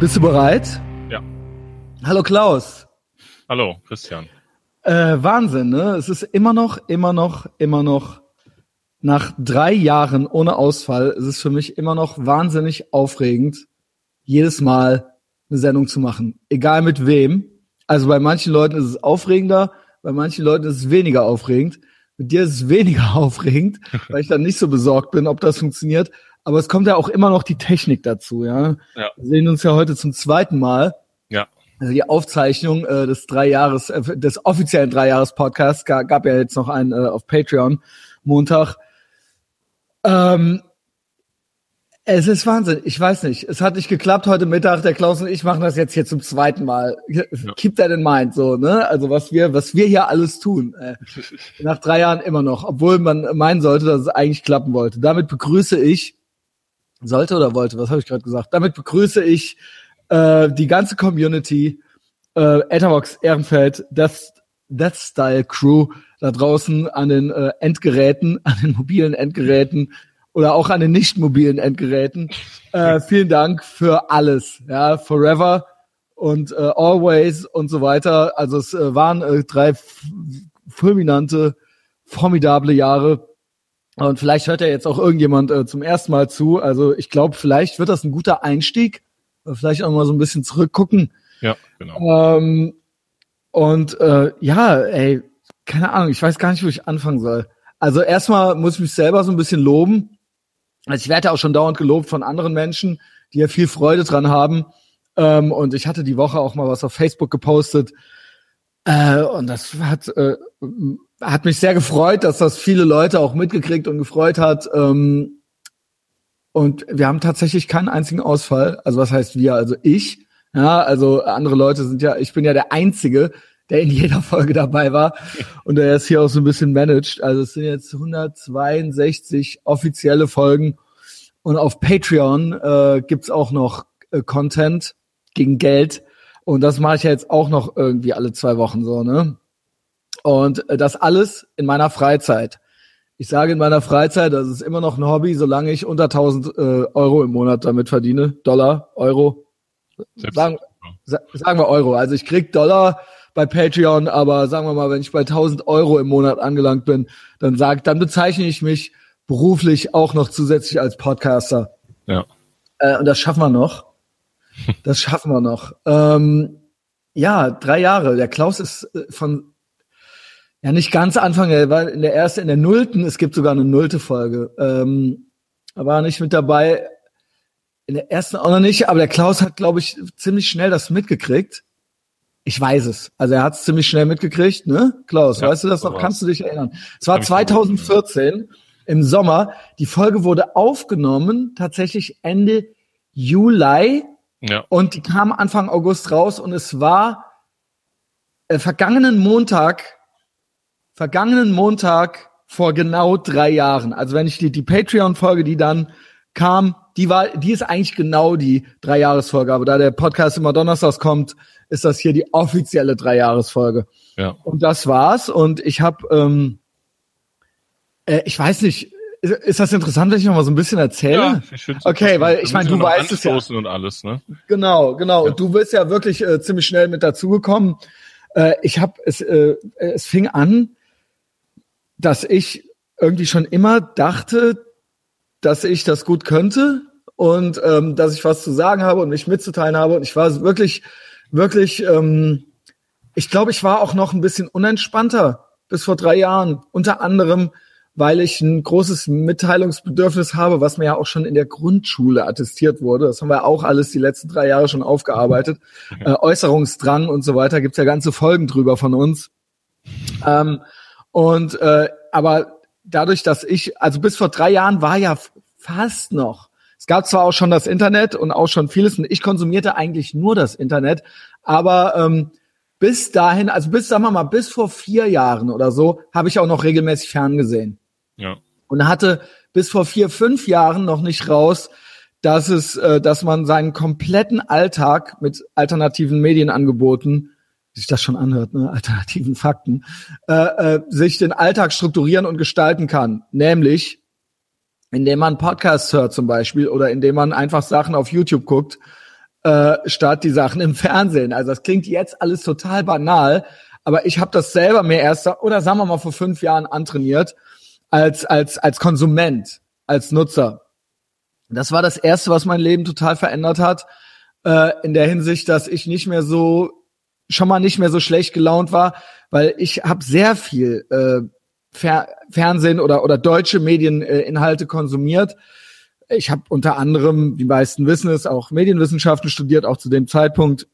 Bist du bereit? Ja. Hallo Klaus. Hallo, Christian. Äh, Wahnsinn, ne? Es ist immer noch, immer noch, immer noch nach drei Jahren ohne Ausfall. Es ist für mich immer noch wahnsinnig aufregend, jedes Mal eine Sendung zu machen. Egal mit wem. Also bei manchen Leuten ist es aufregender, bei manchen Leuten ist es weniger aufregend. Mit dir ist es weniger aufregend, weil ich dann nicht so besorgt bin, ob das funktioniert. Aber es kommt ja auch immer noch die Technik dazu, ja. Ja. Wir sehen uns ja heute zum zweiten Mal. Ja. Also die Aufzeichnung äh, des drei Jahres, äh, des offiziellen drei Jahres Podcasts gab, gab ja jetzt noch einen äh, auf Patreon Montag. Ähm, es ist Wahnsinn. Ich weiß nicht. Es hat nicht geklappt heute Mittag. Der Klaus und ich machen das jetzt hier zum zweiten Mal. Keep that in mind, so, ne? Also was wir, was wir hier alles tun. Äh, nach drei Jahren immer noch. Obwohl man meinen sollte, dass es eigentlich klappen wollte. Damit begrüße ich, sollte oder wollte, was habe ich gerade gesagt? Damit begrüße ich äh, die ganze Community, äh, Etherbox Ehrenfeld, Death, Death Style Crew da draußen an den äh, Endgeräten, an den mobilen Endgeräten oder auch an den nicht mobilen Endgeräten. Äh, vielen Dank für alles, ja, forever und äh, always und so weiter. Also es äh, waren äh, drei fulminante, formidable Jahre. Und vielleicht hört ja jetzt auch irgendjemand äh, zum ersten Mal zu. Also ich glaube, vielleicht wird das ein guter Einstieg. Vielleicht auch mal so ein bisschen zurückgucken. Ja, genau. Ähm, und äh, ja, ey, keine Ahnung, ich weiß gar nicht, wo ich anfangen soll. Also erstmal muss ich mich selber so ein bisschen loben. Also ich werde ja auch schon dauernd gelobt von anderen Menschen, die ja viel Freude dran haben. Ähm, und ich hatte die Woche auch mal was auf Facebook gepostet. Äh, und das hat, äh, hat mich sehr gefreut, dass das viele Leute auch mitgekriegt und gefreut hat. Ähm, und wir haben tatsächlich keinen einzigen Ausfall. Also was heißt wir? Also ich. Ja, also andere Leute sind ja, ich bin ja der Einzige, der in jeder Folge dabei war und der jetzt hier auch so ein bisschen managt. Also es sind jetzt 162 offizielle Folgen und auf Patreon äh, gibt's auch noch äh, Content gegen Geld und das mache ich ja jetzt auch noch irgendwie alle zwei Wochen so, ne? Und das alles in meiner Freizeit. Ich sage in meiner Freizeit, das ist immer noch ein Hobby, solange ich unter 1000 äh, Euro im Monat damit verdiene. Dollar, Euro. Sagen, sa sagen wir Euro. Also ich krieg Dollar bei Patreon, aber sagen wir mal, wenn ich bei 1000 Euro im Monat angelangt bin, dann sagt, dann bezeichne ich mich beruflich auch noch zusätzlich als Podcaster. Ja. Äh, und das schaffen wir noch. Das schaffen wir noch. Ähm, ja, drei Jahre. Der Klaus ist äh, von ja nicht ganz Anfang, er war in der ersten, in der nullten, es gibt sogar eine nullte Folge. Ähm, er war nicht mit dabei. In der ersten auch noch nicht, aber der Klaus hat, glaube ich, ziemlich schnell das mitgekriegt. Ich weiß es. Also er hat es ziemlich schnell mitgekriegt, ne? Klaus, Ja, weißt du das noch? Kannst du dich erinnern? Es war Hab ich vergessen. 2014 im Sommer. Die Folge wurde aufgenommen, tatsächlich Ende Juli Ja. und die kam Anfang August raus und es war äh, vergangenen Montag, vergangenen Montag vor genau drei Jahren. Also wenn ich die, die Patreon-Folge, die dann kam, die war, die ist eigentlich genau die Dreijahresfolge. Aber da der Podcast immer donnerstags kommt, ist das hier die offizielle Dreijahresfolge. Ja. Und das war's. Und ich habe, ähm, äh, ich weiß nicht, ist, ist das interessant, wenn ich noch mal so ein bisschen erzähle? ja ich Okay, weil ich meine, du weißt es ja. und alles, ne? Genau, genau. Ja. Und du bist ja wirklich äh, ziemlich schnell mit dazugekommen. Äh, ich habe es, äh, es fing an, dass ich irgendwie schon immer dachte, dass ich das gut könnte und ähm, dass ich was zu sagen habe und mich mitzuteilen habe. Und ich war wirklich, wirklich, ähm, ich glaube, ich war auch noch ein bisschen unentspannter bis vor drei Jahren. Unter anderem, weil ich ein großes Mitteilungsbedürfnis habe, was mir ja auch schon in der Grundschule attestiert wurde. Das haben wir auch alles die letzten drei Jahre schon aufgearbeitet. Äh, Äußerungsdrang und so weiter, gibt's ja ganze Folgen drüber von uns. Ähm, und äh, aber dadurch, dass ich, also bis vor drei Jahren war ja fast noch. Es gab zwar auch schon das Internet und auch schon vieles, und ich konsumierte eigentlich nur das Internet, aber ähm, bis dahin, also bis, sagen wir mal, bis vor vier Jahren oder so, habe ich auch noch regelmäßig ferngesehen Ja. und hatte bis vor vier, fünf Jahren noch nicht raus, dass es, äh, dass man seinen kompletten Alltag mit alternativen Medienangeboten, sich das schon anhört, ne, alternativen Fakten, äh, äh, sich den Alltag strukturieren und gestalten kann. Nämlich, indem man Podcasts hört zum Beispiel oder indem man einfach Sachen auf YouTube guckt, äh, statt die Sachen im Fernsehen. Also das klingt jetzt alles total banal, aber ich habe das selber mir erst oder sagen wir mal vor fünf Jahren antrainiert als als als Konsument, als Nutzer. Das war das erste, was mein Leben total verändert hat äh, in der Hinsicht, dass ich nicht mehr so schon mal nicht mehr so schlecht gelaunt war, weil ich habe sehr viel äh, Fer Fernsehen oder oder deutsche Medieninhalte äh, konsumiert. Ich habe unter anderem, die meisten wissen es, auch Medienwissenschaften studiert, auch zu dem Zeitpunkt.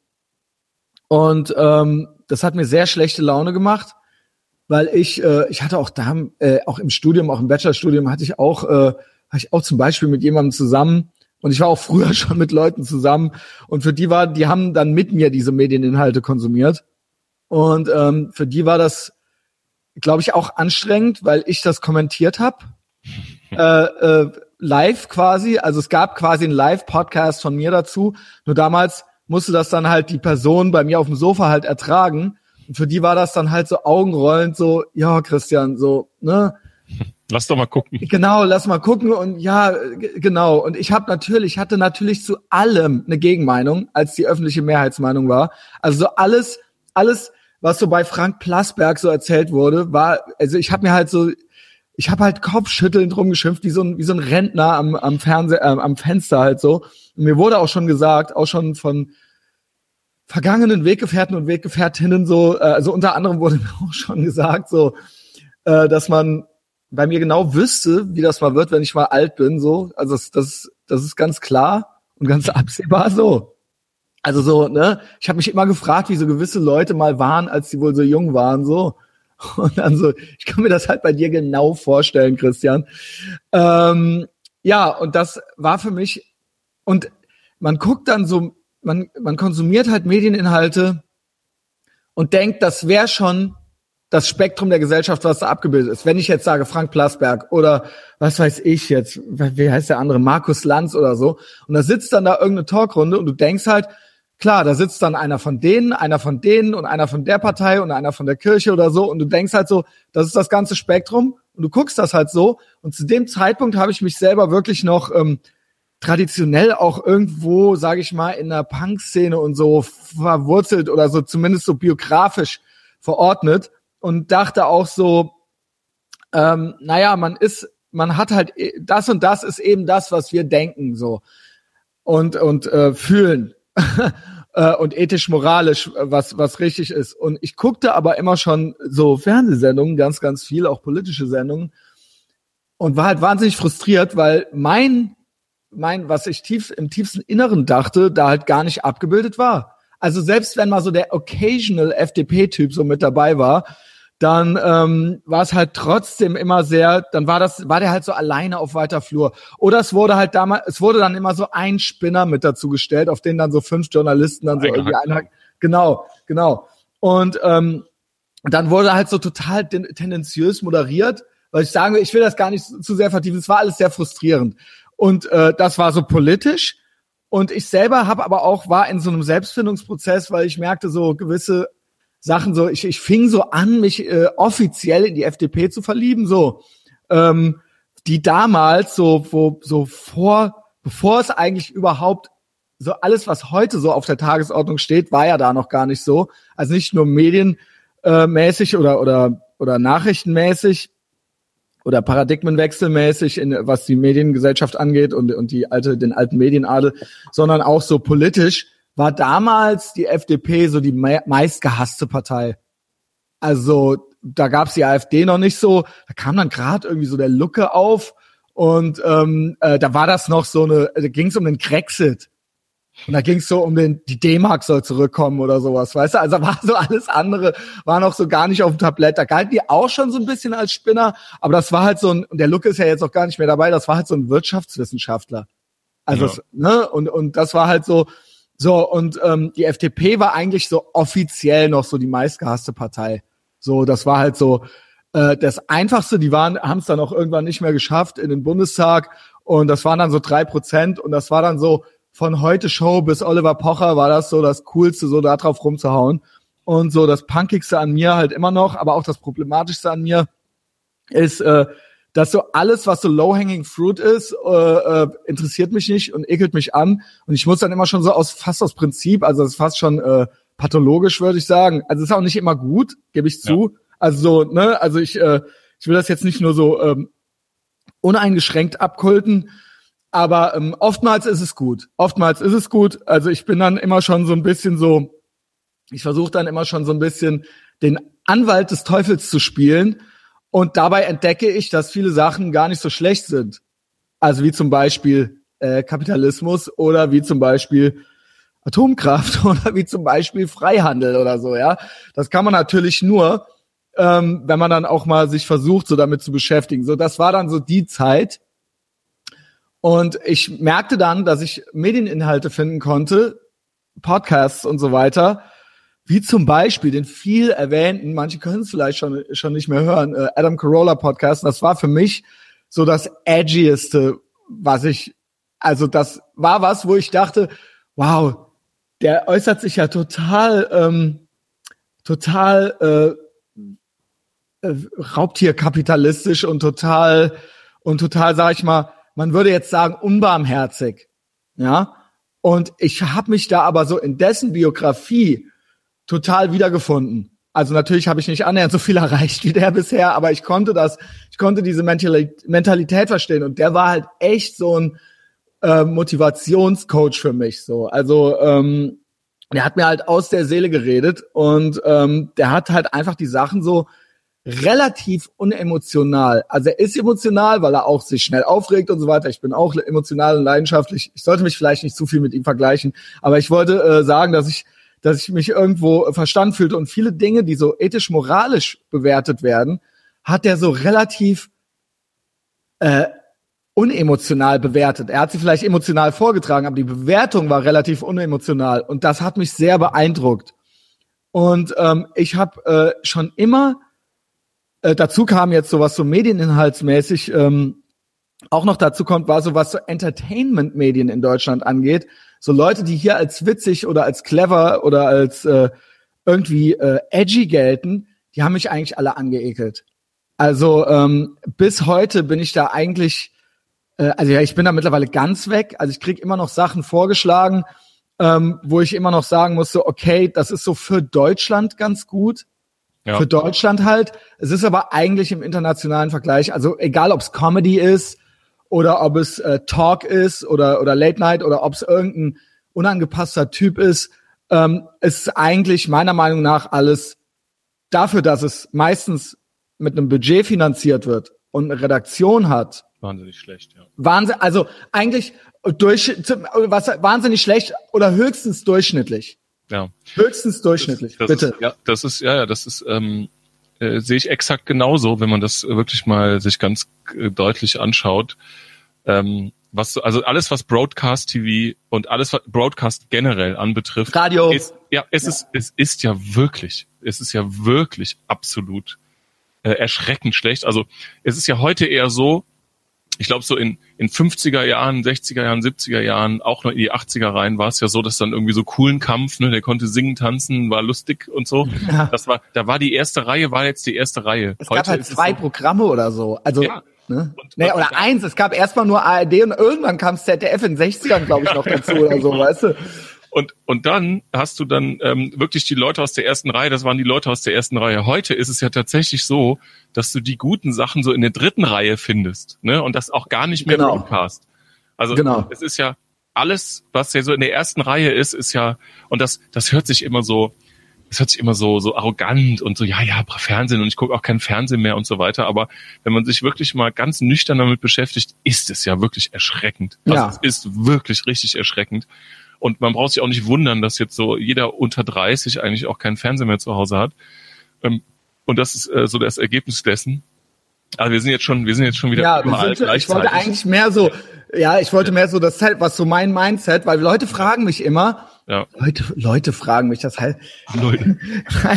Und ähm, das hat mir sehr schlechte Laune gemacht, weil ich äh, ich hatte auch da äh, auch im Studium, auch im Bachelorstudium hatte ich auch äh, hatte ich auch zum Beispiel mit jemandem zusammen und ich war auch früher schon mit Leuten zusammen und für die war, die haben dann mit mir diese Medieninhalte konsumiert. Und ähm, für die war das, glaube ich, auch anstrengend, weil ich das kommentiert habe. äh, äh, live quasi. Also es gab quasi einen Live-Podcast von mir dazu. Nur damals musste das dann halt die Person bei mir auf dem Sofa halt ertragen. Und für die war das dann halt so augenrollend, so, ja, Christian, so, ne? Lass doch mal gucken. Genau, lass mal gucken und ja, genau. Und ich habe natürlich, hatte natürlich zu allem eine Gegenmeinung, als die öffentliche Mehrheitsmeinung war. Also so alles, alles, was so bei Frank Plasberg so erzählt wurde, war, also ich habe mir halt so, ich habe halt kopfschüttelnd rumgeschimpft, wie so ein, wie so ein Rentner am, am Fernseher, äh, am Fenster halt so. Und mir wurde auch schon gesagt, auch schon von vergangenen Weggefährten und Weggefährtinnen so, äh, also unter anderem wurde mir auch schon gesagt, so, äh, dass man bei mir genau wüsste, wie das mal wird, wenn ich mal alt bin, so. Also das, das, das ist ganz klar und ganz absehbar so. Also so, ne? Ich habe mich immer gefragt, wie so gewisse Leute mal waren, als sie wohl so jung waren, so. Und dann so, ich kann mir das halt bei dir genau vorstellen, Christian. Ähm, ja, und das war für mich, und man guckt dann so, man, man konsumiert halt Medieninhalte und denkt, das wäre schon das Spektrum der Gesellschaft, was da abgebildet ist. Wenn ich jetzt sage Frank Plasberg oder was weiß ich jetzt, wie heißt der andere, Markus Lanz oder so, und da sitzt dann da irgendeine Talkrunde und du denkst halt, klar, da sitzt dann einer von denen, einer von denen und einer von der Partei und einer von der Kirche oder so und du denkst halt so, das ist das ganze Spektrum und du guckst das halt so und zu dem Zeitpunkt habe ich mich selber wirklich noch ähm, traditionell auch irgendwo, sage ich mal, in der Punk-Szene und so verwurzelt oder so zumindest so biografisch verordnet und dachte auch so, ähm, naja, man ist, man hat halt, äh, das und das ist eben das, was wir denken so und, und äh, fühlen äh, und ethisch-moralisch, was, was richtig ist. Und ich guckte aber immer schon so Fernsehsendungen, ganz, ganz viel, auch politische Sendungen und war halt wahnsinnig frustriert, weil mein, mein, was ich tief im tiefsten Inneren dachte, da halt gar nicht abgebildet war. Also selbst wenn mal so der occasional FDP-Typ so mit dabei war, dann ähm, war es halt trotzdem immer sehr, dann war das, war der halt so alleine auf weiter Flur. Oder es wurde halt damals, es wurde dann immer so ein Spinner mit dazu gestellt, auf den dann so fünf Journalisten dann so irgendwie einhaken. Genau, genau. Und ähm, dann wurde halt so total tendenziös moderiert, weil ich sagen will, ich will das gar nicht zu sehr vertiefen. Es war alles sehr frustrierend. Und äh, das war so politisch. Und ich selber habe aber auch, war in so einem Selbstfindungsprozess, weil ich merkte, so gewisse Sachen so, ich, ich fing so an, mich äh, offiziell in die FDP zu verlieben, so, ähm, die damals so, wo, so vor, bevor es eigentlich überhaupt so alles, was heute so auf der Tagesordnung steht, war ja da noch gar nicht so. Also nicht nur medienmäßig oder, oder, oder nachrichtenmäßig oder paradigmenwechselmäßig, in, was die Mediengesellschaft angeht und, und die alte, den alten Medienadel, sondern auch so politisch war damals die FDP so die meistgehasste Partei. Also da gab's die AfD noch nicht so. Da kam dann gerade irgendwie so der Lucke auf und ähm, äh, da war das noch so eine, da ging's um den Brexit. Und da ging's so um den, die D-Mark soll zurückkommen oder sowas, weißt du? Also war so alles andere, war noch so gar nicht auf dem Tablett. Da galten die auch schon so ein bisschen als Spinner, aber das war halt so ein, und der Lucke ist ja jetzt auch gar nicht mehr dabei, das war halt so ein Wirtschaftswissenschaftler. Also, ja. das, ne, und, und das war halt so, so, und ähm, die FDP war eigentlich so offiziell noch so die meistgehasste Partei. So, das war halt so äh, das Einfachste. Die waren, haben es dann auch irgendwann nicht mehr geschafft in den Bundestag. Und das waren dann so drei Prozent. Und das war dann so von heute Show bis Oliver Pocher war das so das Coolste, so da drauf rumzuhauen. Und so das Punkigste an mir halt immer noch, aber auch das Problematischste an mir ist, äh, dass so alles, was so low-hanging fruit ist, äh, äh, interessiert mich nicht und ekelt mich an. Und ich muss dann immer schon so aus, fast aus Prinzip, also das ist fast schon äh, pathologisch, würde ich sagen. Also es ist auch nicht immer gut, gebe ich zu. Ja. Also so, ne, also ich, äh, ich will das jetzt nicht nur so ähm, uneingeschränkt abkulten, aber ähm, oftmals ist es gut. Oftmals ist es gut. Also ich bin dann immer schon so ein bisschen so, ich versuche dann immer schon so ein bisschen den Anwalt des Teufels zu spielen. Und dabei entdecke ich, dass viele Sachen gar nicht so schlecht sind. Also wie zum Beispiel äh, Kapitalismus oder wie zum Beispiel Atomkraft oder wie zum Beispiel Freihandel oder so, ja. Das kann man natürlich nur, ähm, wenn man dann auch mal sich versucht, so damit zu beschäftigen. So, das war dann so die Zeit. Und ich merkte dann, dass ich Medieninhalte finden konnte, Podcasts und so weiter, wie zum Beispiel den viel erwähnten, manche können es vielleicht schon, schon nicht mehr hören, äh, Adam Carolla Podcast. Das war für mich so das edgieste, was ich, also das war was, wo ich dachte, wow, der äußert sich ja total, ähm, total äh, äh, Raubtierkapitalistisch und total und total, sag ich mal, man würde jetzt sagen unbarmherzig, ja. Und ich habe mich da aber so in dessen Biografie total wiedergefunden. Also natürlich habe ich nicht annähernd so viel erreicht wie der bisher, aber ich konnte das, ich konnte diese Mentalität verstehen und der war halt echt so ein äh, Motivationscoach für mich. So, also ähm, der hat mir halt aus der Seele geredet und ähm, der hat halt einfach die Sachen so relativ unemotional. Also er ist emotional, weil er auch sich schnell aufregt und so weiter. Ich bin auch emotional und leidenschaftlich. Ich sollte mich vielleicht nicht zu viel mit ihm vergleichen, aber ich wollte äh, sagen, dass ich dass ich mich irgendwo verstanden fühlte und viele Dinge, die so ethisch-moralisch bewertet werden, hat er so relativ äh, unemotional bewertet. Er hat sie vielleicht emotional vorgetragen, aber die Bewertung war relativ unemotional und das hat mich sehr beeindruckt. Und ähm, ich habe äh, schon immer, äh, dazu kam jetzt sowas so medieninhaltsmäßig, ähm, auch noch dazu kommt, war so was so Entertainment-Medien in Deutschland angeht, so Leute, die hier als witzig oder als clever oder als äh, irgendwie äh, edgy gelten, die haben mich eigentlich alle angeekelt. Also ähm, bis heute bin ich da eigentlich, äh, also ja, ich bin da mittlerweile ganz weg. Also ich krieg immer noch Sachen vorgeschlagen, ähm, wo ich immer noch sagen musste, okay, das ist so für Deutschland ganz gut. Ja. Für Deutschland halt. Es ist aber eigentlich im internationalen Vergleich, also egal ob es Comedy ist oder ob es äh, Talk ist oder, oder Late Night oder ob es irgendein unangepasster Typ ist, ähm, ist eigentlich meiner Meinung nach alles dafür, dass es meistens mit einem Budget finanziert wird und eine Redaktion hat. Wahnsinnig schlecht, ja. Wahnsinn, also eigentlich durch, was, wahnsinnig schlecht oder höchstens durchschnittlich. Ja. Höchstens durchschnittlich, das, das bitte. Ist, ja, das ist, ja, ja, das ist, ähm, äh, sehe ich exakt genauso, wenn man das wirklich mal sich ganz äh, deutlich anschaut. Ähm, was also alles was Broadcast TV und alles was Broadcast generell anbetrifft, Radio, ist, ja, es ja. ist es ist ja wirklich, es ist ja wirklich absolut äh, erschreckend schlecht. Also es ist ja heute eher so, ich glaube so in in 50er Jahren, 60er Jahren, 70er Jahren, auch noch in die 80er rein war es ja so, dass dann irgendwie so coolen Kampf, ne, der konnte singen, tanzen, war lustig und so. Ja. Das war, da war die erste Reihe, war jetzt die erste Reihe. Es heute gab halt zwei so, Programme oder so. Also ja. Ne? Und, nee, oder eins, es gab erstmal nur ARD und irgendwann kam ZDF in den 60ern, glaube ich, noch dazu oder so, weißt du? Und, und dann hast du dann ähm, wirklich die Leute aus der ersten Reihe, das waren die Leute aus der ersten Reihe. Heute ist es ja tatsächlich so, dass du die guten Sachen so in der dritten Reihe findest, ne? Und das auch gar nicht mehr genau. Broadcast. Also genau. es ist ja alles, was ja so in der ersten Reihe ist, ist ja, und das, das hört sich immer so, es hört sich immer so, so arrogant und so, ja, ja, Fernsehen und ich gucke auch kein Fernsehen mehr und so weiter. Aber wenn man sich wirklich mal ganz nüchtern damit beschäftigt, ist es ja wirklich erschreckend. Also ja. es ist wirklich richtig erschreckend. Und man braucht sich auch nicht wundern, dass jetzt so jeder unter 30 eigentlich auch kein Fernsehen mehr zu Hause hat. Ähm, und das ist äh, so das Ergebnis dessen. Also wir sind jetzt schon, wir sind jetzt schon wieder ja, überall sind, Ich wollte eigentlich mehr so, ja, ich wollte mehr so das was so mein Mindset, weil Leute fragen mich immer, ja. Leute, Leute fragen mich das halt. Leute.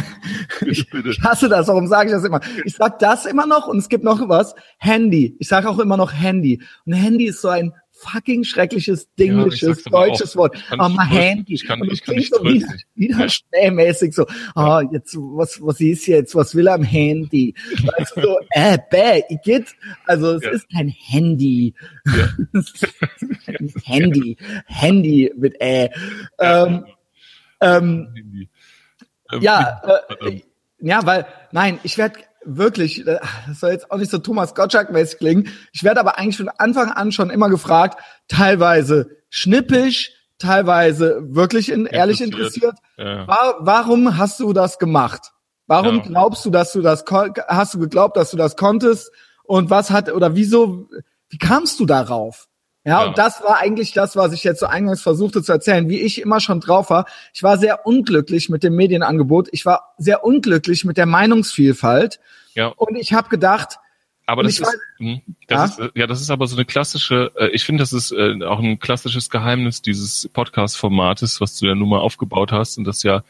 ich, ich hasse das, warum sage ich das immer? Ich sag das immer noch und es gibt noch was. Handy. Ich sage auch immer noch Handy. Und Handy ist so ein fucking schreckliches, dinglisches, sag's aber deutsches auch. Wort. Oh, dich mein. Handy. Ich kann- ich kann dich so wieder, wieder Ja. schnellmäßig so, ah, jetzt, was, was ist jetzt, was will er am Handy? Weißt du, so, äh, bäh, Igitt. Also, es Ja. ist kein Handy. Ja. Handy. Handy mit äh. Ähm, ähm, Ähm, ja, äh, verdammt. ja, weil, nein, ich werde wirklich, äh, das soll jetzt auch nicht so Thomas Gottschalk-mäßig klingen, ich werde aber eigentlich von Anfang an schon immer gefragt, teilweise schnippisch, teilweise wirklich in, ehrlich Interessiert. Ja. Wa warum hast du das gemacht? Warum Ja. glaubst du, dass du das, hast du geglaubt, dass du das konntest? Und was hat, oder wieso, wie kamst du darauf? Ja, Ja. und das war eigentlich das, was ich jetzt so eingangs versuchte zu erzählen, wie ich immer schon drauf war. Ich war sehr unglücklich mit dem Medienangebot. Ich war sehr unglücklich mit der Meinungsvielfalt. Ja. Und ich habe gedacht, Aber das ist, weiß- mh, das Ja? ist, ja, das ist aber so eine klassische, äh, ich finde, das ist äh, auch ein klassisches Geheimnis dieses Podcast-Formates, was du ja nun mal aufgebaut hast und das ja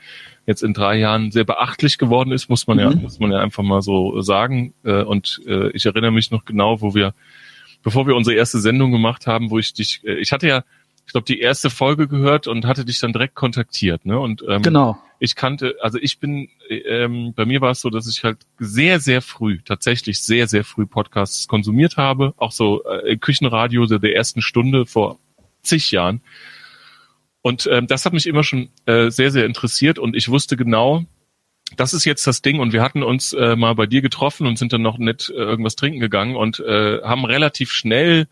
jetzt in drei Jahren sehr beachtlich geworden ist, muss man ja, Mhm. muss man ja einfach mal so sagen. Äh, Und ich erinnere mich noch genau, wo wir, bevor wir unsere erste Sendung gemacht haben, wo ich dich, äh, ich hatte ja, ich glaube, die erste Folge gehört und hatte dich dann direkt kontaktiert, ne? Und ähm, genau. ich kannte, also ich bin, ähm, bei mir war es so, dass ich halt sehr, sehr früh, tatsächlich sehr, sehr früh Podcasts konsumiert habe, auch so äh, Küchenradio der, der ersten Stunde vor zig Jahren. Und ähm, das hat mich immer schon äh, sehr, sehr interessiert und ich wusste genau, das ist jetzt das Ding und wir hatten uns äh, mal bei dir getroffen und sind dann noch nett äh, irgendwas trinken gegangen und äh, haben relativ schnell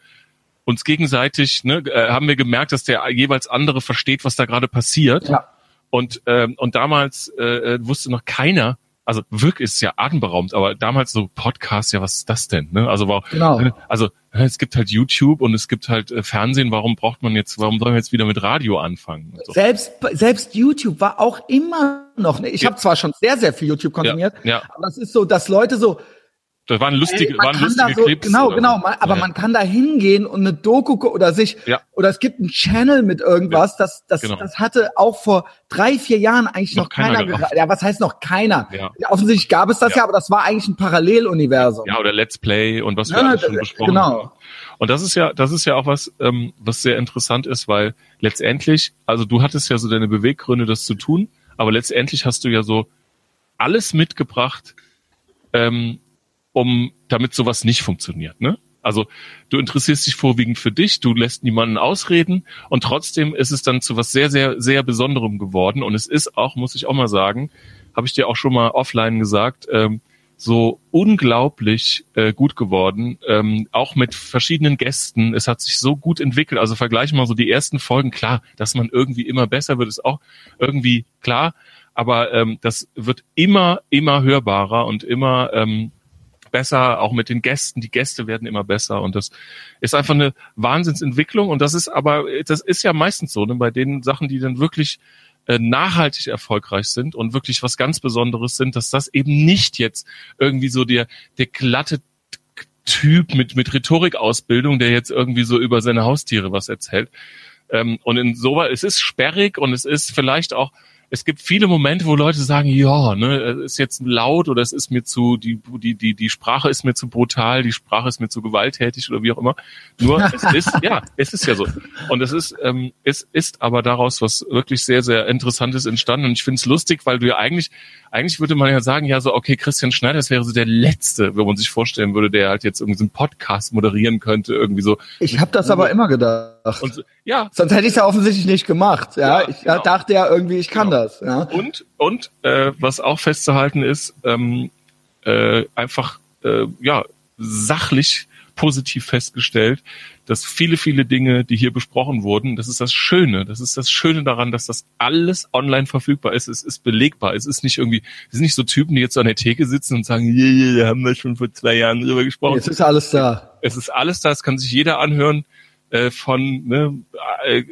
uns gegenseitig, ne, äh, haben wir gemerkt, dass der jeweils andere versteht, was da gerade passiert. Ja. Und, ähm, und damals äh, äh, wusste noch keiner, also wirklich ist ja atemberaubend, aber damals so Podcast, ja, was ist das denn? Ne? Also war, Genau. also es gibt halt YouTube und es gibt halt äh, Fernsehen, warum braucht man jetzt, warum sollen wir jetzt wieder mit Radio anfangen? So. Selbst, selbst YouTube war auch immer noch, ne, ich Ja. habe zwar schon sehr, sehr viel YouTube konsumiert, Ja, aber es ist so, dass Leute so, das waren lustige, waren lustige so, Clips. Genau, genau. Man, aber Ja. man kann da hingehen und eine Doku oder sich Ja. oder es gibt einen Channel mit irgendwas. Das, das, genau. das hatte auch vor drei, vier Jahren eigentlich noch, Noch keiner keiner. ja, was heißt noch keiner? Ja. Ja, offensichtlich gab es das ja. Ja. aber das war eigentlich ein Paralleluniversum. Ja, oder Let's Play und was wir Ja, alles schon besprochen genau. haben. Und das ist ja, das ist ja auch was, ähm, was sehr interessant ist, weil letztendlich, also du hattest ja so deine Beweggründe, das zu tun, aber letztendlich hast du ja so alles mitgebracht, ähm, um damit sowas nicht funktioniert, ne? Also du interessierst dich vorwiegend für dich, du lässt niemanden ausreden und trotzdem ist es dann zu was sehr, sehr, sehr Besonderem geworden. Und es ist auch, muss ich auch mal sagen, habe ich dir auch schon mal offline gesagt, ähm, so unglaublich äh, gut geworden, ähm, auch mit verschiedenen Gästen. Es hat sich so gut entwickelt. Also vergleich mal so die ersten Folgen. Klar, dass man irgendwie immer besser wird, ist auch irgendwie klar. Aber ähm, das wird immer, immer hörbarer und immer ähm, besser, auch mit den Gästen. Die Gäste werden immer besser und das ist einfach eine Wahnsinnsentwicklung. Und das ist aber, das ist ja meistens so, ne, bei den Sachen, die dann wirklich äh, nachhaltig erfolgreich sind und wirklich was ganz Besonderes sind, dass das eben nicht jetzt irgendwie so der, der glatte Typ mit, mit Rhetorikausbildung, der jetzt irgendwie so über seine Haustiere was erzählt. Ähm, und insoweit, es ist sperrig und es ist vielleicht auch, es gibt viele Momente, wo Leute sagen, ja, ne, es ist jetzt laut oder es ist mir zu, die, die, die, die Sprache ist mir zu brutal, die Sprache ist mir zu gewalttätig oder wie auch immer. Nur es ist, ja, es ist ja so. Und es ist, ähm, es ist aber daraus was wirklich sehr, sehr Interessantes entstanden. Und ich finde es lustig, weil du ja eigentlich, eigentlich würde man ja sagen, ja, so, okay, Christian Schneider, das wäre so der Letzte, wenn man sich vorstellen würde, der halt jetzt irgendwie so einen Podcast moderieren könnte, irgendwie so. Ich habe das aber immer gedacht. Und ja, Sonst hätte ich es ja offensichtlich nicht gemacht. Ja, Ja, ich genau. dachte ja irgendwie, ich kann Genau. das. Ja. Und, und äh, was auch festzuhalten ist, ähm, äh, einfach äh, ja sachlich positiv festgestellt, dass viele, viele Dinge, die hier besprochen wurden, das ist das Schöne. Das ist das Schöne daran, dass das alles online verfügbar ist. Es ist belegbar. Es ist nicht irgendwie, es sind nicht so Typen, die jetzt an der Theke sitzen und sagen, yeah, yeah, da haben wir schon vor zwei Jahren drüber gesprochen. Jetzt ist alles da. Es ist alles da, es kann sich jeder anhören. Äh, von ne, äh,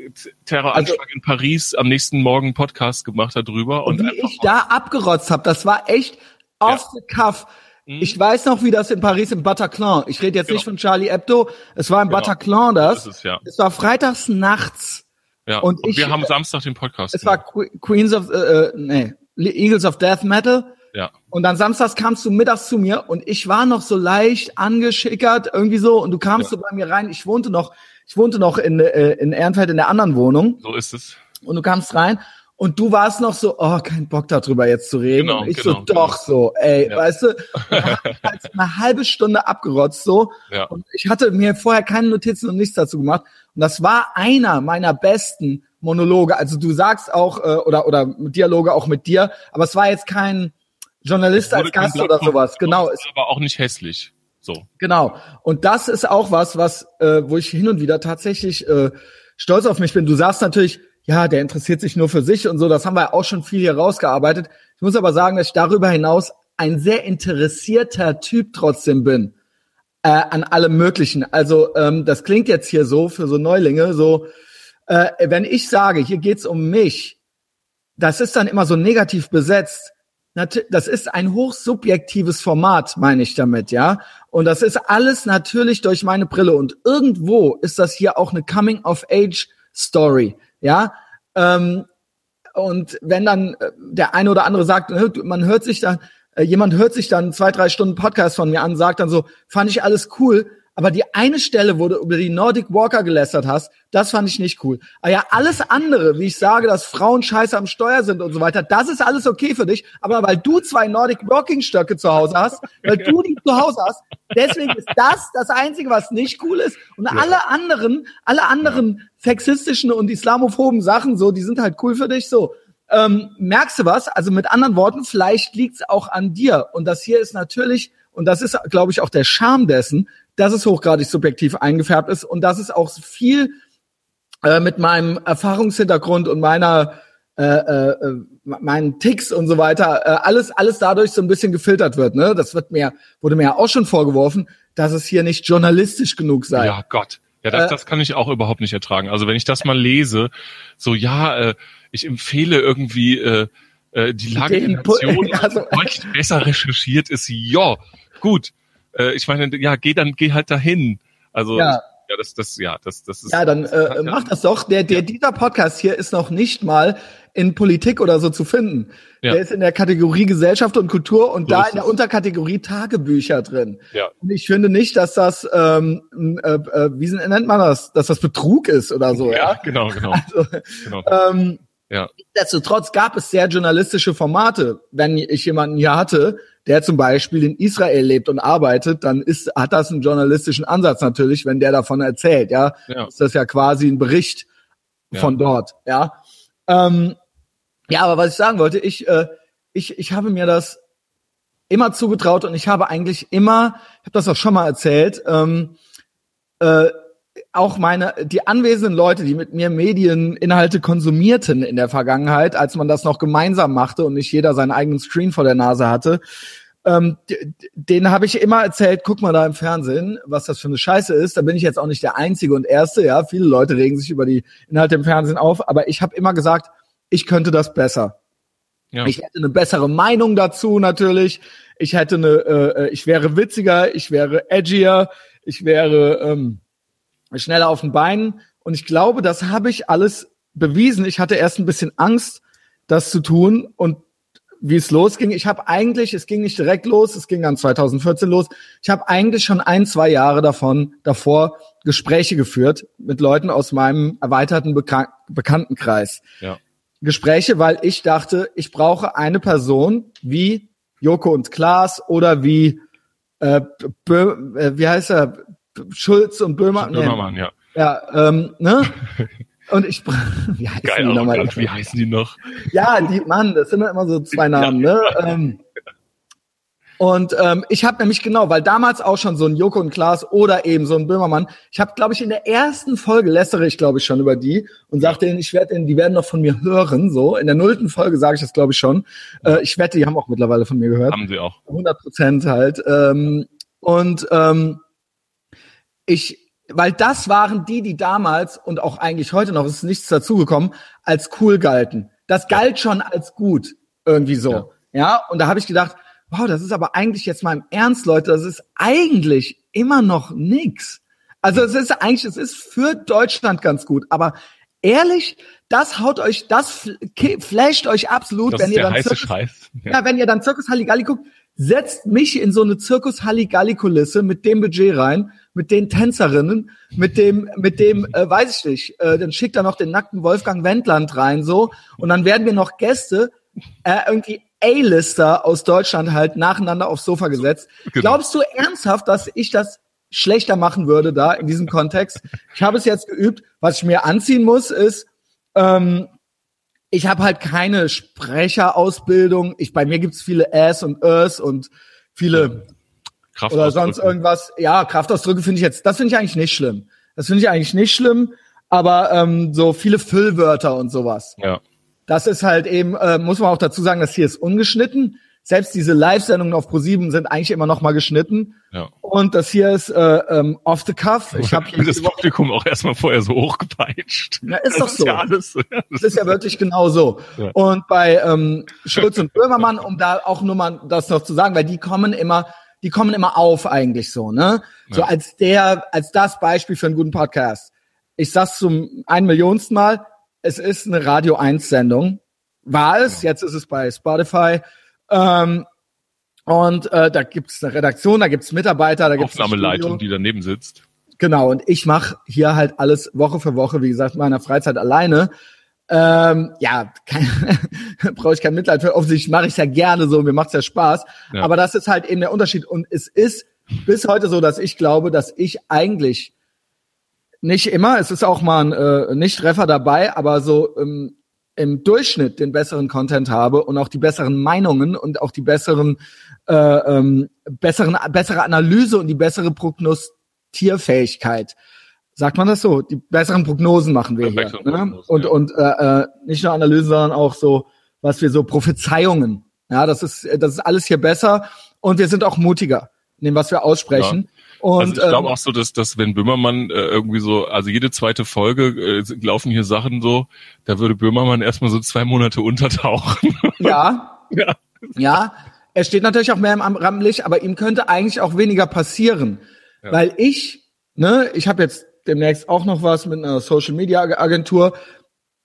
Terroranschlag Also- in Paris am nächsten Morgen Podcast gemacht darüber. Und wie ich da abgerotzt habe, das war echt off the cuff. Mhm. Ich weiß noch, wie das in Paris im Bataclan. Ich rede jetzt Genau. nicht von Charlie Hebdo. Es war im Genau. Bataclan das. Das ist ja. Es war freitags nachts. Ja, Und und, ich- wir haben Samstag den Podcast. Es war Que- Queens of, äh, äh, nee, Eagles of Death Metal. Ja. Und dann samstags kamst du mittags zu mir und ich war noch so leicht angeschickert, irgendwie so, und du kamst Ja. so bei mir rein. Ich wohnte noch, ich wohnte noch in, äh, in Ehrenfeld in der anderen Wohnung So ist es. und du kamst rein und du warst noch so, oh, kein Bock darüber jetzt zu reden. Genau, und ich genau, so, doch so, ey, Ja. weißt du, halt eine halbe Stunde abgerotzt so Ja. und ich hatte mir vorher keine Notizen und nichts dazu gemacht und das war einer meiner besten Monologe. Also du sagst auch äh, oder oder Dialoge auch mit dir, aber es war jetzt kein Journalist als Gast oder sowas. Genau, es Ist aber auch nicht hässlich. So. Genau. Und das ist auch was, was, äh, wo ich hin und wieder tatsächlich äh, stolz auf mich bin. Du sagst natürlich, ja, der interessiert sich nur für sich und so. Das haben wir auch schon viel hier rausgearbeitet. Ich muss aber sagen, dass ich darüber hinaus ein sehr interessierter Typ trotzdem bin äh, an allem Möglichen. Also ähm, das klingt jetzt hier so für so Neulinge, so äh, wenn ich sage, hier geht's um mich, das ist dann immer so negativ besetzt. Das ist ein hochsubjektives Format, meine ich damit, ja. Und das ist alles natürlich durch meine Brille. Und irgendwo ist das hier auch eine Coming-of-Age-Story, ja. Ähm, und wenn dann äh, der eine oder andere sagt, man hört sich dann, äh, jemand hört sich dann zwei, drei Stunden Podcast von mir an, sagt dann so, fand ich alles cool, aber die eine Stelle, wo du über die Nordic Walker gelästert hast, das fand ich nicht cool. Aber ja, alles andere, wie ich sage, dass Frauen scheiße am Steuer sind und so weiter, das ist alles okay für dich, aber weil du zwei Nordic Walking Stöcke zu Hause hast, weil du die zu Hause hast, deswegen ist das das Einzige, was nicht cool ist und alle anderen, alle anderen sexistischen und islamophoben Sachen so, die sind halt cool für dich so ähm, merkst du was? Also mit anderen Worten, vielleicht liegt's auch an dir. Und das hier ist natürlich, und das ist, glaube ich, auch der Charme dessen, dass es hochgradig subjektiv eingefärbt ist und dass es auch viel äh, mit meinem Erfahrungshintergrund und meiner äh, äh, meinen Ticks und so weiter, äh, alles, alles dadurch so ein bisschen gefiltert wird. Ne? Das wird mir, wurde mir ja auch schon vorgeworfen, dass es hier nicht journalistisch genug sei. Ja, Gott. Ja, das, Äh, das kann ich auch überhaupt nicht ertragen. Also wenn ich das mal lese, so ja, äh, ich empfehle irgendwie äh, äh, die Lage der Nation, Ja, so- euch besser recherchiert ist, ja, gut. Äh, ich meine, ja, geh dann, geh halt dahin. Also Ja. ja, das, das, ja, das, das ist. Ja, dann äh, hat ja- mach das doch. Der, der, dieser Podcast hier ist noch nicht mal in Politik oder so zu finden. Ja. Der ist in der Kategorie Gesellschaft und Kultur und So da in der. Unterkategorie Tagebücher drin. Ja. Und ich finde nicht, dass das, ähm, äh, äh, wie nennt man das, dass das Betrug ist oder so. Ja, Ja. genau, genau. Also, genau. ähm, Ja. Nichtsdestotrotz gab es sehr journalistische Formate. Wenn ich jemanden hier hatte, der zum Beispiel in Israel lebt und arbeitet, dann ist, hat das einen journalistischen Ansatz natürlich, wenn der davon erzählt, ja. Ja. Ist das ja quasi ein Bericht Ja. von dort, ja. Ähm, ja, aber was ich sagen wollte, ich, äh, ich, ich habe mir das immer zugetraut und ich habe eigentlich immer, ich habe das auch schon mal erzählt, ähm, äh, auch meine, die anwesenden Leute, die mit mir Medieninhalte konsumierten in der Vergangenheit, als man das noch gemeinsam machte und nicht jeder seinen eigenen Screen vor der Nase hatte, ähm, d- d- denen habe ich immer erzählt, guck mal da im Fernsehen, was das für eine Scheiße ist. Da bin ich jetzt auch nicht der Einzige und Erste, ja. Viele Leute regen sich über die Inhalte im Fernsehen auf, aber ich habe immer gesagt, ich könnte das besser. Ja. Ich hätte eine bessere Meinung dazu natürlich. Ich hätte eine, äh, ich wäre witziger, ich wäre edgier, ich wäre ähm, schneller auf den Beinen. Und ich glaube, das habe ich alles bewiesen. Ich hatte erst ein bisschen Angst, das zu tun und wie es losging. Ich habe eigentlich, es ging nicht direkt los, es ging dann 2014 los. Ich habe eigentlich schon ein, zwei Jahre davon davor Gespräche geführt mit Leuten aus meinem erweiterten Bekan Bekanntenkreis. Ja. Gespräche, weil ich dachte, ich brauche eine Person wie Joko und Klaas oder wie äh, Bö äh, wie heißt er Schulz und Böhmer. Nee, Böhmermann, ja. ja, ähm, ne? Und ich wie heißen Geil, die nochmal? Wie heißen die noch? Ja, die Mann, das sind ja immer so zwei Namen, ne? Ähm, und ähm, ich habe nämlich genau, weil damals auch schon so ein Joko und Klaas oder eben so ein Böhmermann, ich habe, glaube ich, in der ersten Folge lässere ich, glaube ich, schon über die und sag denen, ich werde die werden noch von mir hören, so. In der nullten Folge sage ich das, glaube ich, schon. Äh, ich wette, die haben auch mittlerweile von mir gehört. Haben sie auch. 100 Prozent halt. Ähm, und ähm, ich, weil das waren die, die damals und auch eigentlich heute noch, es ist nichts dazugekommen, als cool galten. Das galt schon als gut, irgendwie so. Ja. Ja, und da habe ich gedacht, wow, das ist aber eigentlich jetzt mal im Ernst, Leute, das ist eigentlich immer noch nix. Also es ist eigentlich, es ist für Deutschland ganz gut, aber ehrlich, das haut euch, das flasht euch absolut, das wenn ihr dann Zirkus, Scheiß. ja. wenn ihr dann Zirkus Halligalli guckt, setzt mich in so eine Zirkus Halligalli Kulisse mit dem Budget rein, mit den Tänzerinnen, mit dem, mit dem, äh, weiß ich nicht, äh, dann schickt er noch den nackten Wolfgang Wendland rein so und dann werden wir noch Gäste, äh, irgendwie A-Lister aus Deutschland halt nacheinander aufs Sofa gesetzt. Genau. Glaubst du ernsthaft, dass ich das schlechter machen würde da in diesem Kontext? Ich habe es jetzt geübt. Was ich mir anziehen muss, ist, ähm, ich habe halt keine Sprecherausbildung. Ich, bei mir gibt's viele Äs und Ös und viele Kraft oder sonst irgendwas. Ja, Kraftausdrücke finde ich jetzt, das finde ich eigentlich nicht schlimm. Das finde ich eigentlich nicht schlimm, aber ähm, so viele Füllwörter und sowas. Ja. Das ist halt eben, äh, muss man auch dazu sagen, das hier ist ungeschnitten. Selbst diese Live-Sendungen auf ProSieben sind eigentlich immer noch mal geschnitten. Ja. Und das hier ist äh, ähm, off the cuff. Ich habe das Publikum auch erstmal vorher so hochgepeitscht. Ja, ist doch Das so. ja alles. Das ist ja wirklich genau so. Ja. Und bei ähm, Schulz und Böhmermann, um da auch nur mal das noch zu sagen, weil die kommen immer, die kommen immer auf eigentlich so, ne? So Ja. als der, als das Beispiel für einen guten Podcast. Ich sag's zum ein Millionsten Mal, es ist eine Radio 1 Sendung. War es, jetzt ist es bei Spotify. Ähm, und äh, da gibt's eine Redaktion, da gibt's Mitarbeiter, da gibt's Aufnahmeleitung, die daneben sitzt. Genau, und ich mache hier halt alles Woche für Woche, wie gesagt, in meiner Freizeit alleine. Ähm, ja, brauche ich kein Mitleid für. Offensichtlich mache ich ja gerne so, mir macht's ja Spaß. Ja. Aber das ist halt eben der Unterschied. Und es ist bis heute so, dass ich glaube, dass ich eigentlich nicht immer, es ist auch mal ein äh, Nicht-Treffer dabei, aber so ähm, im Durchschnitt den besseren Content habe und auch die besseren Meinungen und auch die besseren, äh, ähm, besseren, bessere Analyse und die bessere Prognostierfähigkeit. Sagt man das so? Die besseren Prognosen machen wir Ja, hier. Ne? Und, ja. und äh, äh, nicht nur Analysen, sondern auch so, was wir so Prophezeiungen. Ja, das ist, das ist alles hier besser und wir sind auch mutiger in dem, was wir aussprechen. Und also ich glaube ähm, auch so, dass, dass wenn Böhmermann äh, irgendwie so, also jede zweite Folge äh, laufen hier Sachen so, da würde Böhmermann erstmal so zwei Monate untertauchen. ja, ja. Ja, er steht natürlich auch mehr im Rampenlicht, aber ihm könnte eigentlich auch weniger passieren. Ja. Weil ich, ne, ich habe jetzt demnächst auch noch was mit einer Social Media Agentur,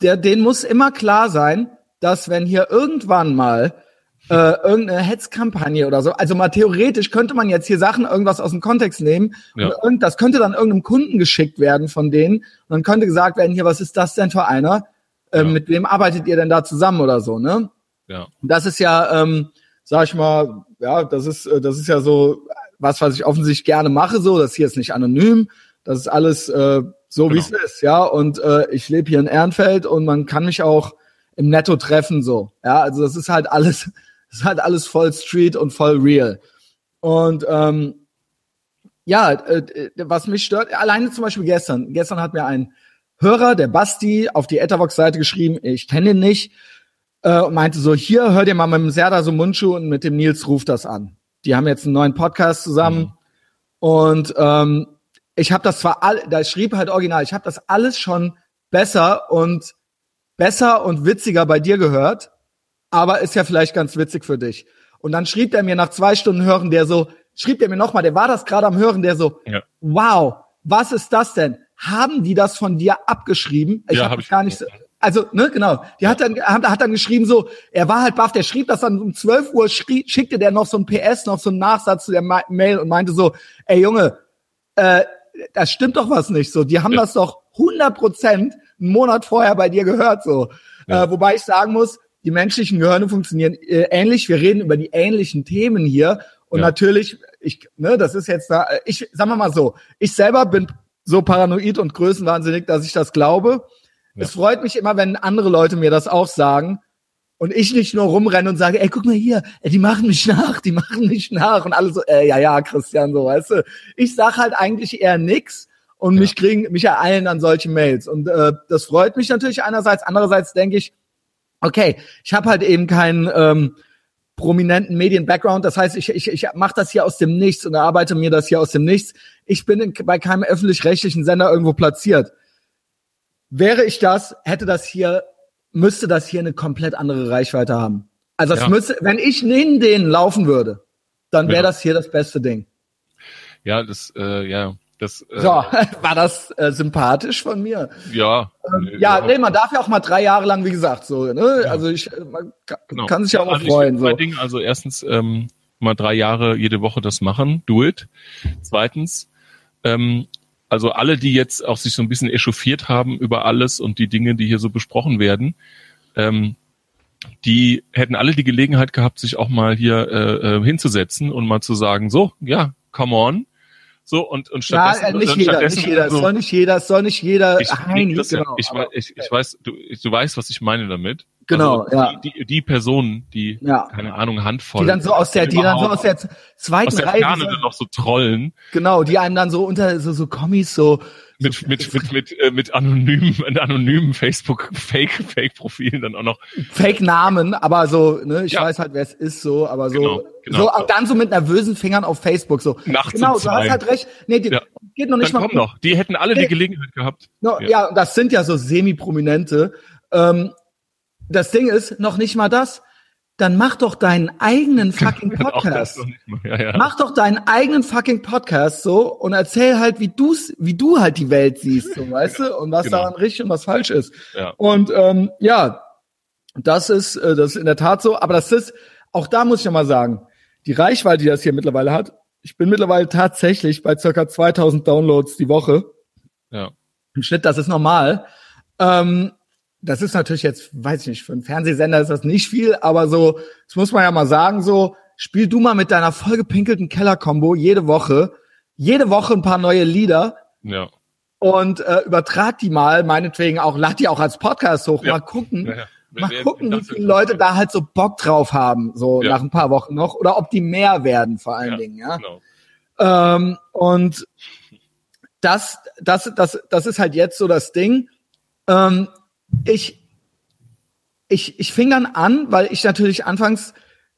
der, denen muss immer klar sein, dass wenn hier irgendwann mal äh, irgendeine Hetzkampagne oder so, also mal theoretisch könnte man jetzt hier Sachen irgendwas aus dem Kontext nehmen Ja. und das könnte dann irgendeinem Kunden geschickt werden von denen und dann könnte gesagt werden, hier, was ist das denn für einer? Ähm, Ja. Mit wem arbeitet ihr denn da zusammen oder so, ne? Ja. Das ist ja, ähm, sag ich mal, ja, das ist, äh, das ist ja so was, was ich offensichtlich gerne mache. So, das hier ist nicht anonym, das ist alles äh, so, wie es Genau. ist, ja. Und äh, ich lebe hier in Ehrenfeld und man kann mich auch im Netto treffen, so. Ja, also das ist halt alles, ist halt alles voll Street und voll real. Und ähm, ja, äh, was mich stört, alleine zum Beispiel gestern. Gestern hat mir ein Hörer, der Basti, auf die Etherbox-Seite geschrieben, ich kenne ihn nicht, äh, und meinte so, hier, hör dir mal mit dem Serdar so Mundschuh und mit dem Nils ruft das an. Die haben jetzt einen neuen Podcast zusammen Mhm. und ähm, ich habe das zwar all, da schrieb halt original, ich habe das alles schon besser und besser und witziger bei dir gehört, aber ist ja vielleicht ganz witzig für dich. Und dann schrieb er mir nach zwei Stunden Hören, der so, schrieb er mir nochmal, der war das gerade am Hören, der so, Ja. wow, was ist das denn? Haben die das von dir abgeschrieben? Ich Ja, habe hab ich gar nicht so, also, ne, genau. Die hat dann, hat, hat dann geschrieben so, er war halt baff, der schrieb das dann um 12 Uhr, schrie, schickte der noch so ein PS, noch so einen Nachsatz zu der Ma Mail und meinte so, ey Junge, äh, das stimmt doch was nicht so. Die haben Ja. das doch 100 Prozent einen Monat vorher bei dir gehört so. Ja. Äh, wobei ich sagen muss, die menschlichen Gehirne funktionieren äh, ähnlich. Wir reden über die ähnlichen Themen hier und Ja. natürlich, ich, ne, das ist jetzt da, äh, ich, sagen wir mal so, ich selber bin so paranoid und größenwahnsinnig, dass ich das glaube. Ja. Es freut mich immer, wenn andere Leute mir das auch sagen und ich nicht nur rumrenne und sage, ey, guck mal hier, ey, die machen mich nach, die machen mich nach und alle so, äh, ja, ja, Christian, so, weißt du. Ich sag halt eigentlich eher nix und Ja. mich kriegen, mich ereilen dann solche Mails und äh, das freut mich natürlich einerseits, andererseits denke ich, okay, ich habe halt eben keinen ähm, prominenten Medien-Background, das heißt, ich, ich, ich mache das hier aus dem Nichts und erarbeite mir das hier aus dem Nichts. Ich bin in, bei keinem öffentlich-rechtlichen Sender irgendwo platziert. Wäre ich das, hätte das hier, müsste das hier eine komplett andere Reichweite haben. Also es Ja. müsste, wenn ich neben denen laufen würde, dann wäre Ja. das hier das beste Ding. Ja, das, äh, ja. Das, äh, so, war das äh, sympathisch von mir? Ja. Ähm, ja, nee, man darf ja auch mal drei Jahre lang, wie gesagt, so, ne? Ja. Also ich, man kann, genau. kann sich ja auch mal also freuen. So. Dinge, also erstens ähm, mal drei Jahre jede Woche das machen, do it. Zweitens, ähm, also alle, die jetzt auch sich so ein bisschen echauffiert haben über alles und die Dinge, die hier so besprochen werden, ähm, die hätten alle die Gelegenheit gehabt, sich auch mal hier äh, äh hinzusetzen und mal zu sagen, so, ja, come on. So, und, und stattdessen. Ja, nicht jeder, nicht jeder, so, es soll nicht jeder, es soll nicht jeder. Ich, Heini, das, genau, ich, aber, ich, ich weiß, du, du weißt, was ich meine damit. Genau, also ja. Die, die, die Personen, die, ja. keine Ahnung, Handvoll. Die dann so aus der, die dann so aus der zweiten aus der Reihe. Ferne dann noch so trollen. Genau, die einem dann so unter, so, so Kommis so, mit, mit, mit, mit, äh, mit anonymen, mit anonymen Facebook Fake, Fake Profilen dann auch noch. Fake Namen, aber so, ne, ich ja. weiß halt, wer es ist, so, aber so, genau, genau. so, dann so mit nervösen Fingern auf Facebook, so. Nachts genau, du hast halt recht. Nee, die, ja. geht noch nicht dann mal. Komm noch, die hätten alle nee. die Gelegenheit gehabt. No, ja. ja, das sind ja so semi-prominente. Ähm, das Ding ist, noch nicht mal das dann mach doch deinen eigenen fucking Podcast. Ja, ja. Mach doch deinen eigenen fucking Podcast so und erzähl halt, wie du's, wie du halt die Welt siehst, so weißt du, und was genau. daran richtig und was falsch ist. Ja. Und ähm, ja, das ist äh, das ist in der Tat so. Aber das ist auch da muss ich ja mal sagen, die Reichweite, die das hier mittlerweile hat. Ich bin mittlerweile tatsächlich bei circa 2000 Downloads die Woche. Ja. Im Schnitt, das ist normal. Ähm, das ist natürlich jetzt, weiß ich nicht, für einen Fernsehsender ist das nicht viel, aber so, das muss man ja mal sagen, so, spiel du mal mit deiner vollgepinkelten Keller-Combo jede Woche, jede Woche ein paar neue Lieder. Ja. Und äh, übertrag die mal, meinetwegen auch, lad die auch als Podcast hoch, ja. mal gucken. Ja, ja. Mal gucken, wie viele Leute da halt so Bock drauf haben, so nach ein paar Wochen noch, oder ob die mehr werden, vor allen Dingen, ja. Genau. Ähm, und das, das, das, das ist halt jetzt so das Ding. Ähm, ich, ich, ich fing dann an, weil ich natürlich anfangs,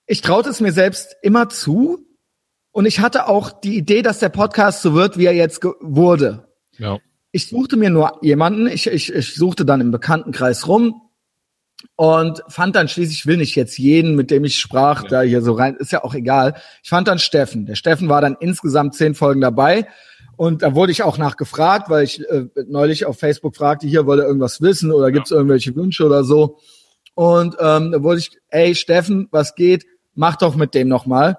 ich traute es mir selbst immer zu. Und ich hatte auch die Idee, dass der Podcast so wird, wie er jetzt wurde. Ja. Ich suchte mir nur jemanden, ich, ich, ich suchte dann im Bekanntenkreis rum und fand dann schließlich, ich will nicht jetzt jeden, mit dem ich sprach, ja. da hier so rein, ist ja auch egal. Ich fand dann Steffen. Der Steffen war dann insgesamt zehn Folgen dabei und da wurde ich auch nachgefragt, weil ich äh, neulich auf Facebook fragte, hier wollte irgendwas wissen oder gibt's irgendwelche Wünsche oder so. Und ähm, da wurde ich, ey Steffen, was geht? Mach doch mit dem nochmal.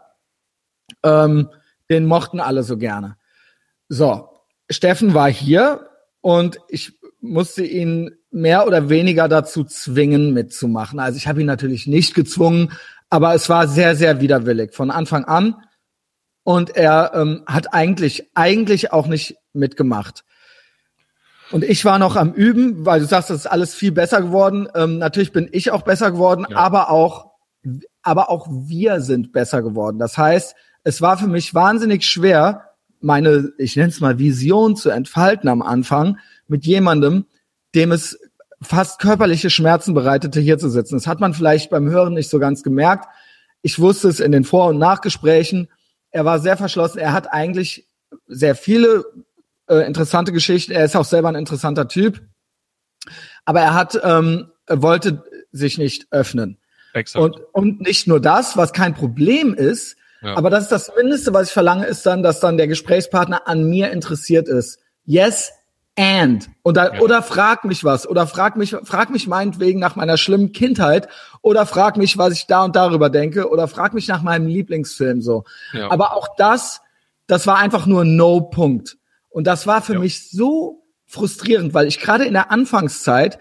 Ähm, den mochten alle so gerne. So, Steffen war hier und ich musste ihn mehr oder weniger dazu zwingen, mitzumachen. Also ich habe ihn natürlich nicht gezwungen, aber es war sehr, sehr widerwillig von Anfang an und er ähm, hat eigentlich eigentlich auch nicht mitgemacht. Und ich war noch am Üben, weil du sagst, das ist alles viel besser geworden. Ähm, natürlich bin ich auch besser geworden, ja. aber auch aber auch wir sind besser geworden. Das heißt, es war für mich wahnsinnig schwer, meine, ich nenne es mal Vision zu entfalten am Anfang mit jemandem, dem es fast körperliche Schmerzen bereitete, hier zu sitzen. Das hat man vielleicht beim Hören nicht so ganz gemerkt. Ich wusste es in den Vor- und Nachgesprächen er war sehr verschlossen. Er hat eigentlich sehr viele äh, interessante Geschichten. Er ist auch selber ein interessanter Typ. Aber er hat, ähm, wollte sich nicht öffnen. Exakt. Und, und nicht nur das, was kein Problem ist, ja. aber das ist das Mindeste, was ich verlange, ist dann, dass dann der Gesprächspartner an mir interessiert ist. Yes, and. Oder ja. oder frag mich was. Oder frag mich frag mich meinetwegen nach meiner schlimmen Kindheit. Oder frag mich was ich da und darüber denke. Oder frag mich nach meinem Lieblingsfilm so. Ja. aber auch das das war einfach nur no Punkt. Und das war für ja. mich so frustrierend weil ich gerade in der Anfangszeit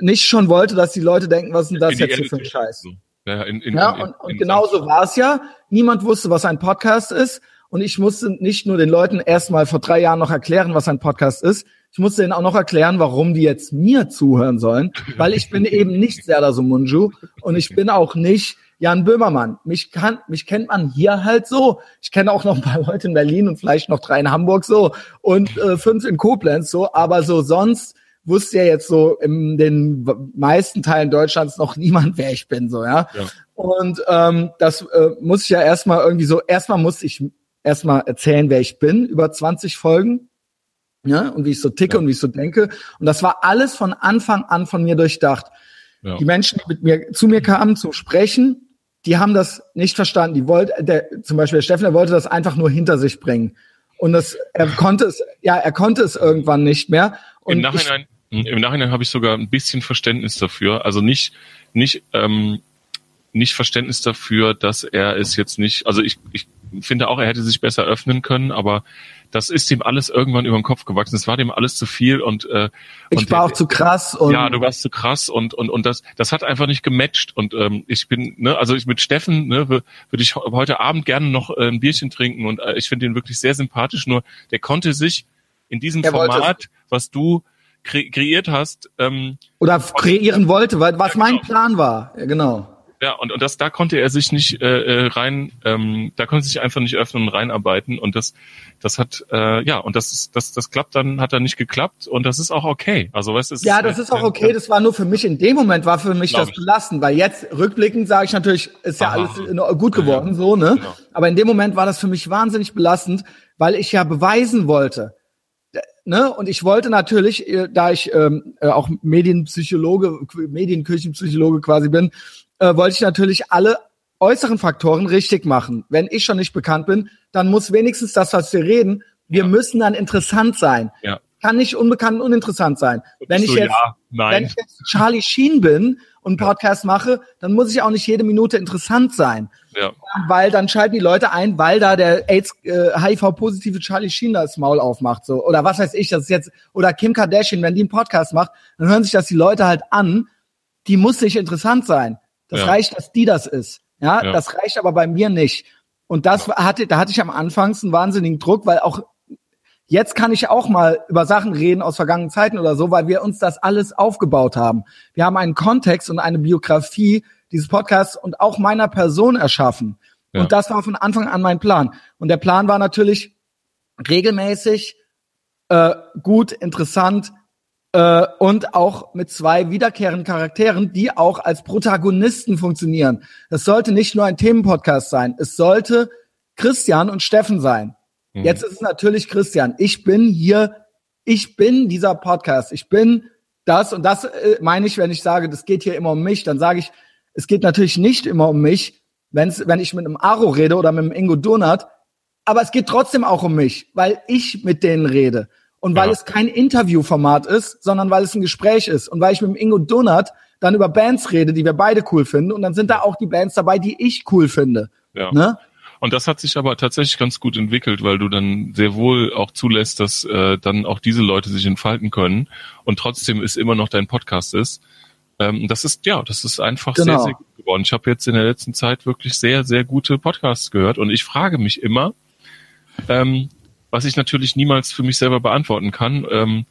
nicht schon wollte dass die Leute denken was ist denn das jetzt hier für ein Scheiß? ja, in, in, ja und, und genauso war es ja. Niemand wusste was ein Podcast ist und ich musste nicht nur den Leuten erstmal vor drei Jahren noch erklären, was ein Podcast ist. Ich musste ihnen auch noch erklären, warum die jetzt mir zuhören sollen, weil ich bin eben nicht Serdar Sumunju und ich bin auch nicht Jan Böhmermann. Mich kann, mich kennt man hier halt so. Ich kenne auch noch ein paar Leute in Berlin und vielleicht noch drei in Hamburg so und äh, fünf in Koblenz so, aber so sonst wusste ja jetzt so in den meisten Teilen Deutschlands noch niemand, wer ich bin, so, ja. ja. Und ähm, das äh, muss ich ja erstmal irgendwie so, erstmal muss ich erstmal erzählen, wer ich bin, über 20 Folgen. Ja, und wie ich so ticke ja. und wie ich so denke. Und das war alles von Anfang an von mir durchdacht. Ja. Die Menschen, die mit mir zu mir kamen zum Sprechen, die haben das nicht verstanden. Die wollten, der, zum Beispiel der Steffen, der wollte das einfach nur hinter sich bringen. Und das, er konnte es, ja, er konnte es irgendwann nicht mehr. Und Im Nachhinein, im Nachhinein habe ich sogar ein bisschen Verständnis dafür. Also nicht, nicht, ähm, nicht Verständnis dafür, dass er es jetzt nicht, also ich, ich finde auch, er hätte sich besser öffnen können, aber das ist ihm alles irgendwann über den Kopf gewachsen. Es war dem alles zu viel und äh, ich und war auch zu krass und ja, du warst zu krass und und und das das hat einfach nicht gematcht und ähm, ich bin ne, also ich mit Steffen ne, würde ich heute Abend gerne noch äh, ein Bierchen trinken und äh, ich finde ihn wirklich sehr sympathisch. Nur der konnte sich in diesem Er wollte Format, was du kre kreiert hast, ähm, oder kreieren wollte, weil was Ja, mein genau. Plan war. Ja, genau. Ja, und, und das, da konnte er sich nicht äh, äh, rein, ähm, da konnte er sich einfach nicht öffnen und reinarbeiten und das, das hat, äh, ja, und das ist, das, das klappt dann, hat dann nicht geklappt und das ist auch okay. Also weißt du, es Ja, das ist auch okay. Das war nur für mich in dem Moment war für mich das belastend, weil jetzt rückblickend sage ich natürlich, ist ja Aha. alles gut geworden, so ne. Genau. Aber in dem Moment war das für mich wahnsinnig belastend, weil ich ja beweisen wollte, ne. Und ich wollte natürlich, äh, da ich ähm, äh, auch Medienpsychologe, Medienküchenpsychologe quasi bin, äh, wollte ich natürlich alle äußeren Faktoren richtig machen. Wenn ich schon nicht bekannt bin, dann muss wenigstens das, was wir reden, wir Ja. müssen dann interessant sein. Ja. Kann nicht unbekannt und uninteressant sein. Wenn ich so, jetzt ja, wenn ich jetzt Charlie Sheen bin und Podcast mache, dann muss ich auch nicht jede Minute interessant sein. Ja. Weil dann schalten die Leute ein, weil da der AIDS, äh, HIV-positive Charlie Sheen das Maul aufmacht, so. Oder was weiß ich, das ist jetzt, oder Kim Kardashian, wenn die einen Podcast macht, dann hören sich das die Leute halt an. Die muss nicht interessant sein. Das Ja. reicht, dass die das ist. Ja, Ja. das reicht aber bei mir nicht. Und das hatte, da hatte ich am Anfang einen wahnsinnigen Druck, weil auch Jetzt kann ich auch mal über Sachen reden aus vergangenen Zeiten oder so, weil wir uns das alles aufgebaut haben. Wir haben einen Kontext und eine Biografie dieses Podcasts und auch meiner Person erschaffen. Ja. Und das war von Anfang an mein Plan. Und der Plan war natürlich regelmäßig äh, gut, interessant äh, und auch mit zwei wiederkehrenden Charakteren, die auch als Protagonisten funktionieren. Es sollte nicht nur ein Themenpodcast sein. Es sollte Christian und Steffen sein. Mhm. Jetzt ist es natürlich Christian. Ich bin hier, ich bin dieser Podcast. Ich bin das und das äh, meine ich, wenn ich sage, das geht hier immer um mich, dann sage ich, es geht natürlich nicht immer um mich, wenn's, wenn ich mit einem Aro rede oder mit einem Ingo Donat, aber es geht trotzdem auch um mich, weil ich mit denen rede und weil Ja. es kein Interviewformat ist, sondern weil es ein Gespräch ist und weil ich mit dem Ingo Donat dann über Bands rede, die wir beide cool finden und dann sind da auch die Bands dabei, die ich cool finde. Ja. Ne? Und das hat sich aber tatsächlich ganz gut entwickelt, weil du dann sehr wohl auch zulässt, dass äh, dann auch diese Leute sich entfalten können und trotzdem ist immer noch dein Podcast ist. Ähm, das ist ja, das ist einfach sehr, Genau. sehr gut geworden. Ich habe jetzt in der letzten Zeit wirklich sehr, sehr gute Podcasts gehört und ich frage mich immer, ähm, was ich natürlich niemals für mich selber beantworten kann ähm,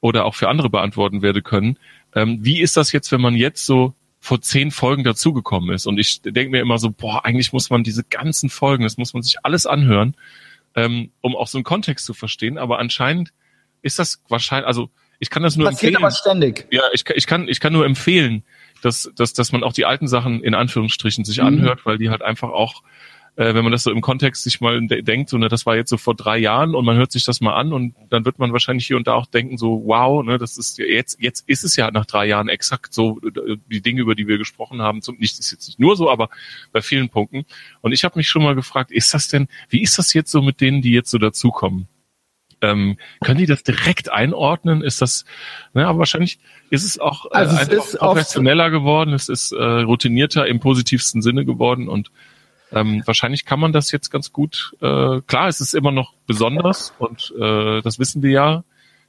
oder auch für andere beantworten werde können. Ähm, wie ist das jetzt, wenn man jetzt so vor zehn Folgen dazugekommen ist? Und ich denke mir immer so, boah, eigentlich muss man diese ganzen Folgen, das muss man sich alles anhören, ähm, um auch so einen Kontext zu verstehen. Aber anscheinend ist das wahrscheinlich, also ich kann das nur Passiert empfehlen. aber ständig. Ja, ich, kann- ich kann, ich kann nur empfehlen, dass, dass, dass man auch die alten Sachen in Anführungsstrichen sich Mhm. anhört, weil die halt einfach auch, äh, wenn man das so im Kontext sich mal de denkt, so, ne, das war jetzt so vor drei Jahren und man hört sich das mal an und dann wird man wahrscheinlich hier und da auch denken, so, wow, ne, das ist ja jetzt, jetzt ist es ja nach drei Jahren exakt so, die Dinge, über die wir gesprochen haben, zum, nicht, ist jetzt nicht nur so, aber bei vielen Punkten. Und ich habe mich schon mal gefragt, ist das denn, wie ist das jetzt so mit denen, die jetzt so dazukommen? Ähm, können die das direkt einordnen? Ist das, ne, aber wahrscheinlich ist es auch äh, Also es ist professioneller geworden, es ist äh, routinierter im positivsten Sinne geworden und ähm, wahrscheinlich kann man das jetzt ganz gut, äh, klar, es ist immer noch besonders und äh, das wissen wir ja,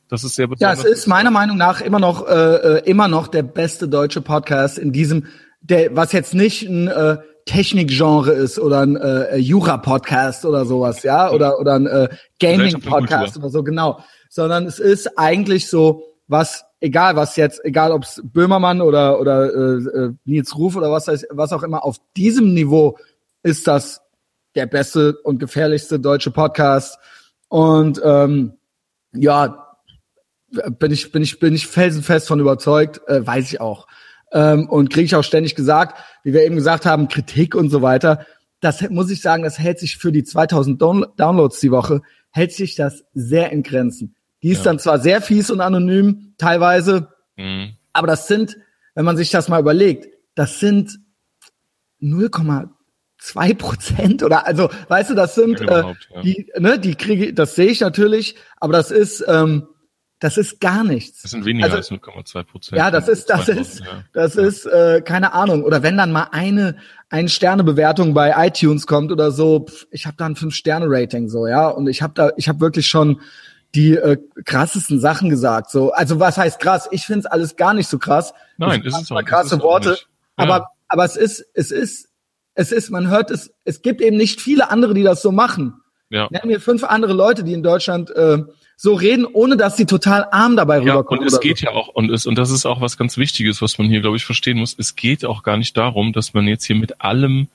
das ist sehr Ja, besonders. es ist meiner Meinung nach immer noch äh, äh, immer noch der beste deutsche Podcast in diesem, der was jetzt nicht ein äh, Technikgenre ist oder ein äh, Jura-Podcast oder sowas, ja, oder oder ein äh, Gaming-Podcast oder so, genau, sondern es ist eigentlich so was, egal was jetzt, egal ob es Böhmermann oder oder äh, äh, Nils Ruf oder was was auch immer, auf diesem Niveau ist das der beste und gefährlichste deutsche Podcast und ähm, ja, bin ich, bin ich, bin ich felsenfest von überzeugt, äh, weiß ich auch. Ähm, und kriege ich auch ständig gesagt, wie wir eben gesagt haben, Kritik und so weiter. Das muss ich sagen, das hält sich für die 2000 Down Downloads die Woche, hält sich das sehr in Grenzen. Die ist Ja. dann zwar sehr fies und anonym, teilweise, Mhm. aber das sind, wenn man sich das mal überlegt, das sind zwei Prozent oder also, weißt du, das sind äh, ja. die, ne, die kriege, das sehe ich natürlich, aber das ist, ähm, das ist gar nichts. Das sind weniger Also- als 0,2 Prozent. Ja, das ist, das 2000, ist, ja. das ist, äh, keine Ahnung. Oder wenn dann mal eine, eine Sternebewertung bei iTunes kommt oder so, pf, ich habe da ein Fünf-Sterne-Rating so, ja. Und ich habe da, ich habe wirklich schon die äh, krassesten Sachen gesagt. So, also was heißt krass? Ich find's alles gar nicht so krass. Nein, Ich ist es auch- krasse ist es auch Worte. nicht. Ja. Aber, aber es ist, es ist, es ist, man hört es, es gibt eben nicht viele andere, die das so machen. Ja. Nenn mir fünf andere Leute, die in Deutschland äh, so reden, ohne dass sie total arm dabei Ja, rüberkommen. und es geht so. ja auch, und es, und das ist auch was ganz Wichtiges, was man hier, glaube ich, verstehen muss. Es geht auch gar nicht darum, dass man jetzt hier mit allem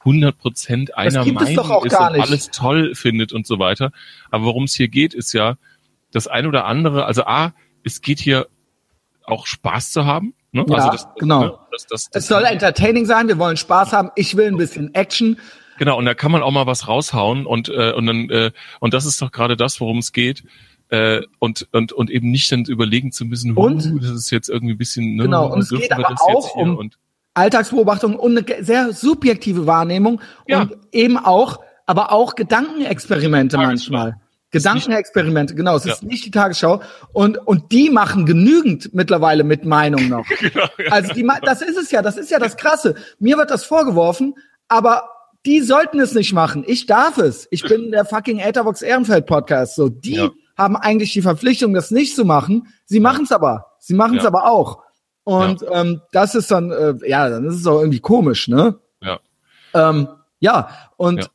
100 Prozent einer Meinung ist und alles toll findet und so weiter. Aber worum es hier geht, ist ja das ein oder andere, also A, es geht hier auch Spaß zu haben. Ne? Ja, also das, genau. Ne? Das, das, das, Es soll entertaining sein, wir wollen Spaß haben, ich will ein bisschen Action. Genau, und da kann man auch mal was raushauen und äh, und dann äh, und das ist doch gerade das, worum es geht. Äh, und und und eben nicht dann überlegen zu müssen, Und? uh, das ist jetzt irgendwie ein bisschen ne, Genau, und es geht aber auch um- und Alltagsbeobachtung und eine sehr subjektive Wahrnehmung Ja. und eben auch, aber auch Gedankenexperimente manchmal. Gedankenexperimente, genau. Es ist Ja. nicht die Tagesschau und und die machen genügend mittlerweile mit Meinung noch. genau, ja. Also die, das ist es ja, das ist ja das Krasse. Mir wird das vorgeworfen, aber die sollten es nicht machen. Ich darf es. Ich bin der fucking Etherbox Ehrenfeld Podcast. So, die Ja. haben eigentlich die Verpflichtung, das nicht zu machen. Sie machen es aber. Sie machen es aber auch. Und ähm, das ist dann, äh, ja, dann ist es auch irgendwie komisch, ne? Ja. Ähm, ja, und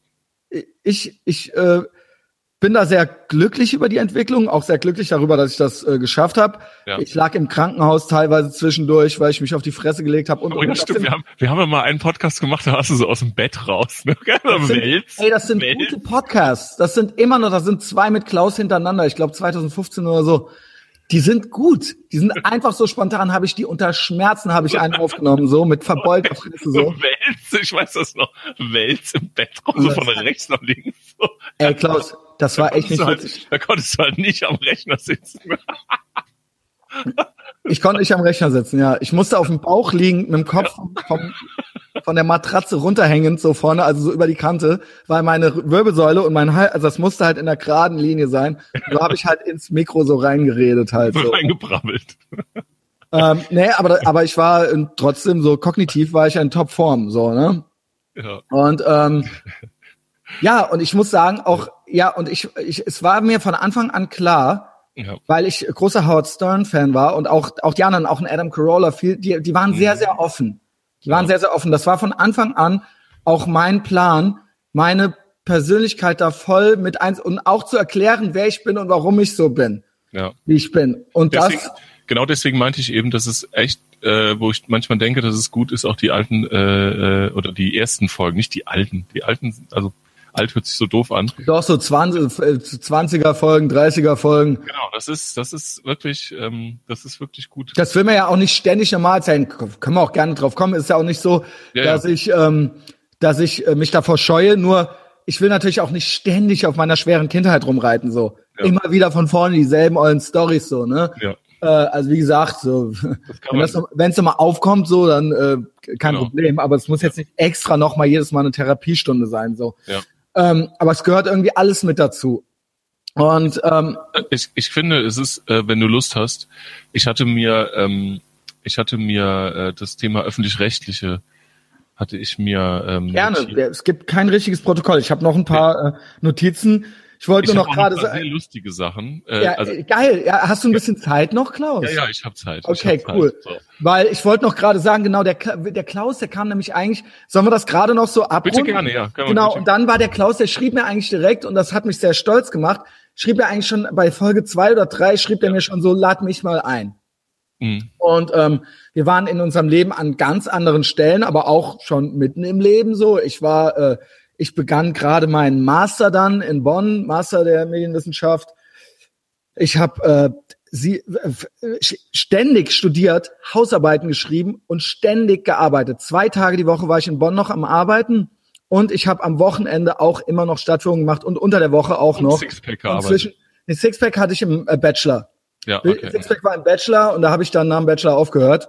ich, ich äh, bin da sehr glücklich über die Entwicklung, auch sehr glücklich darüber, dass ich das äh, geschafft habe. Ja. Ich lag im Krankenhaus teilweise zwischendurch, weil ich mich auf die Fresse gelegt habe. Und, Oh ja, und stimmt. sind- Wir haben, wir haben ja mal einen Podcast gemacht, da hast du so aus dem Bett raus. Ne? Das sind, ey, das sind Wels. gute Podcasts. Das sind immer noch, das sind zwei mit Klaus hintereinander. Ich glaube 2015 oder so. Die sind gut. Die sind einfach so spontan. Habe ich die unter Schmerzen habe ich einen aufgenommen, so mit verbeulter Fresse so. Wels, ich weiß das noch. Wels im Bett raus, so von rechts nach links. So. Ey Klaus, das war echt nicht witzig. halt, da konntest du halt nicht am Rechner sitzen. Ich konnte nicht am Rechner sitzen, ja. Ich musste auf dem Bauch liegen, mit dem Kopf vom, von der Matratze runterhängend, so vorne, also so über die Kante, weil meine Wirbelsäule und mein Hals, also das musste halt in der geraden Linie sein. So habe ich halt ins Mikro so reingeredet halt. So. Reingebrabbelt. ähm, nee, aber, aber ich war äh, trotzdem so kognitiv war ich ja in Topform, so, ne? Ja. Und ähm, ja, und ich muss sagen, auch, ja, und ich, ich, es war mir von Anfang an klar, Ja. weil ich großer Howard Stern-Fan war und auch, auch die anderen, auch ein Adam Carolla, viel, die, die waren sehr, sehr offen. Die waren Ja. sehr, sehr offen. Das war von Anfang an auch mein Plan, meine Persönlichkeit da voll mit eins und auch zu erklären, wer ich bin und warum ich so bin, ja. wie ich bin. Und Deswegen, das, genau deswegen meinte ich eben, dass es echt, äh, wo ich manchmal denke, dass es gut ist, auch die alten äh, äh, oder die ersten Folgen, nicht die alten. Die alten, also alt hört sich so doof an. doch so 20, äh, 20er Folgen, 30er Folgen. Genau, das ist, das ist wirklich, ähm, das ist wirklich gut. Das will man ja auch nicht ständig normal sein. Können wir auch gerne drauf kommen. Ist ja auch nicht so, Ja, dass ja. ich, ähm, dass ich äh, mich davor scheue. Nur ich will natürlich auch nicht ständig auf meiner schweren Kindheit rumreiten. So Ja. immer wieder von vorne dieselben ollen Stories so. Ne? Ja. Äh, also wie gesagt, so Das wenn es nochmal aufkommt, so dann äh, kein Genau. Problem. Aber es muss jetzt nicht extra noch mal jedes Mal eine Therapiestunde sein. So. Ja. Ähm, aber es gehört irgendwie alles mit dazu. Und ähm, ich, ich finde, es ist, äh, wenn du Lust hast, ich hatte mir, ähm, ich hatte mir äh, das Thema öffentlich-rechtliche hatte ich mir ähm, Gerne. Es gibt kein richtiges Protokoll. Ich habe noch ein paar äh, Notizen. Ich wollte Ich nur noch gerade sagen. sehr lustige Sachen. Äh, Ja, also, geil. Ja, hast du ein bisschen Zeit noch, Klaus? ja, ja, ich habe Zeit. Okay, hab cool. Zeit. So. Weil ich wollte noch gerade sagen, genau, der, der Klaus, der kam nämlich eigentlich, sollen wir das gerade noch so abrunden? Bitte gerne, ja. Genau, bitte. und dann war der Klaus, der schrieb mir eigentlich direkt, und das hat mich sehr stolz gemacht, schrieb er eigentlich schon bei Folge zwei oder drei, schrieb er mir schon so, lad mich mal ein. Mhm. Und ähm, wir waren in unserem Leben an ganz anderen Stellen, aber auch schon mitten im Leben so. Ich war, äh, ich begann gerade meinen Master dann in Bonn, Master der Medienwissenschaft. Ich habe äh, sie äh, ständig studiert, Hausarbeiten geschrieben und ständig gearbeitet. Zwei Tage die Woche war ich in Bonn noch am Arbeiten und ich habe am Wochenende auch immer noch Stadtführungen gemacht und unter der Woche auch Und noch. Sixpack gearbeitet. Sixpack hatte ich im äh, Bachelor. Ja, okay. Sixpack war im Bachelor und da habe ich dann nach dem Bachelor aufgehört.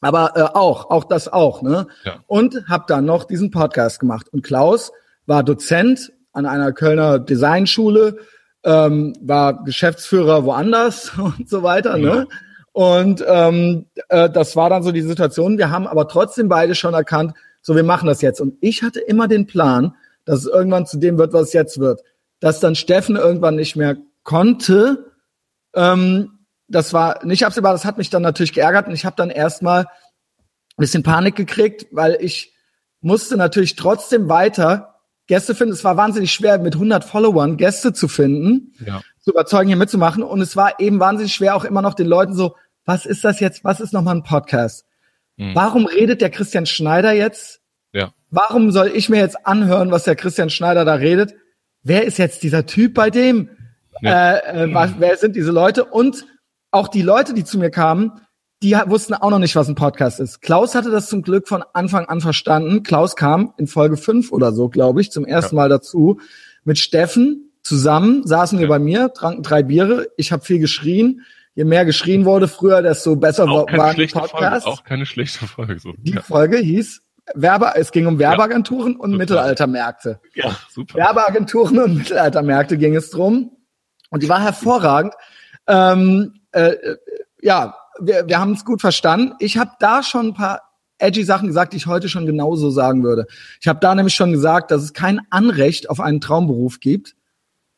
Aber äh, auch, auch das auch, ne? Ja. Und habe dann noch diesen Podcast gemacht. Und Klaus war Dozent an einer Kölner Designschule, ähm, war Geschäftsführer woanders und so weiter, ne? Und ähm, äh, das war dann so die Situation. Wir haben aber trotzdem beide schon erkannt, so wir machen das jetzt. Und ich hatte immer den Plan, dass es irgendwann zu dem wird, was es jetzt wird. Dass dann Steffen irgendwann nicht mehr konnte, ähm, das war nicht absehbar, das hat mich dann natürlich geärgert und ich habe dann erstmal ein bisschen Panik gekriegt, weil ich musste natürlich trotzdem weiter Gäste finden. Es war wahnsinnig schwer, mit 100 Followern Gäste zu finden, Ja. zu überzeugen, hier mitzumachen. Und es war eben wahnsinnig schwer, auch immer noch den Leuten so, was ist das jetzt? Was ist nochmal ein Podcast? Mhm. Warum redet der Christian Schneider jetzt? Ja. Warum soll ich mir jetzt anhören, was der Christian Schneider da redet? Wer ist jetzt dieser Typ bei dem? Ja. Äh, äh, was, wer sind diese Leute? Und auch die Leute, die zu mir kamen, die wussten auch noch nicht, was ein Podcast ist. Klaus hatte das zum Glück von Anfang an verstanden. Klaus kam in Folge 5 oder so, glaube ich, zum ersten Mal dazu. Mit Steffen zusammen saßen wir Ja. bei mir, tranken drei Biere. Ich habe viel geschrien. Je mehr geschrien wurde früher, desto besser Auch war keine war schlechte Folge. Podcast. Auch keine schlechte Folge. So. Die Ja. Folge hieß Werbe, es ging um Werbeagenturen und Total. Mittelaltermärkte. ja, super. Werbeagenturen und Mittelaltermärkte ging es drum. Und die war hervorragend. Ähm, äh, äh, ja, wir, wir haben es gut verstanden. Ich habe da schon ein paar edgy Sachen gesagt, die ich heute schon genauso sagen würde. Ich habe da nämlich schon gesagt, dass es kein Anrecht auf einen Traumberuf gibt.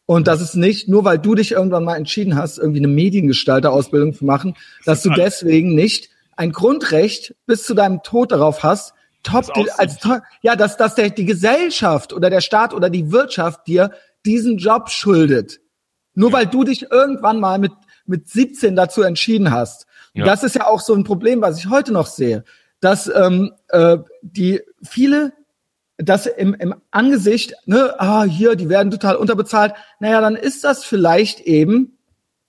Und dass es nicht, nur weil du dich irgendwann mal entschieden hast, irgendwie eine Mediengestalter-Ausbildung zu machen, dass du deswegen nicht ein Grundrecht bis zu deinem Tod darauf hast, top, Das als to- ja, dass, dass der, die Gesellschaft oder der Staat oder die Wirtschaft dir diesen Job schuldet. Nur weil du dich irgendwann mal mit, mit 17 dazu entschieden hast. Ja. Das ist ja auch so ein Problem, was ich heute noch sehe, dass ähm, äh, die viele das im, im Angesicht, ne, ah, hier, die werden total unterbezahlt, naja, dann ist das vielleicht eben,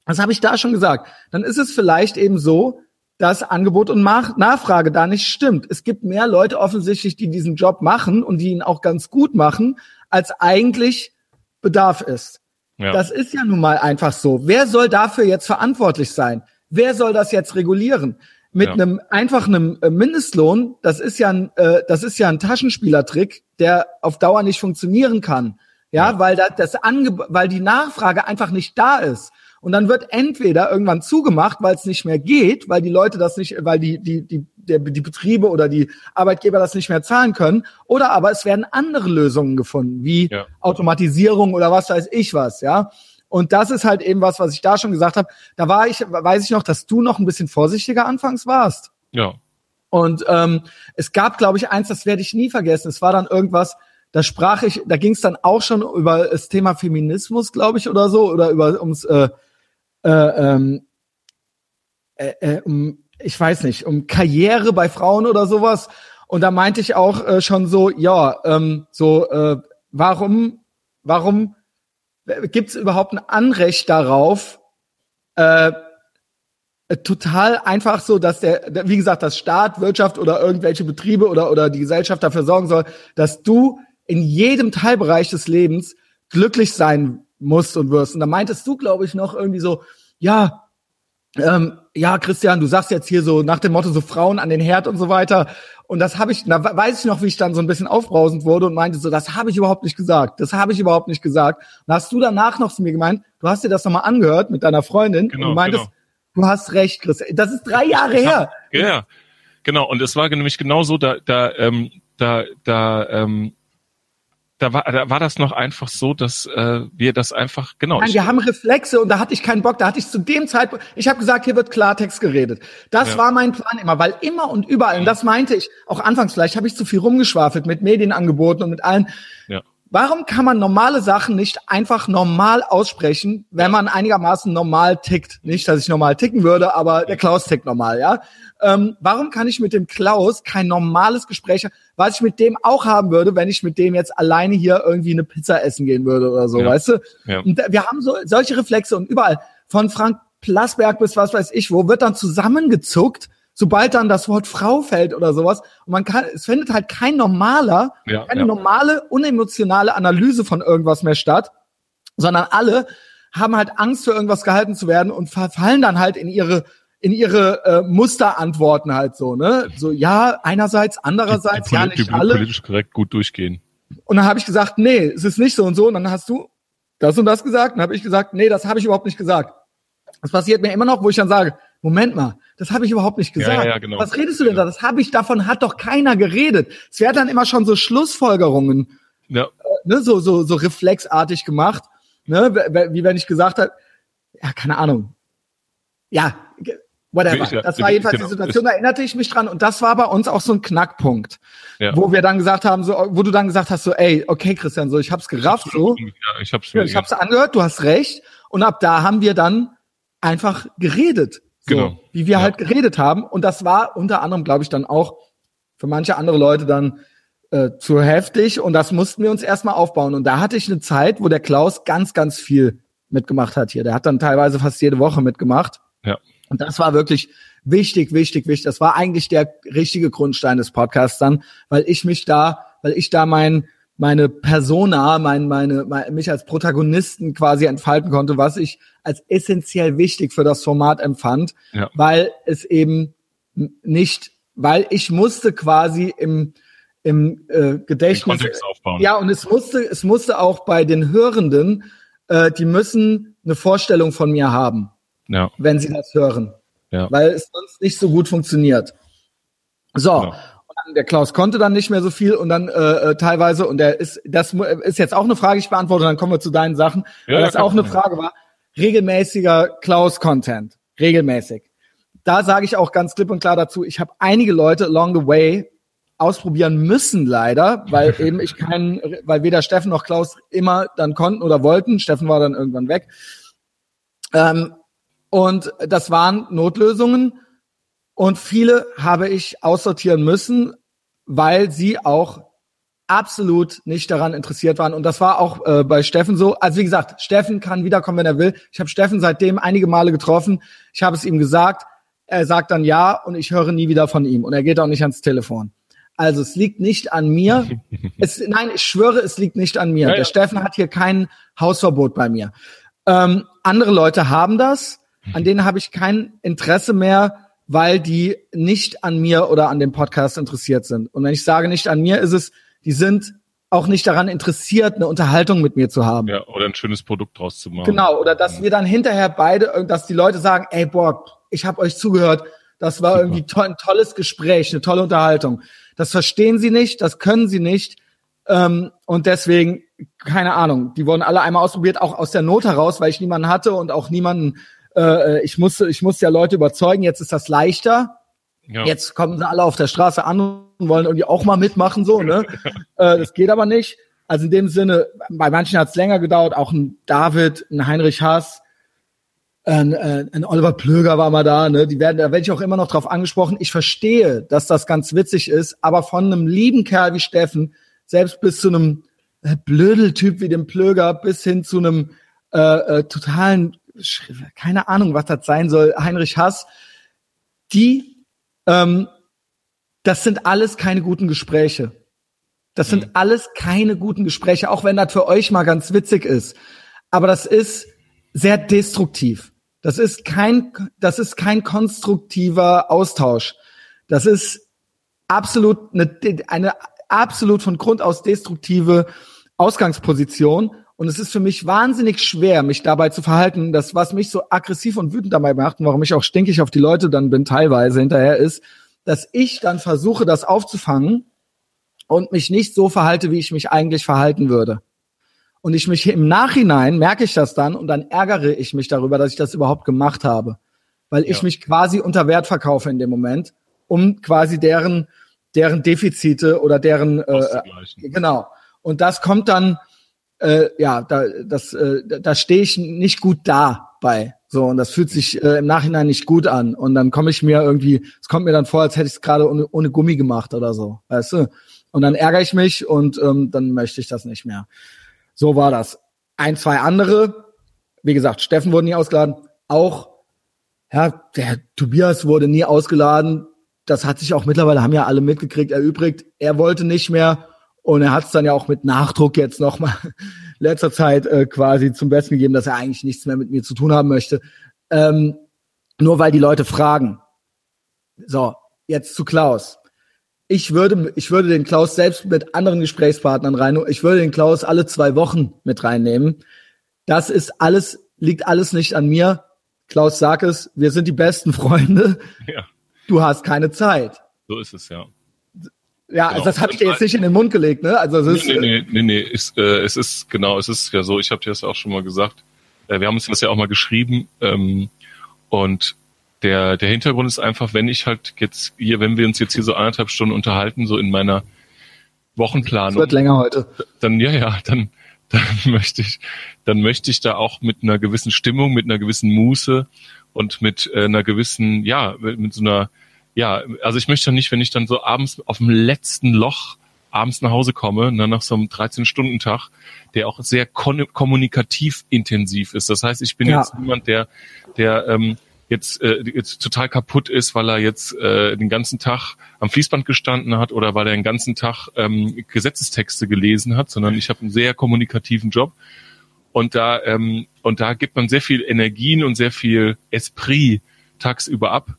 das habe ich da schon gesagt, dann ist es vielleicht eben so, dass Angebot und Nachfrage da nicht stimmt. Es gibt mehr Leute offensichtlich, die diesen Job machen und die ihn auch ganz gut machen, als eigentlich Bedarf ist. Ja. Das ist ja nun mal einfach so. Wer soll dafür jetzt verantwortlich sein? Wer soll das jetzt regulieren? Mit Ja. einem einfach einem äh, Mindestlohn, das ist ja ein, äh, das ist ja ein Taschenspielertrick, der auf Dauer nicht funktionieren kann. Ja, Ja. weil da, das Ange weil die Nachfrage einfach nicht da ist. Und dann wird entweder irgendwann zugemacht, weil es nicht mehr geht, weil die Leute das nicht, weil die, die, die, der, die Betriebe oder die Arbeitgeber das nicht mehr zahlen können, oder aber es werden andere Lösungen gefunden, wie Ja. Automatisierung oder was weiß ich was, ja. Und das ist halt eben was, was ich da schon gesagt habe. Da war ich, weiß ich noch, dass du noch ein bisschen vorsichtiger anfangs warst. ja. Und ähm, es gab, glaube ich, eins, das werde ich nie vergessen. Es war dann irgendwas, da sprach ich, da ging es dann auch schon über das Thema Feminismus, glaube ich, oder so, oder über ums äh, äh, ähm, äh, äh, um, ich weiß nicht, um Karriere bei Frauen oder sowas. Und da meinte ich auch äh, schon so, ja, ähm, so, äh, warum, warum gibt es überhaupt ein Anrecht darauf, äh, äh, total einfach so, dass der, der, wie gesagt, das Staat, Wirtschaft oder irgendwelche Betriebe oder, oder die Gesellschaft dafür sorgen soll, dass du in jedem Teilbereich des Lebens glücklich sein musst und wirst. Und da meintest du, glaube ich, noch irgendwie so, ja, ähm, ja, Christian, du sagst jetzt hier so nach dem Motto so Frauen an den Herd und so weiter. Und das habe ich, da weiß ich noch, wie ich dann so ein bisschen aufbrausend wurde und meinte so, das habe ich überhaupt nicht gesagt. Das habe ich überhaupt nicht gesagt. Und hast du danach noch zu mir gemeint, du hast dir das nochmal angehört mit deiner Freundin Genau, und du meintest, genau. du hast recht, Christian. Das ist drei Jahre her. ja, genau. Und es war nämlich genau so, da, da, ähm, da, da, ähm, da war, da war das noch einfach so, dass äh, wir das einfach genau. Nein, wir haben Reflexe und da hatte ich keinen Bock. Da hatte ich zu dem Zeitpunkt, ich habe gesagt, hier wird Klartext geredet. Das Ja. war mein Plan immer, weil immer und überall, und das meinte ich auch anfangs, vielleicht habe ich zu viel rumgeschwafelt mit Medienangeboten und mit allen. ja. Warum kann man normale Sachen nicht einfach normal aussprechen, wenn man einigermaßen normal tickt? Nicht, dass ich normal ticken würde, aber der Klaus tickt normal, ja? Ähm, warum kann ich mit dem Klaus kein normales Gespräch, was ich mit dem auch haben würde, wenn ich mit dem jetzt alleine hier irgendwie eine Pizza essen gehen würde oder so, Ja. weißt du? Ja. Und wir haben so solche Reflexe und überall von Frank Plasberg bis was weiß ich wo wird dann zusammengezuckt, sobald dann das Wort Frau fällt oder sowas. Und man kann, es findet halt kein normaler, Ja, keine ja. normale, unemotionale Analyse von irgendwas mehr statt, sondern alle haben halt Angst für irgendwas gehalten zu werden und verfallen dann halt in ihre in ihre äh, Muster antworten halt so, ne? So ja, einerseits, andererseits, die, die, ja nicht die alle. politisch korrekt gut durchgehen. Und dann habe ich gesagt, nee, es ist nicht so und so. Und dann hast du das und das gesagt. Und dann habe ich gesagt, nee, das habe ich überhaupt nicht gesagt. Das passiert mir immer noch, wo ich dann sage, Moment mal, das habe ich überhaupt nicht gesagt. Ja, ja, genau. Was redest du denn da? Das habe ich, davon hat doch keiner geredet. Es werden dann immer schon so Schlussfolgerungen, Ja, ne, so, so, so reflexartig gemacht, ne, wie wenn ich gesagt habe, ja, keine Ahnung. Ja, whatever. Ja, Das war jedenfalls genau. die Situation, da erinnerte ich mich dran und das war bei uns auch so ein Knackpunkt, ja. wo wir dann gesagt haben, so, wo du dann gesagt hast, so, ey, okay, Christian, so, ich hab's gerafft, so, Ja, ich hab's ich hab's angehört, du hast recht. Und ab da haben wir dann einfach geredet. So, Genau. Wie wir Ja. halt geredet haben. Und das war unter anderem, glaube ich, dann auch für manche andere Leute dann äh, zu heftig. Und das mussten wir uns erstmal aufbauen. Und da hatte ich eine Zeit, wo der Klaus ganz, ganz viel mitgemacht hat hier. Der hat dann teilweise fast jede Woche mitgemacht. Ja. Und das war wirklich wichtig, wichtig, wichtig. Das war eigentlich der richtige Grundstein des Podcasts dann, weil ich mich da, weil ich da mein, meine Persona, mein, meine, mein, mich als Protagonisten quasi entfalten konnte, was ich als essentiell wichtig für das Format empfand, Ja. weil es eben nicht, weil ich musste quasi im, im äh, Gedächtnis, ja, und es musste, es musste auch bei den Hörenden, äh, die müssen eine Vorstellung von mir haben ja. wenn sie das hören. Ja. Weil es sonst nicht so gut funktioniert. So. Genau. Der Klaus konnte dann nicht mehr so viel und dann äh, äh, teilweise, und der ist, das ist jetzt auch eine Frage, ich beantworte, dann kommen wir zu deinen Sachen, Ja, weil das auch eine Frage war. Regelmäßiger Klaus-Content. Regelmäßig. Da sage ich auch ganz klipp und klar dazu, ich habe einige Leute along the way ausprobieren müssen leider, weil eben ich keinen, weil weder Steffen noch Klaus immer dann konnten oder wollten. Steffen war dann irgendwann weg. Ähm, und das waren Notlösungen und viele habe ich aussortieren müssen, weil sie auch absolut nicht daran interessiert waren. Und das war auch äh, bei Steffen so. Also wie gesagt, Steffen kann wiederkommen, wenn er will. Ich habe Steffen seitdem einige Male getroffen. Ich habe es ihm gesagt. Er sagt dann ja und ich höre nie wieder von ihm. Und er geht auch nicht ans Telefon. Also es liegt nicht an mir. Es, nein, ich schwöre, es liegt nicht an mir. Ja, ja. Der Steffen hat hier kein Hausverbot bei mir. Ähm, andere Leute haben das. An denen habe ich kein Interesse mehr, weil die nicht an mir oder an dem Podcast interessiert sind. Und wenn ich sage nicht an mir, ist es, die sind auch nicht daran interessiert, eine Unterhaltung mit mir zu haben. ja. Oder ein schönes Produkt draus zu machen. Genau, oder dass wir dann hinterher beide, dass die Leute sagen, ey, boah, ich habe euch zugehört, das war Super. irgendwie to ein tolles Gespräch, eine tolle Unterhaltung. Das verstehen sie nicht, das können sie nicht. Ähm, und deswegen, keine Ahnung, die wurden alle einmal ausprobiert, auch aus der Not heraus, weil ich niemanden hatte und auch niemanden, äh, ich musste, ich musste ja Leute überzeugen, jetzt ist das leichter. Ja. Jetzt kommen sie alle auf der Straße an und wollen irgendwie auch mal mitmachen, so, ne? äh, das geht aber nicht. Also in dem Sinne, bei manchen hat es länger gedauert, auch ein David, ein Heinrich Haas, ein, äh, ein Oliver Plöger war mal da, ne? Die werden, da werde ich auch immer noch drauf angesprochen. Ich verstehe, dass das ganz witzig ist, aber von einem lieben Kerl wie Steffen, selbst bis zu einem äh, Blödeltyp wie dem Plöger, bis hin zu einem äh, äh, totalen, keine Ahnung, was das sein soll, Heinrich Haas, die, ähm, das sind alles keine guten Gespräche. Das sind Mhm. alles keine guten Gespräche, auch wenn das für euch mal ganz witzig ist. Aber das ist sehr destruktiv. Das ist kein, das ist kein konstruktiver Austausch. Das ist absolut eine, eine absolut von Grund aus destruktive Ausgangsposition. Und es ist für mich wahnsinnig schwer, mich dabei zu verhalten. Das, was mich so aggressiv und wütend dabei macht und warum ich auch stinkig auf die Leute dann bin teilweise hinterher ist, dass ich dann versuche, das aufzufangen und mich nicht so verhalte, wie ich mich eigentlich verhalten würde. Und ich mich im Nachhinein merke ich das dann und dann ärgere ich mich darüber, dass ich das überhaupt gemacht habe. Weil ich Ja. mich quasi unter Wert verkaufe in dem Moment, um quasi deren, deren Defizite oder deren, äh, genau. Und das kommt dann, äh, ja, da, das, äh, da- stehe ich nicht gut da bei. So, und das fühlt sich äh, im Nachhinein nicht gut an. Und dann komme ich mir irgendwie, es kommt mir dann vor, als hätte ich es gerade ohne, ohne Gummi gemacht oder so, weißt du? Und dann ärgere ich mich und ähm, dann möchte ich das nicht mehr. So war das. Ein, zwei andere, wie gesagt, Steffen wurde nie ausgeladen, auch, ja, der Tobias wurde nie ausgeladen. Das hat sich auch mittlerweile, haben ja alle mitgekriegt, erübrigt. Er wollte nicht mehr und er hat es dann ja auch mit Nachdruck jetzt nochmal letzter Zeit äh, quasi zum Besten gegeben, dass er eigentlich nichts mehr mit mir zu tun haben möchte. Ähm, nur weil die Leute fragen. So, jetzt zu Klaus. Ich würde, ich würde den Klaus selbst mit anderen Gesprächspartnern rein, ich würde den Klaus alle zwei Wochen mit reinnehmen. Das ist alles, liegt alles nicht an mir. Klaus, sag es, wir sind die besten Freunde. Ja. Du hast keine Zeit. So ist es, ja. Ja, genau. also das habe ich dir jetzt nicht in den Mund gelegt, ne? Also es ist, nee, nee, nee, nee, ist, äh, es ist genau, es ist ja so. Ich habe dir das auch schon mal gesagt. Äh, wir haben uns das ja auch mal geschrieben ähm, und der der Hintergrund ist einfach, wenn ich halt jetzt hier, wenn wir uns jetzt hier so anderthalb Stunden unterhalten, so in meiner Wochenplanung. Es wird länger heute. Dann ja, ja, dann dann möchte ich, dann möchte ich da auch mit einer gewissen Stimmung, mit einer gewissen Muße und mit äh, einer gewissen, ja, mit so einer ja, also ich möchte nicht, wenn ich dann so abends auf dem letzten Loch abends nach Hause komme, ne, nach so einem 13-Stunden-Tag, der auch sehr kommunikativ intensiv ist. Das heißt, ich bin ja. jetzt niemand, der, der ähm, jetzt, äh, jetzt total kaputt ist, weil er jetzt äh, den ganzen Tag am Fließband gestanden hat oder weil er den ganzen Tag ähm, Gesetzestexte gelesen hat, sondern ich habe einen sehr kommunikativen Job. Und da, ähm, und da gibt man sehr viel Energien und sehr viel Esprit tagsüber ab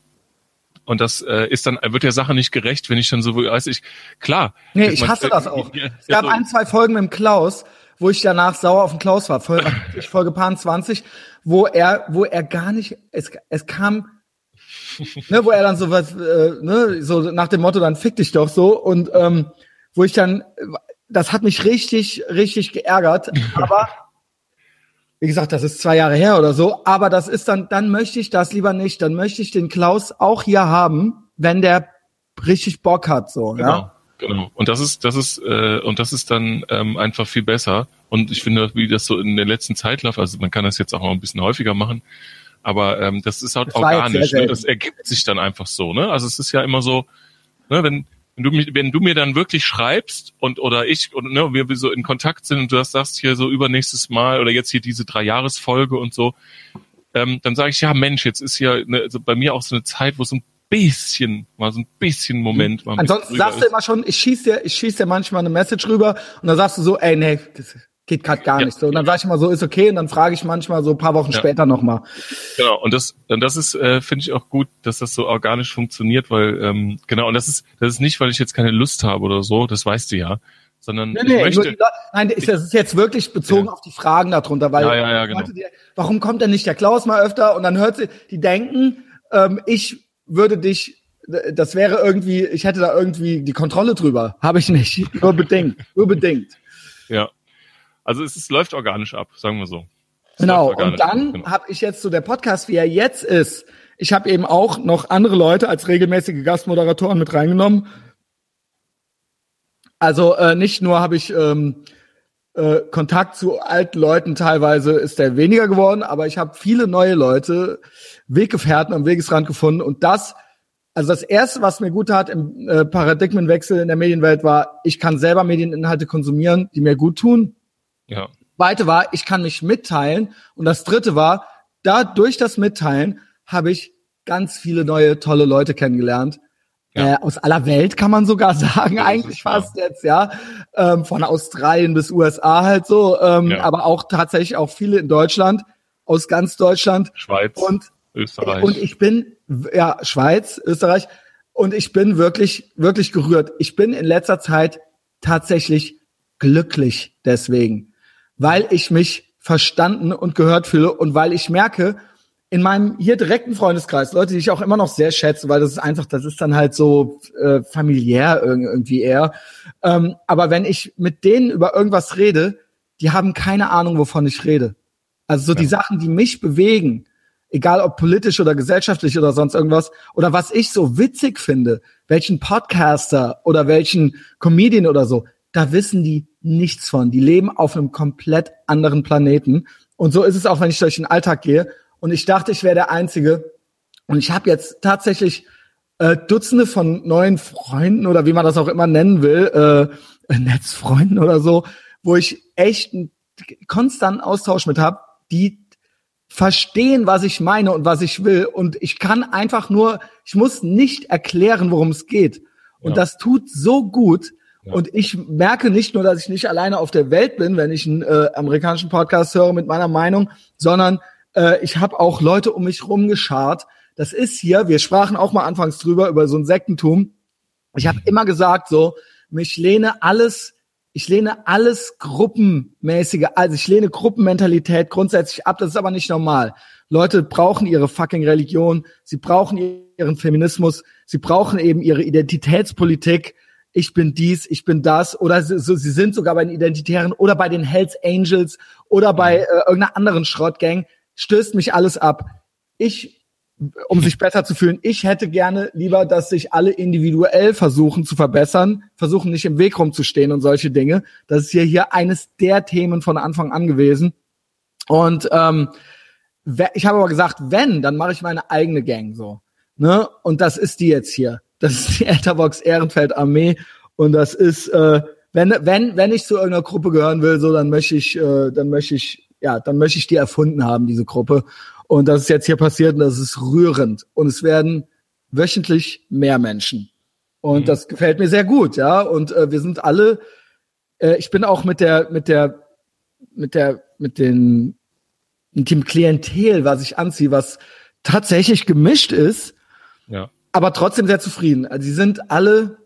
und das äh, ist dann, wird der Sache nicht gerecht, wenn ich dann so, weiß ich, klar. Nee, ich hasse das auch. Es gab ja, so ein, zwei Folgen mit dem Klaus, wo ich danach sauer auf den Klaus war, Folge, Folge Paar 20, wo er, wo er gar nicht, es, es kam, ne, wo er dann so was, äh, ne, so nach dem Motto, dann fick dich doch so und ähm, wo ich dann, das hat mich richtig, richtig geärgert, aber wie gesagt, das ist zwei Jahre her oder so, aber das ist dann, dann möchte ich das lieber nicht, dann möchte ich den Klaus auch hier haben, wenn der richtig Bock hat, so, genau, ja. Genau. Und das ist, das ist, äh, und das ist dann ähm, einfach viel besser. Und ich finde, wie das so in der letzten Zeit läuft, also man kann das jetzt auch noch ein bisschen häufiger machen, aber ähm, das ist halt das organisch, ne? das ergibt sich dann einfach so, ne? Also es ist ja immer so, ne, wenn, wenn du, mich, wenn du mir dann wirklich schreibst und oder ich und ne, wir so in Kontakt sind und du das sagst hier so übernächstes Mal oder jetzt hier diese drei Jahresfolge und so, ähm, dann sage ich ja Mensch, jetzt ist ja ne, also bei mir auch so eine Zeit, wo so ein bisschen, mal so ein bisschen Moment. Mal Ansonsten sagst ist. du immer schon, ich schieß dir, ich schieß dir manchmal eine Message rüber und dann sagst du so, ey, nee, das geht gerade gar ja. nicht so. Und dann sage ich mal so, ist okay, und dann frage ich manchmal so ein paar Wochen ja. später nochmal. Genau, und das, und das ist, äh, finde ich auch gut, dass das so organisch funktioniert, weil, ähm, genau, und das ist, das ist nicht, weil ich jetzt keine Lust habe oder so, das weißt du ja, sondern nee, nee, ich möchte. nein, das ist jetzt wirklich bezogen ja. auf die Fragen darunter, weil ja, ja, ja, genau. die, warum kommt denn nicht der Klaus mal öfter? Und dann hört sie, die denken, ähm, ich würde dich das wäre irgendwie, ich hätte da irgendwie die Kontrolle drüber. Habe ich nicht. Nur bedingt. Nur bedingt. Ja. Also es, es läuft organisch ab, sagen wir so. Es genau, und dann genau. habe ich jetzt so der Podcast, wie er jetzt ist. Ich habe eben auch noch andere Leute als regelmäßige Gastmoderatoren mit reingenommen. Also äh, nicht nur habe ich ähm, äh, Kontakt zu alten Leuten, teilweise ist der weniger geworden, aber ich habe viele neue Leute, Weggefährten am Wegesrand gefunden und das also das erste, was mir gut tat im äh, Paradigmenwechsel in der Medienwelt war, ich kann selber Medieninhalte konsumieren, die mir gut tun. Ja. Zweite war, ich kann mich mitteilen. Und das dritte war, da durch das Mitteilen habe ich ganz viele neue tolle Leute kennengelernt. Ja. Äh, aus aller Welt kann man sogar sagen, ja, eigentlich fast ja. jetzt, ja. Ähm, von Australien bis USA halt so, ähm, ja. aber auch tatsächlich auch viele in Deutschland, aus ganz Deutschland. Schweiz. Und, Österreich. Und ich bin, ja, Schweiz, Österreich. Und ich bin wirklich, wirklich gerührt. Ich bin in letzter Zeit tatsächlich glücklich deswegen weil ich mich verstanden und gehört fühle und weil ich merke, in meinem hier direkten Freundeskreis, Leute, die ich auch immer noch sehr schätze, weil das ist einfach, das ist dann halt so äh, familiär irgendwie eher. Ähm, aber wenn ich mit denen über irgendwas rede, die haben keine Ahnung, wovon ich rede. Also so ja. die Sachen, die mich bewegen, egal ob politisch oder gesellschaftlich oder sonst irgendwas, oder was ich so witzig finde, welchen Podcaster oder welchen Comedian oder so, da wissen die nichts von. Die leben auf einem komplett anderen Planeten. Und so ist es auch, wenn ich durch den Alltag gehe. Und ich dachte, ich wäre der Einzige. Und ich habe jetzt tatsächlich äh, Dutzende von neuen Freunden oder wie man das auch immer nennen will, äh, Netzfreunden oder so, wo ich echt einen konstanten Austausch mit habe, die verstehen, was ich meine und was ich will. Und ich kann einfach nur, ich muss nicht erklären, worum es geht. Und ja. das tut so gut, und ich merke nicht nur, dass ich nicht alleine auf der Welt bin, wenn ich einen äh, amerikanischen Podcast höre mit meiner Meinung, sondern äh, ich habe auch Leute um mich rumgeschart, Das ist hier, wir sprachen auch mal anfangs drüber, über so ein Sektentum. Ich habe immer gesagt, so, mich lehne alles, ich lehne alles gruppenmäßige, also ich lehne Gruppenmentalität grundsätzlich ab, das ist aber nicht normal. Leute brauchen ihre fucking Religion, sie brauchen ihren Feminismus, sie brauchen eben ihre Identitätspolitik. Ich bin dies, ich bin das, oder sie, so, sie sind sogar bei den Identitären oder bei den Hells Angels oder bei äh, irgendeiner anderen Schrottgang. Stößt mich alles ab. Ich, um sich besser zu fühlen, ich hätte gerne lieber, dass sich alle individuell versuchen zu verbessern, versuchen nicht im Weg rumzustehen und solche Dinge. Das ist hier hier eines der Themen von Anfang an gewesen. Und ähm, ich habe aber gesagt, wenn, dann mache ich meine eigene Gang so. Ne? Und das ist die jetzt hier. Das ist die Etherbox Ehrenfeld Armee. Und das ist, äh, wenn, wenn, wenn ich zu irgendeiner Gruppe gehören will, so, dann möchte ich, äh, dann möchte ich, ja, dann möchte ich die erfunden haben, diese Gruppe. Und das ist jetzt hier passiert und das ist rührend. Und es werden wöchentlich mehr Menschen. Und mhm. das gefällt mir sehr gut, ja. Und äh, wir sind alle, äh, ich bin auch mit der, mit der, mit der, mit den mit dem Klientel, was ich anziehe, was tatsächlich gemischt ist, ja. Aber trotzdem sehr zufrieden. Also sie sind alle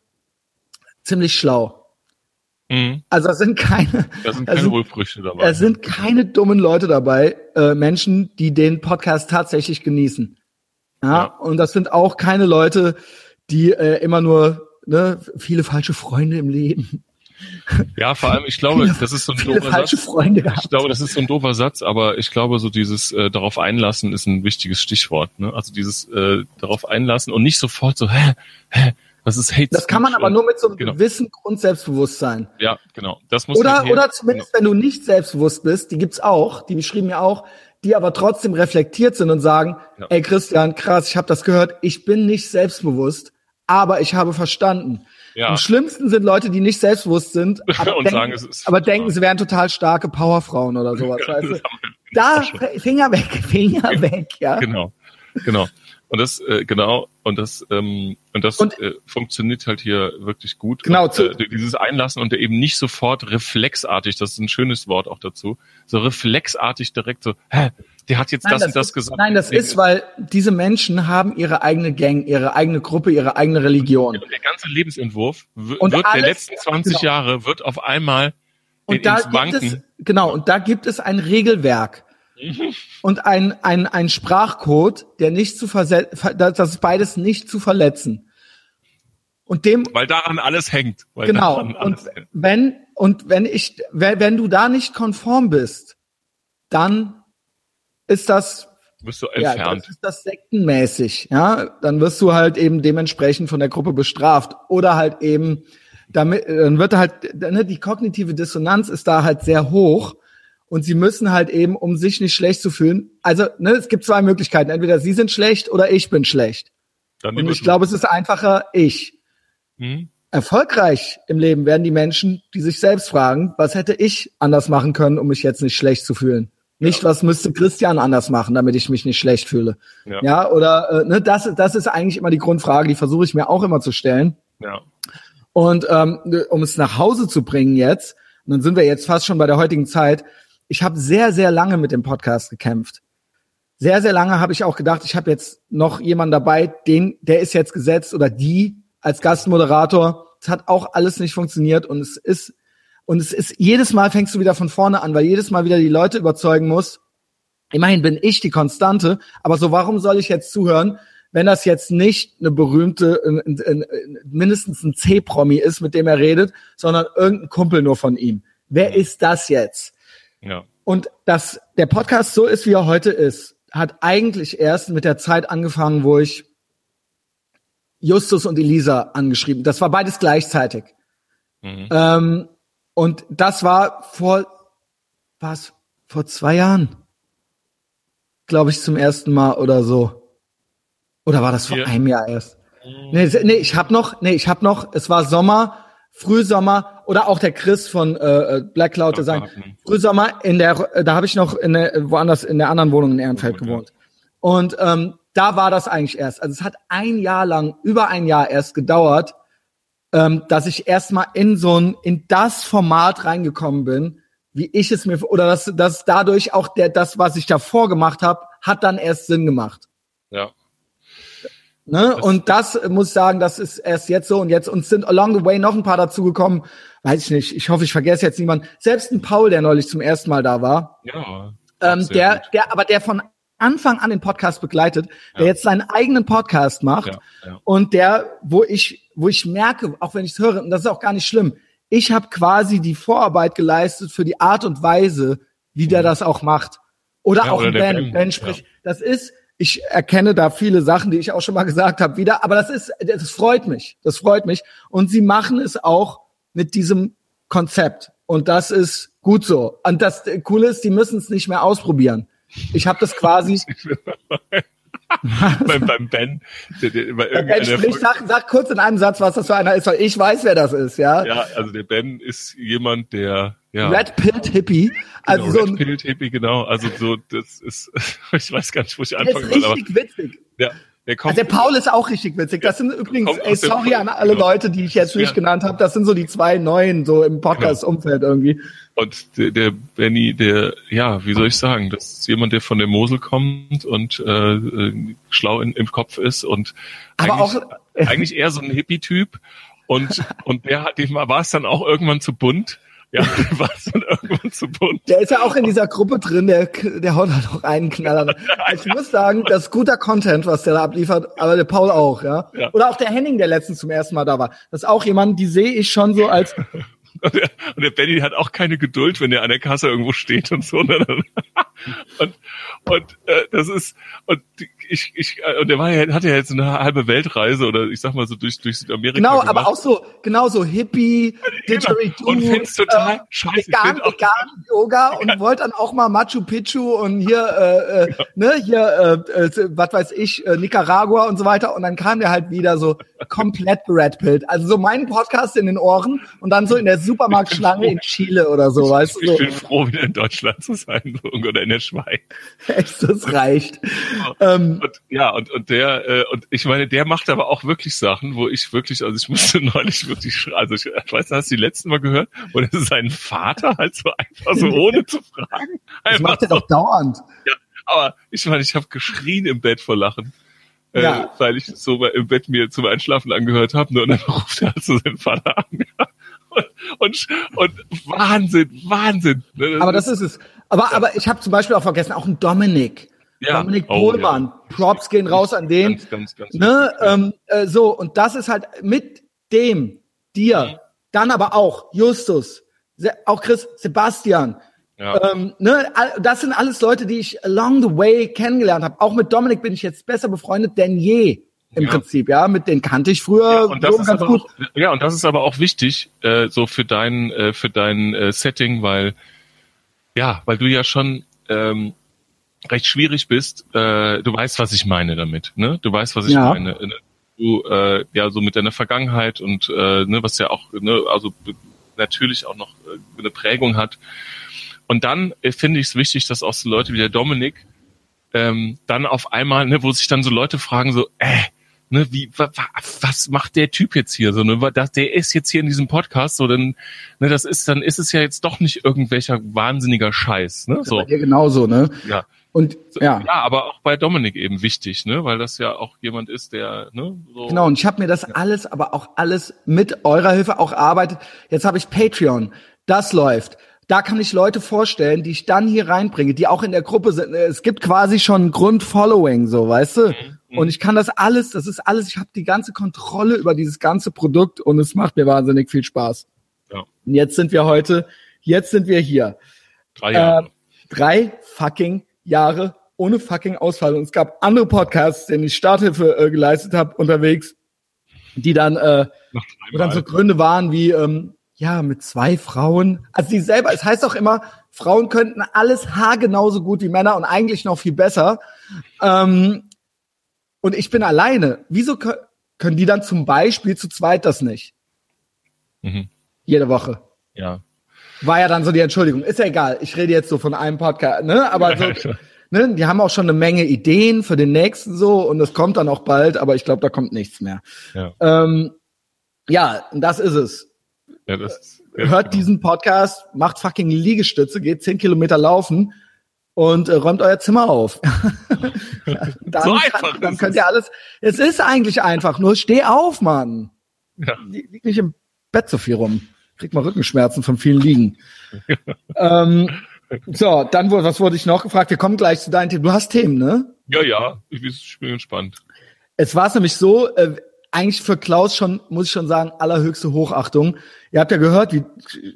ziemlich schlau. Mhm. Also es sind keine, da sind keine Wohlfrüchte dabei. Es sind keine dummen Leute dabei, äh, Menschen, die den Podcast tatsächlich genießen. Ja, ja. und das sind auch keine Leute, die äh, immer nur ne, viele falsche Freunde im Leben ja, vor allem, ich glaube, das ist so ein doofer Satz. Freunde gehabt. Ich glaube, das ist so ein doofer Satz, aber ich glaube, so dieses äh, darauf einlassen ist ein wichtiges Stichwort. Ne? Also dieses äh, darauf einlassen und nicht sofort so, hä, hä, was ist Hate Das kann man aber nur mit so einem genau. gewissen Grundselbstbewusstsein. Ja, genau. Das muss oder, oder zumindest, genau. wenn du nicht selbstbewusst bist, die gibt's auch, die beschrieben ja auch, die aber trotzdem reflektiert sind und sagen, ja. ey Christian, krass, ich habe das gehört, ich bin nicht selbstbewusst, aber ich habe verstanden. Ja. Am schlimmsten sind Leute, die nicht selbstbewusst sind, aber, denken, sagen, aber denken, sie wären total starke Powerfrauen oder sowas. weißt du? Da, Finger weg, Finger weg, ja. Genau, genau. Und das, äh, genau, und das, ähm, und das und, äh, funktioniert halt hier wirklich gut. Genau, und, äh, dieses Einlassen und eben nicht sofort reflexartig, das ist ein schönes Wort auch dazu, so reflexartig direkt so, hä, der hat jetzt nein, das, das und das ist, gesagt. Nein, das ist, weil diese Menschen haben ihre eigene Gang, ihre eigene Gruppe, ihre eigene Religion. Der ganze Lebensentwurf wird alles, der letzten 20 genau. Jahre wird auf einmal und da gibt Banken. es, genau, und da gibt es ein Regelwerk mhm. und ein, ein, ein Sprachcode, der nicht zu versetzen, das ist beides nicht zu verletzen. Und dem, weil daran alles hängt. genau. Und hängt. wenn, und wenn ich, wenn du da nicht konform bist, dann ist das wirst du entfernt. Ja, das ist das sektenmäßig, ja, dann wirst du halt eben dementsprechend von der Gruppe bestraft oder halt eben damit dann wird halt ne, die kognitive Dissonanz ist da halt sehr hoch und sie müssen halt eben um sich nicht schlecht zu fühlen. Also, ne, es gibt zwei Möglichkeiten, entweder sie sind schlecht oder ich bin schlecht. Dann und ich glaube, es ist einfacher ich. Hm? Erfolgreich im Leben werden die Menschen, die sich selbst fragen, was hätte ich anders machen können, um mich jetzt nicht schlecht zu fühlen? Nicht, ja. was müsste Christian anders machen, damit ich mich nicht schlecht fühle. Ja, ja oder äh, ne, das, das ist eigentlich immer die Grundfrage, die versuche ich mir auch immer zu stellen. Ja. Und ähm, um es nach Hause zu bringen jetzt, und dann sind wir jetzt fast schon bei der heutigen Zeit, ich habe sehr, sehr lange mit dem Podcast gekämpft. Sehr, sehr lange habe ich auch gedacht, ich habe jetzt noch jemanden dabei, den, der ist jetzt gesetzt oder die als Gastmoderator. Es hat auch alles nicht funktioniert und es ist und es ist, jedes Mal fängst du wieder von vorne an, weil jedes Mal wieder die Leute überzeugen muss. Immerhin bin ich die Konstante, aber so, warum soll ich jetzt zuhören, wenn das jetzt nicht eine berühmte, ein, ein, ein, mindestens ein C-Promi ist, mit dem er redet, sondern irgendein Kumpel nur von ihm. Wer ist das jetzt? Ja. Und dass der Podcast so ist, wie er heute ist, hat eigentlich erst mit der Zeit angefangen, wo ich Justus und Elisa angeschrieben. Das war beides gleichzeitig. Mhm. Ähm, und das war vor, was, vor zwei Jahren, glaube ich, zum ersten Mal oder so. Oder war das vor ja. einem Jahr erst? Nee, nee, ich habe noch, nee, ich habe noch, es war Sommer, Frühsommer oder auch der Chris von äh, äh Black Cloud Design. Frühsommer in der, da habe ich noch in der, woanders in der anderen Wohnung in Ehrenfeld gewohnt. Und ähm, da war das eigentlich erst. Also es hat ein Jahr lang, über ein Jahr erst gedauert, ähm, dass ich erstmal in so ein, in das Format reingekommen bin, wie ich es mir, oder dass, dass dadurch auch der, das, was ich davor gemacht habe, hat dann erst Sinn gemacht. Ja. Ne? Das und das muss ich sagen, das ist erst jetzt so und jetzt uns sind along the way noch ein paar dazugekommen. Weiß ich nicht. Ich hoffe, ich vergesse jetzt niemanden. Selbst ein Paul, der neulich zum ersten Mal da war. Ja. Ähm, der, gut. der, aber der von Anfang an den Podcast begleitet, ja. der jetzt seinen eigenen Podcast macht ja, ja. und der, wo ich, wo ich merke, auch wenn ich es höre, und das ist auch gar nicht schlimm, ich habe quasi die Vorarbeit geleistet für die Art und Weise, wie der mhm. das auch macht. Oder ja, auch oder Ben. Ben, ben spricht. Ja. Das ist, ich erkenne da viele Sachen, die ich auch schon mal gesagt habe, wieder. Aber das ist, das freut mich. Das freut mich. Und sie machen es auch mit diesem Konzept. Und das ist gut so. Und das Coole ist, die müssen es nicht mehr ausprobieren. Ich habe das quasi. beim, beim Ben. Der, der, der ben sprich, sag, sag kurz in einem Satz, was das für einer ist, weil ich weiß, wer das ist, ja. Ja, also der Ben ist jemand, der ja. Red Pilled Hippie. Also genau, so ein, Red Pilled Hippie, genau. Also so, das ist, ich weiß gar nicht, wo ich anfangen soll. Richtig witzig. Ja, der, kommt, also der Paul ist auch richtig witzig. Das sind übrigens, ey, sorry an alle genau. Leute, die ich jetzt nicht ja. genannt habe. Das sind so die zwei neuen, so im Podcast-Umfeld irgendwie. Und der, der Benny, der, ja, wie soll ich sagen, das ist jemand, der von der Mosel kommt und äh, äh schlau in, im Kopf ist und Aber eigentlich, auch, eigentlich eher so ein Hippie-Typ. Und, und der hat, dem war es dann auch irgendwann zu bunt. Ja, war es dann irgendwann zu bunt. Der ist ja auch in dieser Gruppe drin, der, der haut halt auch einen Knaller. Also ich muss sagen, das ist guter Content, was der da abliefert, aber der Paul auch, ja. ja. Oder auch der Henning, der letztens zum ersten Mal da war. Das ist auch jemand, die sehe ich schon so als und der, und der Benny hat auch keine Geduld, wenn er an der Kasse irgendwo steht und so. Ne? und und äh, das ist und ich ich äh, und der war ja hatte ja jetzt eine halbe Weltreise oder ich sag mal so durch durch Südamerika genau gemacht. aber auch so genau so Hippie Didgeridoo und find's total äh, scheiße. Vegan, vegan Yoga und ja. wollte dann auch mal Machu Picchu und hier äh, äh, ja. ne hier äh, äh, was weiß ich äh, Nicaragua und so weiter. Und dann kam der halt wieder so komplett geredpillt also so mein Podcast in den Ohren und dann so in der Supermarktschlange in Chile oder so weißt du ich bin froh wieder in Deutschland zu sein oder in der Schweiz. Echt das reicht ähm, und, ja, und, und der, äh, und ich meine, der macht aber auch wirklich Sachen, wo ich wirklich, also ich musste neulich wirklich, also ich, ich weiß, hast du die letzten Mal gehört, wo er seinen Vater halt so einfach so ohne zu fragen. Das macht er doch dauernd. Ja, aber ich meine, ich habe geschrien im Bett vor Lachen. Äh, ja. weil ich so im Bett mir zum Einschlafen angehört habe, ne, und dann ruft er halt so seinen Vater an. Ja. Und, und, und Wahnsinn, Wahnsinn. Ne, das aber das ist es. Aber, aber ich habe zum Beispiel auch vergessen, auch ein Dominik. Ja. Dominik oh, Pohlmann. Ja. Props gehen raus an den. Ganz, ganz, ganz ne? Ähm, äh, so, und das ist halt mit dem, dir, mhm. dann aber auch Justus, auch Chris, Sebastian. Ja. Ähm, ne, das sind alles Leute, die ich along the way kennengelernt habe. Auch mit Dominik bin ich jetzt besser befreundet denn je. Im ja. Prinzip, ja, mit denen kannte ich früher ja, und das so ist ganz gut. Auch, ja, und das ist aber auch wichtig, äh, so für dein, äh, für dein äh, Setting, weil, ja, weil du ja schon ähm, recht schwierig bist, äh, du weißt, was ich meine damit, ne? Du weißt, was ich ja. meine. Ne? Du äh, ja so mit deiner Vergangenheit und äh, ne, was ja auch, ne, also natürlich auch noch äh, eine Prägung hat. Und dann äh, finde ich es wichtig, dass auch so Leute wie der Dominik ähm, dann auf einmal, ne, wo sich dann so Leute fragen, so, äh, ne, wie, wa, was macht der Typ jetzt hier? So, ne, das, der ist jetzt hier in diesem Podcast, so, dann, ne, das ist, dann ist es ja jetzt doch nicht irgendwelcher wahnsinniger Scheiß, ne, so. Ja, genauso, ne? Ja. Und ja. ja, aber auch bei Dominik eben wichtig, ne, weil das ja auch jemand ist, der ne, so genau. Und ich habe mir das alles, aber auch alles mit eurer Hilfe auch erarbeitet. Jetzt habe ich Patreon, das läuft. Da kann ich Leute vorstellen, die ich dann hier reinbringe, die auch in der Gruppe sind. Es gibt quasi schon Grundfollowing, so weißt du. Mhm. Und ich kann das alles, das ist alles. Ich habe die ganze Kontrolle über dieses ganze Produkt und es macht mir wahnsinnig viel Spaß. Ja. Und jetzt sind wir heute, jetzt sind wir hier. Drei Jahre. Äh, drei fucking Jahre ohne fucking Ausfall. Und es gab andere Podcasts, denen ich Starthilfe äh, geleistet habe unterwegs, die dann, äh, wo dann so Gründe waren wie, ähm, ja, mit zwei Frauen. Also die selber, es heißt auch immer, Frauen könnten alles haargenauso gut wie Männer und eigentlich noch viel besser. Ähm, und ich bin alleine. Wieso können die dann zum Beispiel zu zweit das nicht? Mhm. Jede Woche. Ja. War ja dann so die Entschuldigung. Ist ja egal. Ich rede jetzt so von einem Podcast, ne? Aber so, ne, die haben auch schon eine Menge Ideen für den nächsten so und es kommt dann auch bald, aber ich glaube, da kommt nichts mehr. Ja, ähm, ja das ist es. Ja, das, ja, Hört genau. diesen Podcast, macht fucking Liegestütze, geht zehn Kilometer laufen und äh, räumt euer Zimmer auf. dann, So einfach dann ist könnt es. ihr alles. Es ist eigentlich einfach, nur steh auf, Mann. Ja. Lieg nicht im Bett so viel rum. Krieg mal Rückenschmerzen von vielen Liegen. ähm, so, dann wurde, was wurde ich noch gefragt? Wir kommen gleich zu deinen Themen. Du hast Themen, ne? Ja, ja, ich bin- ich bin gespannt. Es war nämlich so, äh, eigentlich für Klaus schon, muss ich schon sagen, allerhöchste Hochachtung. Ihr habt ja gehört, wie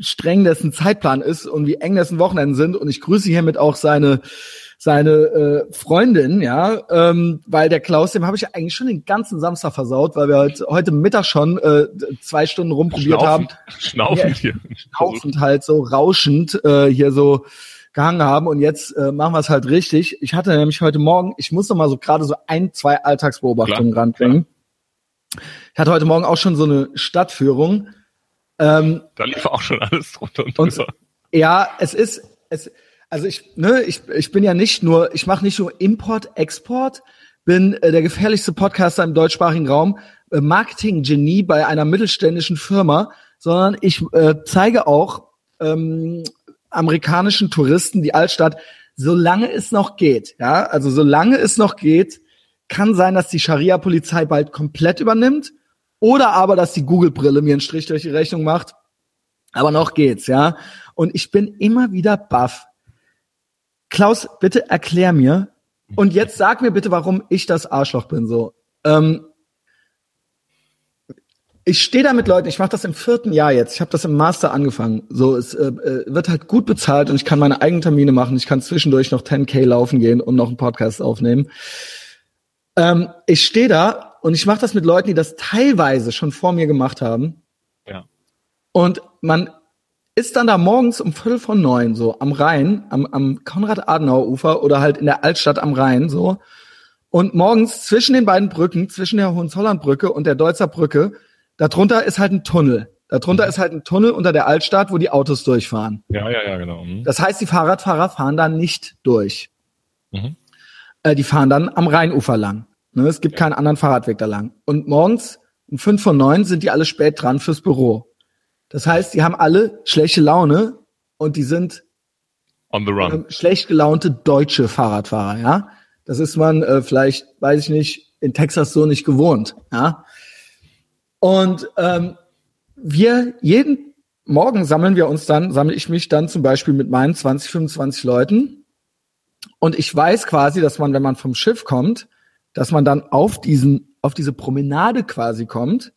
streng dessen Zeitplan ist und wie eng dessen Wochenenden sind. Und ich grüße hiermit auch seine seine äh, Freundin, ja, ähm, weil der Klaus, dem habe ich ja eigentlich schon den ganzen Samstag versaut, weil wir heute, heute Mittag schon äh, zwei Stunden rumprobiert haben, Schnaufend hier. schnaufend halt so rauschend äh, hier so gehangen haben und jetzt äh, machen wir es halt richtig. Ich hatte nämlich heute Morgen, ich muss noch mal so gerade so ein, zwei Alltagsbeobachtungen Klar, ranbringen. Ich hatte heute Morgen auch schon so eine Stadtführung. Ähm, Da lief auch schon alles drunter und Und- drüber. ja, es ist, es, also ich, ne, ich, ich bin ja nicht nur, ich mache nicht nur Import, Export, bin äh, der gefährlichste Podcaster im deutschsprachigen Raum, äh, Marketing-Genie bei einer mittelständischen Firma, sondern ich äh, zeige auch ähm, amerikanischen Touristen die Altstadt, solange es noch geht. Ja, also solange es noch geht, kann sein, dass die Scharia-Polizei bald komplett übernimmt oder aber, dass die Google-Brille mir einen Strich durch die Rechnung macht. Aber noch geht's, ja. Und ich bin immer wieder baff. Klaus, bitte erklär mir. Und jetzt sag mir bitte, warum ich das Arschloch bin. So, ähm, ich stehe da mit Leuten. Ich mache das im vierten Jahr jetzt. Ich habe das im Master angefangen. So, es äh, äh, wird halt gut bezahlt und ich kann meine eigenen Termine machen. Ich kann zwischendurch noch 10k laufen gehen und noch einen Podcast aufnehmen. Ähm, ich stehe da und ich mache das mit Leuten, die das teilweise schon vor mir gemacht haben. Ja. Und man ist dann da morgens um Viertel von neun so am Rhein, am, am Konrad-Adenauer-Ufer oder halt in der Altstadt am Rhein so. Und morgens zwischen den beiden Brücken, zwischen der Hohenzollernbrücke und der Deutzer Brücke, darunter ist halt ein Tunnel. Darunter ist halt ein Tunnel unter der Altstadt, wo die Autos durchfahren. Ja, ja, ja, genau. Mhm. Das heißt, die Fahrradfahrer fahren da nicht durch. Mhm. Äh, die fahren dann am Rheinufer lang. Ne, es gibt keinen anderen Fahrradweg da lang. Und morgens um fünf von neun sind die alle spät dran fürs Büro. Das heißt, die haben alle schlechte Laune und die sind On the run. ähm, schlecht gelaunte deutsche Fahrradfahrer, ja. Das ist man äh, vielleicht, weiß ich nicht, in Texas so nicht gewohnt, ja. Und ähm, wir jeden Morgen sammeln wir uns dann, sammle ich mich dann zum Beispiel mit meinen 20, 25 Leuten. Und ich weiß quasi, dass man, wenn man vom Schiff kommt, dass man dann auf diesen, auf diese Promenade quasi kommt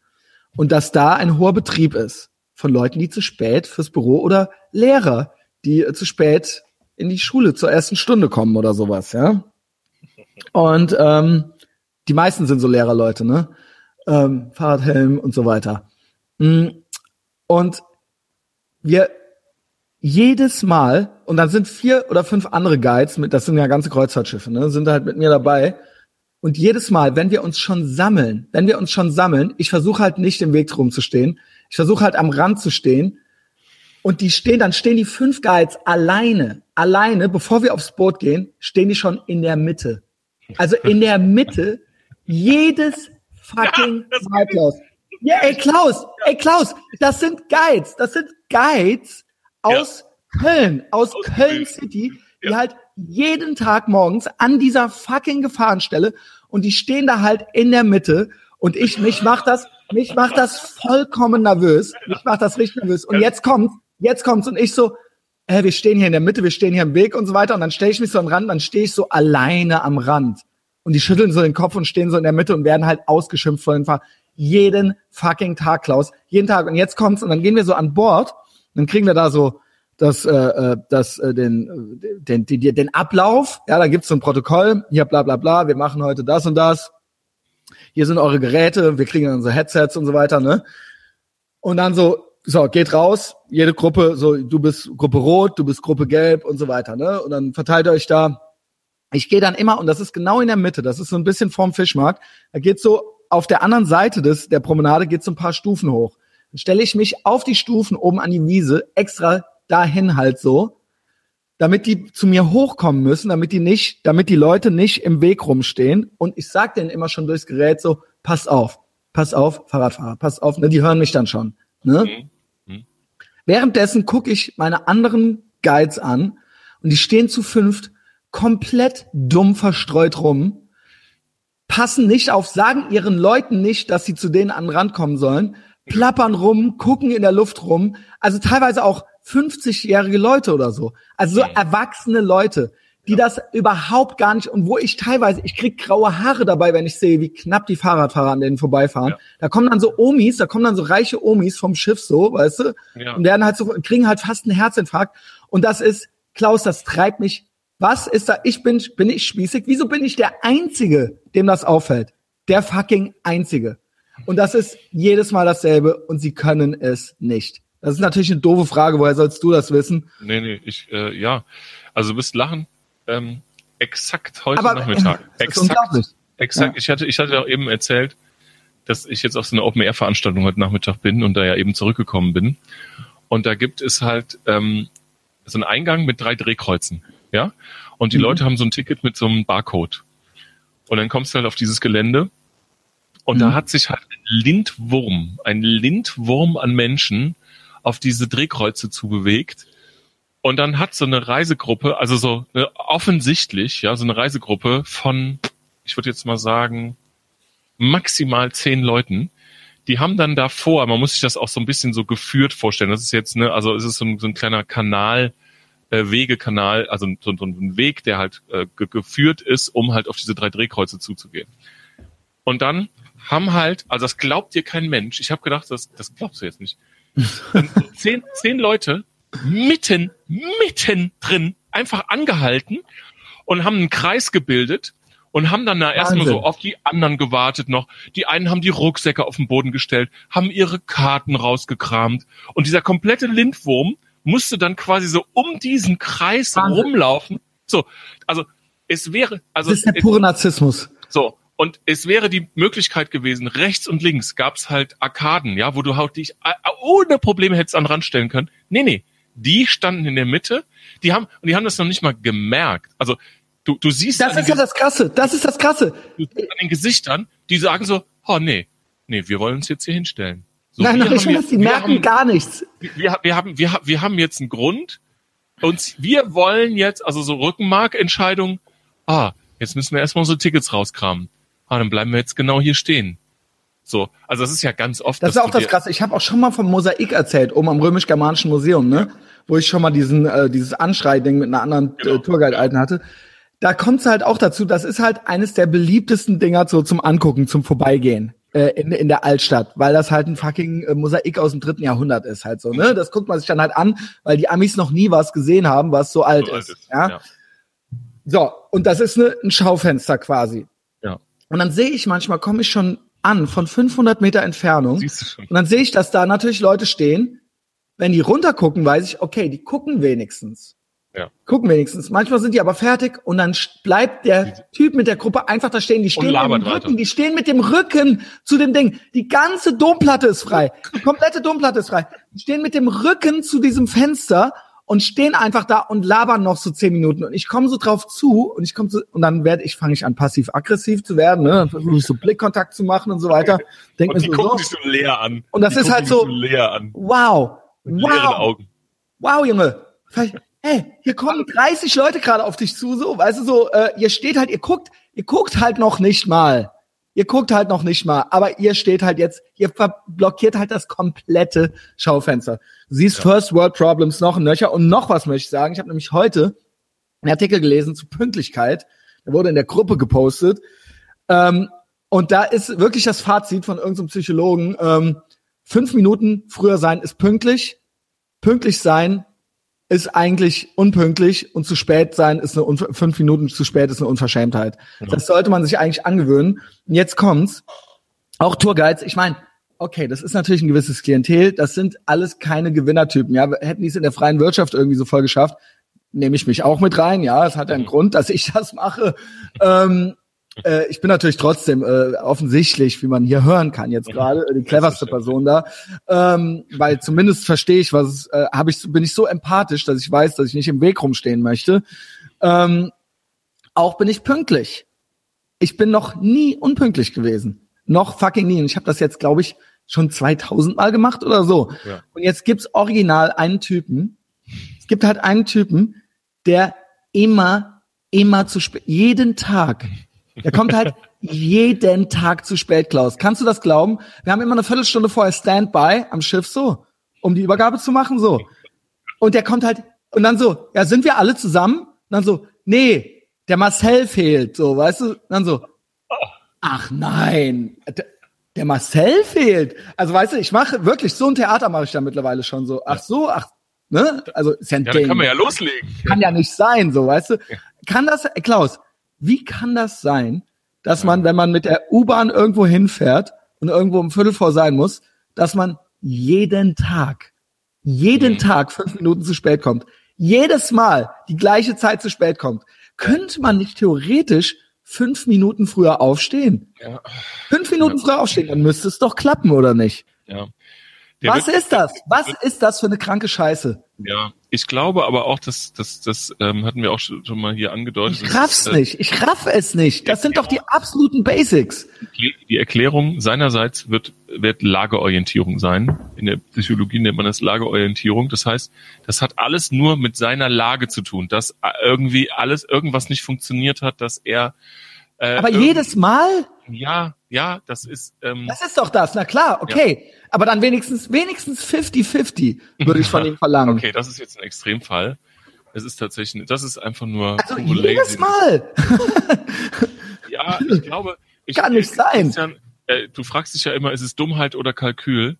und dass da ein hoher Betrieb ist von Leuten, die zu spät fürs Büro oder Lehrer, die äh, zu spät in die Schule zur ersten Stunde kommen oder sowas, ja. Und ähm, die meisten sind so Lehrerleute, ne? Ähm, Fahrradhelm und so weiter. Mm, Und wir jedes Mal, und dann sind vier oder fünf andere Guides, mit, das sind ja ganze Kreuzfahrtschiffe, ne, sind halt mit mir dabei. Und jedes Mal, wenn wir uns schon sammeln, wenn wir uns schon sammeln, ich versuche halt nicht im Weg rumzustehen, ich versuche halt am Rand zu stehen. Und die stehen, dann stehen die fünf Guides alleine, alleine, bevor wir aufs Boot gehen, stehen die schon in der Mitte. Also in der Mitte jedes fucking Mal, Klaus. Ja, ey Klaus, ey Klaus, das sind Guides, das sind Guides aus Köln, aus Aus Köln Köln. City, die Ja. halt jeden Tag morgens an dieser fucking Gefahrenstelle und die stehen da halt in der Mitte und ich, mich macht das, mich macht das vollkommen nervös. Mich macht das richtig nervös. Und jetzt kommt, jetzt kommt's und ich so, äh, wir stehen hier in der Mitte, wir stehen hier im Weg und so weiter und dann stelle ich mich so am Rand, dann stehe ich so alleine am Rand. Und die schütteln so den Kopf und stehen so in der Mitte und werden halt ausgeschimpft von den Fahrern. Jeden fucking Tag, Klaus. Jeden Tag. Und jetzt kommt's und dann gehen wir so an Bord. Dann kriegen wir da so das, äh, äh, das, äh, den, den, den, den Ablauf. Ja, da gibt's so ein Protokoll. Hier, bla, bla, bla. Wir machen heute das und das. Hier sind eure Geräte. Wir kriegen unsere Headsets und so weiter, ne? Und dann so, so, geht raus. Jede Gruppe, so, du bist Gruppe Rot, du bist Gruppe Gelb und so weiter, ne? Und dann verteilt ihr euch da. Ich gehe dann immer, und das ist genau in der Mitte, das ist so ein bisschen vorm Fischmarkt, da geht so auf der anderen Seite des, der Promenade geht so ein paar Stufen hoch. Dann stelle ich mich auf die Stufen oben an die Wiese, extra dahin halt so, damit die zu mir hochkommen müssen, damit die nicht, damit die Leute nicht im Weg rumstehen. Und ich sag denen immer schon durchs Gerät so, passt auf, passt auf, Fahrradfahrer, passt auf, ne, die hören mich dann schon. Ne? Mhm. Mhm. Währenddessen gucke ich meine anderen Guides an und die stehen zu fünft komplett dumm verstreut rum, passen nicht auf, sagen ihren Leuten nicht, dass sie zu denen an den Rand kommen sollen, plappern rum, gucken in der Luft rum, also teilweise auch 50-jährige Leute oder so. Also so erwachsene Leute, die das überhaupt gar nicht und wo ich teilweise, ich krieg graue Haare dabei, wenn ich sehe, wie knapp die Fahrradfahrer an denen vorbeifahren. Ja. Da kommen dann so Omis, da kommen dann so reiche Omis vom Schiff so, weißt du? Ja. Und werden halt so, kriegen halt fast einen Herzinfarkt. Und das ist, Klaus, das treibt mich. Was ist da? Ich bin, bin ich spießig? Wieso bin ich der Einzige, dem das auffällt? Der fucking Einzige. Und das ist jedes Mal dasselbe und sie können es nicht. Das ist natürlich eine doofe Frage. Woher sollst du das wissen? Nee, nee, ich, äh, ja. Also du wirst lachen. Ähm, exakt heute Aber Nachmittag. ist Exakt. unglaublich. Exakt. Ja. Ich hatte, ich hatte auch eben erzählt, dass ich jetzt auf so einer Open-Air-Veranstaltung heute Nachmittag bin und da ja eben zurückgekommen bin. Und da gibt es halt ähm, so einen Eingang mit drei Drehkreuzen. Ja? Und die Mhm. Leute haben so ein Ticket mit so einem Barcode. Und dann kommst du halt auf dieses Gelände und Mhm. da hat sich halt ein Lindwurm, ein Lindwurm an Menschen auf diese Drehkreuze zubewegt. Und dann hat so eine Reisegruppe, also so eine, offensichtlich, ja, so eine Reisegruppe von, ich würde jetzt mal sagen, maximal zehn Leuten, die haben dann davor, man muss sich das auch so ein bisschen so geführt vorstellen. Das ist jetzt, ne, also es ist so ein, so ein kleiner Kanal, äh, Wegekanal, also so, so ein Weg, der halt äh, ge geführt ist, um halt auf diese drei Drehkreuze zuzugehen. Und dann haben halt, also das glaubt dir kein Mensch. Ich habe gedacht, das, das glaubst du jetzt nicht. Und so zehn, zehn Leute mitten, mitten drin einfach angehalten und haben einen Kreis gebildet und haben dann da erstmal so auf die anderen gewartet noch. Die einen haben die Rucksäcke auf den Boden gestellt, haben ihre Karten rausgekramt und dieser komplette Lindwurm musste dann quasi so um diesen Kreis Wahnsinn. rumlaufen. So, also es wäre, also Das ist der pure Narzissmus. so, und es wäre die Möglichkeit gewesen, rechts und links gab's halt Arkaden, ja, wo du halt dich äh, ohne Probleme hättest an den Rand stellen können. Nee, nee. Die standen in der Mitte, die haben, und die haben das noch nicht mal gemerkt. Also, du, du siehst Das ist ja das Krasse. Das ist das Krasse. Ge- an den Gesichtern, die sagen so, oh nee, nee, wir wollen uns jetzt hier hinstellen. So, Nein, nein, ich weiß, die merken haben, gar nichts. wir, wir haben, wir, haben- wir haben jetzt einen Grund und wir wollen jetzt, also so Rückenmarkentscheidung, ah, jetzt müssen wir erstmal unsere Tickets rauskramen. Ah, dann bleiben wir jetzt genau hier stehen. So, also das ist ja ganz oft. Das ist auch das Krasse. Ich habe auch schon mal vom Mosaik erzählt, oben am Römisch-Germanischen Museum, ne? Wo ich schon mal diesen, äh, dieses Anschrei-Ding mit einer anderen Genau. äh, Tourguide-Alten hatte. Da kommt's halt auch dazu, das ist halt eines der beliebtesten Dinger so zum Angucken, zum Vorbeigehen äh, in, in der Altstadt, weil das halt ein fucking äh, Mosaik aus dem dritten Jahrhundert ist halt so, ne? Das guckt man sich dann halt an, weil die Amis noch nie was gesehen haben, was so alt so alt ist. Ja? ja. So, und das ist ne, ein Schaufenster quasi. Und dann sehe ich manchmal, komme ich schon an von 500 Meter Entfernung. Siehst du schon. Und dann sehe ich, dass da natürlich Leute stehen. Wenn die runtergucken, weiß ich, okay, die gucken wenigstens. Ja. Gucken wenigstens. Manchmal sind die aber fertig und dann bleibt der Typ mit der Gruppe einfach da stehen. Die stehen mit dem Rücken, weiter. die stehen mit dem Rücken zu dem Ding. Die ganze Domplatte ist frei. Die komplette Domplatte ist frei. Die stehen mit dem Rücken zu diesem Fenster und stehen einfach da und labern noch so zehn Minuten. Und ich komme so drauf zu und ich komme so, und dann werde ich, fange ich an, passiv-aggressiv zu werden, ne? Versuche ich so Blickkontakt zu machen und so weiter. Denk Und mir die so, gucken dich so leer an. Und das die ist halt so- dich leer an. wow, wow, wow, Junge. Hey, hier kommen 30 Leute gerade auf dich zu, so, weißt du, so, äh, ihr steht halt, ihr guckt, ihr guckt halt noch nicht mal. Ihr guckt halt noch nicht mal, aber ihr steht halt jetzt, ihr blockiert halt das komplette Schaufenster. Du siehst First World Problems noch ein Nöcher und noch was möchte ich sagen. Ich habe nämlich heute einen Artikel gelesen zu Pünktlichkeit. Der wurde in der Gruppe gepostet. Ähm, und da ist wirklich das Fazit von irgendeinem Psychologen. Ähm, fünf Minuten früher sein ist pünktlich. Pünktlich sein ist eigentlich unpünktlich und zu spät sein ist eine Unver fünf Minuten zu spät ist eine Unverschämtheit. Das sollte man sich eigentlich angewöhnen. Und jetzt kommt's. Auch Tourguides, ich meine, okay, das ist natürlich ein gewisses Klientel, das sind alles keine Gewinnertypen. Ja, hätten die es in der freien Wirtschaft irgendwie so voll geschafft, nehme ich mich auch mit rein. Ja, es hat einen Grund, dass ich das mache. Ähm, äh, ich bin natürlich trotzdem äh, offensichtlich, wie man hier hören kann jetzt gerade, die cleverste Person da, ähm, weil zumindest verstehe ich, was äh, habe ich, bin ich so empathisch, dass ich weiß, dass ich nicht im Weg rumstehen möchte. Ähm, auch bin ich pünktlich. Ich bin noch nie unpünktlich gewesen, noch fucking nie. Und ich habe das jetzt, glaube ich, schon 2000 Mal gemacht oder so. Ja. Und jetzt gibt's original einen Typen. Es gibt halt einen Typen, der immer, immer zu spät, jeden Tag. Der kommt halt jeden Tag zu spät, Klaus. Kannst du das glauben? Wir haben immer eine Viertelstunde vorher Standby am Schiff so, um die Übergabe zu machen so. Und der kommt halt und dann so, ja, sind wir alle zusammen? Und dann so, nee, der Marcel fehlt, so, weißt du? Und dann so, ach nein, der, der Marcel fehlt. Also weißt du, ich mache wirklich so ein Theater mache ich da mittlerweile schon so. Ach so, ach, ne? Also ist ja ein Ja, Ding. dann kann man ja loslegen. Kann ja nicht sein, so, weißt du? Kann das, Klaus, wie kann das sein, dass man, wenn man mit der U-Bahn irgendwo hinfährt und irgendwo um Viertel vor sein muss, dass man jeden Tag, jeden Mhm. Tag fünf Minuten zu spät kommt? Jedes Mal die gleiche Zeit zu spät kommt. Könnte man nicht theoretisch fünf Minuten früher aufstehen? Ja, Fünf Minuten früher aufstehen, dann müsste es doch klappen, oder nicht? ja. Der Was ist das? Was ist das für eine kranke Scheiße? Ja, ich glaube aber auch, dass das, das ähm, hatten wir auch schon, schon mal hier angedeutet. Ich raff's ist, äh, nicht. Ich raff es nicht. Das sind doch die absoluten Basics. Die Erklärung seinerseits wird, wird Lageorientierung sein. In der Psychologie nennt man das Lageorientierung. Das heißt, das hat alles nur mit seiner Lage zu tun, dass irgendwie alles, irgendwas nicht funktioniert hat, dass er. Äh, Aber jedes Mal? Ja, ja, das ist. Ähm, Das ist doch das. Na klar, okay. Aber dann wenigstens, wenigstens 50-50 würde ich von ihm verlangen. okay, das ist jetzt ein Extremfall. Es ist tatsächlich, das ist einfach nur. Also jedes Laziness. Mal. Ja, ich glaube. Ich, Kann nicht sein. Christian, äh, du fragst dich ja immer, ist es Dummheit oder Kalkül?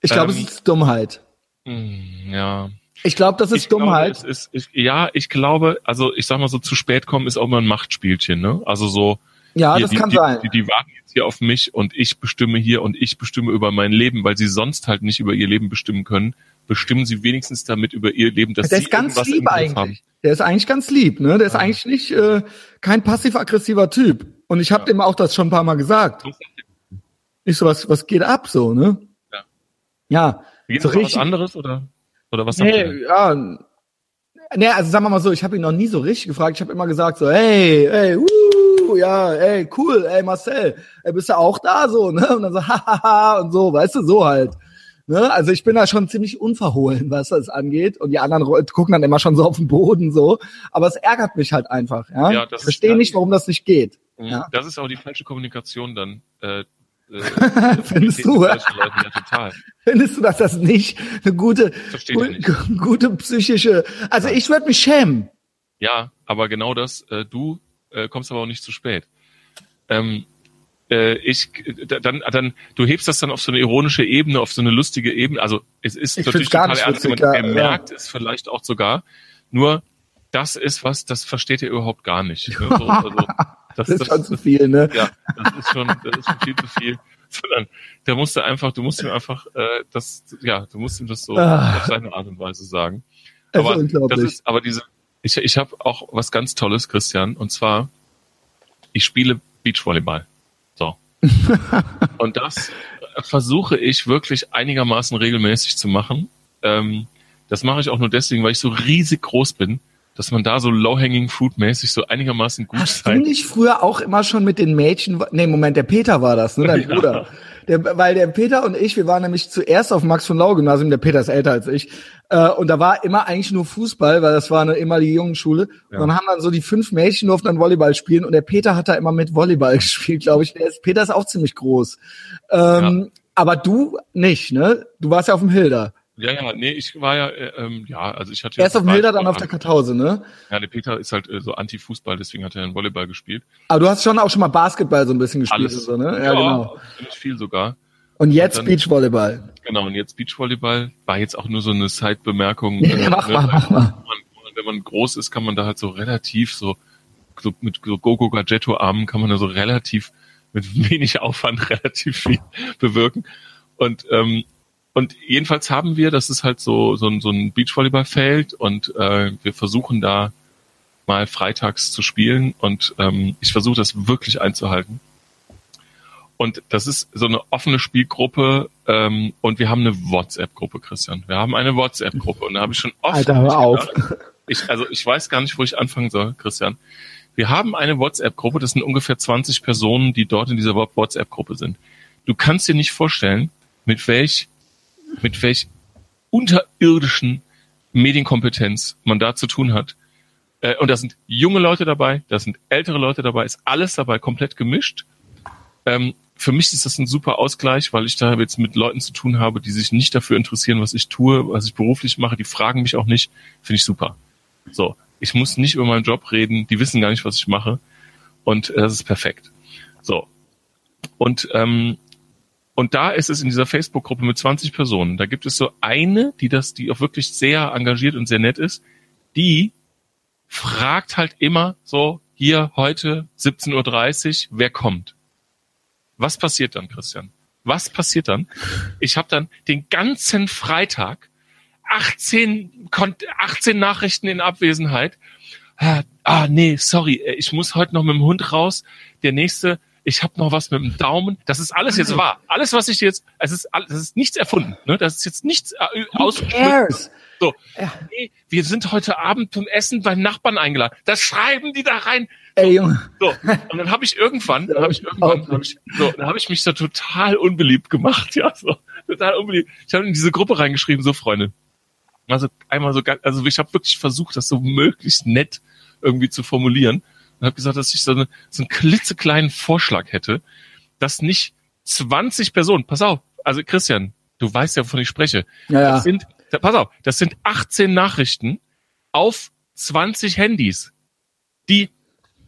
Ich glaube, Ähm, es ist Dummheit. Hm, ja. Ich glaube, das ist ich Dummheit. Glaube, ist, ich, ja, ich glaube, also ich sag mal so, zu spät kommen ist auch immer ein Machtspielchen, ne? Also so, ja, hier, das die, kann die, sein. Die, die warten jetzt hier auf mich und ich bestimme hier und ich bestimme über mein Leben, weil sie sonst halt nicht über ihr Leben bestimmen können, bestimmen sie wenigstens damit über ihr Leben, dass Der sie ist ganz lieb eigentlich. haben. Der ist eigentlich ganz lieb, ne? Der ist eigentlich nicht äh, kein passiv-aggressiver Typ. Und ich habe dem auch das schon ein paar Mal gesagt. Ich so, was, was geht ab so, ne? Ja. Ja. Geht so noch was richtig. anderes oder oder was? Nee, ja. Nee, also sagen wir mal so, ich habe ihn noch nie so richtig gefragt. Ich habe immer gesagt so, hey, hey, uh, ja, hey, cool, hey Marcel, ey, bist du auch da so, ne? Und dann so, hahaha und so, weißt du, so halt. Ne? Also ich bin da schon ziemlich unverhohlen, was das angeht. Und die anderen gucken dann immer schon so auf den Boden so. Aber es ärgert mich halt einfach, ja. Ja, ich verstehe ist- nicht, warum das nicht geht. Ja. Das ist auch die falsche Kommunikation dann. Äh, äh, Findest du? Leuten, ja, total. Findest du, dass das nicht eine gute, ihr nicht. gu- gute psychische, also ich würde mich schämen. Ja, aber genau das, äh, du äh, kommst aber auch nicht zu spät. Ähm, äh, ich, äh, dann, dann, du hebst das dann auf so eine ironische Ebene, auf so eine lustige Ebene. Also es ist Ich natürlich total nicht ernst witzig, ja, ja. merkt es vielleicht auch sogar. Nur das ist was, das versteht ihr überhaupt gar nicht. Ne? So, also, das, Das ist schon zu viel, ne? ja, das ist schon, das ist schon viel zu viel. Sondern der musste einfach, du musst ihm einfach, äh, das, ja, du musst ihm das so Ah. auf seine Art und Weise sagen. Das Aber das ist, aber diese, ich, ich habe auch was ganz Tolles, Christian, und zwar, ich spiele Beachvolleyball. So. und das versuche ich wirklich einigermaßen regelmäßig zu machen. Ähm, das mache ich auch nur deswegen, weil ich so riesig groß bin, dass man da so low-hanging fruit mäßig so einigermaßen gut Hast du sein. nicht früher auch immer schon mit den Mädchen, nee, Moment, der Peter war das, ne, dein Ja. Bruder. Der, weil der Peter und ich, wir waren nämlich zuerst auf Max von Lau Gymnasium, der Peter ist älter als ich, äh, und da war immer eigentlich nur Fußball, weil das war eine, immer die jungen Schule. Ja. Und dann haben dann so die fünf Mädchen durften dann Volleyball spielen und der Peter hat da immer mit Volleyball gespielt, glaube ich. Der ist, Peter ist auch ziemlich groß. Ähm, Aber du nicht, ne? Du warst ja auf dem Hilder. Ja, ja, nee, ich war ja, äh, ähm, ja, also ich hatte Erst auf dem war- Hilder, dann auf der Kartause, ne? Ja, der Peter ist halt äh, so Anti-Fußball, deswegen hat er einen Volleyball gespielt. Aber du hast schon auch schon mal Basketball so ein bisschen gespielt Alles. so, ne? Ja, genau. Ziemlich viel sogar. Und jetzt dann- Beachvolleyball. Genau, und jetzt Beachvolleyball war jetzt auch nur so eine Side-Bemerkung. Ja, mach mal, mach mal. Wenn man, wenn man groß ist, kann man da halt so relativ so, so mit so Gogo Gadgetto Armen kann man da so relativ mit wenig Aufwand relativ viel bewirken. Und ähm, und jedenfalls haben wir, das ist halt so so ein, so ein Beachvolleyballfeld und äh, wir versuchen da mal freitags zu spielen und ähm, ich versuche das wirklich einzuhalten. Und das ist so eine offene Spielgruppe ähm, und wir haben eine WhatsApp-Gruppe, Christian. Wir haben eine WhatsApp-Gruppe und da habe ich schon oft Alter, hör auf. gedacht, ich, also ich weiß gar nicht, wo ich anfangen soll, Christian. Wir haben eine WhatsApp-Gruppe, das sind ungefähr 20 Personen, die dort in dieser WhatsApp-Gruppe sind. Du kannst dir nicht vorstellen, mit welch, mit welch unterirdischen Medienkompetenz man da zu tun hat. Äh, und da sind junge Leute dabei, da sind ältere Leute dabei, ist alles dabei komplett gemischt. Ähm, für mich ist das ein super Ausgleich, weil ich da jetzt mit Leuten zu tun habe, die sich nicht dafür interessieren, was ich tue, was ich beruflich mache. Die fragen mich auch nicht. Finde ich super. So, ich muss nicht über meinen Job reden. Die wissen gar nicht, was ich mache. Und äh, das ist perfekt. So. Und ähm, und da ist es in dieser Facebook-Gruppe mit 20 Personen. Da gibt es so eine, die das, die auch wirklich sehr engagiert und sehr nett ist. Die fragt halt immer so, hier heute 17.30 Uhr, wer kommt? Was passiert dann, Christian? Was passiert dann? Ich habe dann den ganzen Freitag 18, 18 Nachrichten in Abwesenheit. Ah, nee, sorry, ich muss heute noch mit dem Hund raus. Der nächste, ich habe noch was mit dem Daumen. Das ist alles jetzt wahr. Alles, was ich jetzt, es ist, alles, das ist nichts erfunden. Ne? Das ist jetzt nichts äh, ausgeschmückt. So, ja. nee, wir sind heute Abend zum Essen beim Nachbarn eingeladen. Das schreiben die da rein. Ey, Junge. So, und dann habe ich irgendwann, dann habe ich irgendwann, hab ich, so, dann habe ich mich da total unbeliebt gemacht, ja, so total unbeliebt. Ich habe in diese Gruppe reingeschrieben, so Freunde. Also einmal so, also ich habe wirklich versucht, das so möglichst nett irgendwie zu formulieren und habe gesagt, dass ich so, eine, so einen klitzekleinen Vorschlag hätte, dass nicht 20 Personen, pass auf, also Christian, du weißt ja, wovon ich spreche. Ja, ja. Das sind, pass auf, das sind 18 Nachrichten auf 20 Handys, die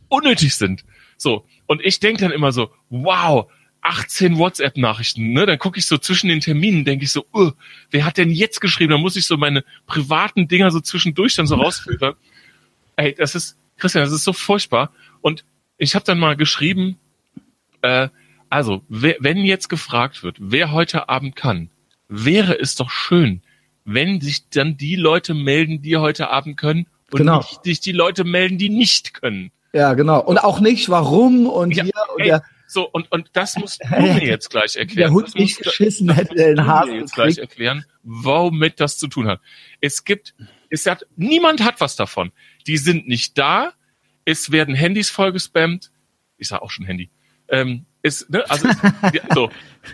unnötig sind. So. Und ich denke dann immer so, wow, 18 WhatsApp-Nachrichten, ne? Dann gucke ich so zwischen den Terminen, denke ich so, uh, wer hat denn jetzt geschrieben? Dann muss ich so meine privaten Dinger so zwischendurch dann so rausfiltern. Ey, das ist, Christian, das ist so furchtbar. Und ich habe dann mal geschrieben, äh, also, wer, wenn jetzt gefragt wird, wer heute Abend kann, wäre es doch schön, wenn sich dann die Leute melden, die heute Abend können und Genau. nicht sich die Leute melden, die nicht können. Ja, genau. Und auch nicht, warum und Ja, hier und ey, der, so, und, und das musst du mir jetzt gleich erklären. der Hund nicht geschissen hätte, den Hasen mir jetzt gleich gekriegt. erklären, womit das zu tun hat. Es gibt, es hat, niemand hat was davon. Die sind nicht da. Es werden Handys vollgespammt. Ich sag auch schon Handy. Ähm, es, ne, also, ja, so.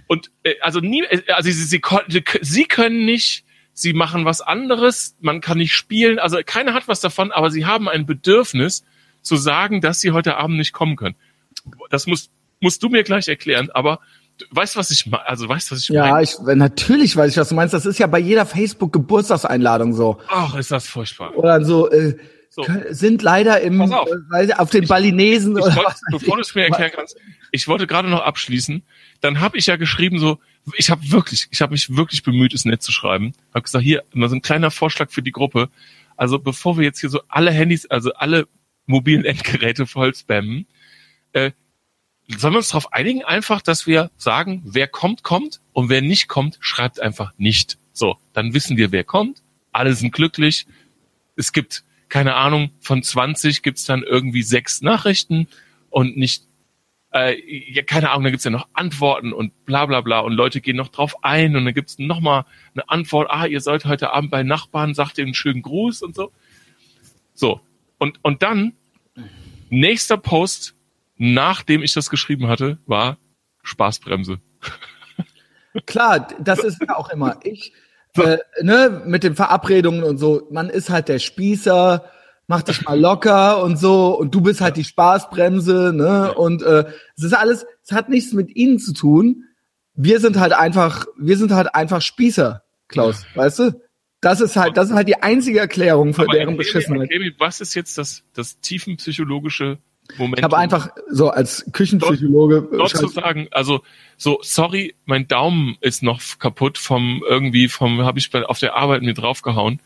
Und, äh, also nie, äh, also sie, sie, kon- sie können nicht, sie machen was anderes, man kann nicht spielen, also keiner hat was davon, aber sie haben ein Bedürfnis zu sagen, dass sie heute Abend nicht kommen können. Das musst, musst du mir gleich erklären, aber du weißt, was ich meine, also weißt, was ich Ja, meine? ich, natürlich weiß ich, was du meinst. Das ist ja bei jeder Facebook-Geburtstagseinladung so. Ach, ist das furchtbar. Oder so, äh, So. sind leider im, auf. äh, ich, auf den Balinesen Ich oder wollte, was weiß bevor du ich. es mir erklären kannst, ich wollte gerade noch abschließen. Dann habe ich ja geschrieben so, ich habe wirklich, ich habe mich wirklich bemüht, es nett zu schreiben. Habe gesagt, hier mal so ein kleiner Vorschlag für die Gruppe. Also bevor wir jetzt hier so alle Handys, also alle mobilen Endgeräte voll spammen, äh, sollen wir uns darauf einigen, einfach, dass wir sagen, wer kommt, kommt und wer nicht kommt, schreibt einfach nicht. So, dann wissen wir, wer kommt. Alle sind glücklich. Es gibt, keine Ahnung, von 20 gibt's dann irgendwie sechs Nachrichten und nicht, äh, ja, keine Ahnung, dann gibt's ja noch Antworten und bla bla bla und Leute gehen noch drauf ein und dann gibt's noch mal eine Antwort, ah, ihr sollt heute Abend bei Nachbarn, sagt ihr einen schönen Gruß und so. So, und, und dann, nächster Post, nachdem ich das geschrieben hatte, war Spaßbremse. Klar, das ist ja auch immer ich. Äh, ne, mit den Verabredungen und so, man ist halt der Spießer, mach dich mal locker und so und du bist halt die Spaßbremse, ne? Und äh, es ist alles, es hat nichts mit ihnen zu tun. Wir sind halt einfach, wir sind halt einfach Spießer, Klaus, weißt du? Das ist halt, das ist halt die einzige Erklärung für Aber deren Beschissenheit. was ist jetzt das, das tiefenpsychologische Moment? Ich habe einfach so als Küchenpsychologe dort schreib- zu sagen, also so sorry, mein Daumen ist noch kaputt vom irgendwie vom habe ich bei, auf der Arbeit mir draufgehauen.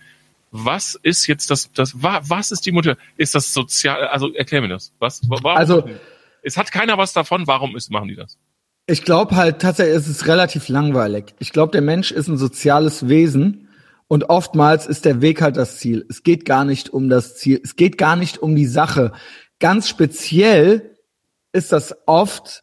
Was ist jetzt das das wa- was ist die Mutter? Ist das sozial also erklär mir das. Was wa- warum Also- es hat keiner was davon, warum ist machen die das? Ich glaube halt tatsächlich, es ist relativ langweilig. Ich glaube, der Mensch ist ein soziales Wesen und oftmals ist der Weg halt das Ziel. Es geht gar nicht um das Ziel. Es geht gar nicht um die Sache. Ganz speziell ist das oft,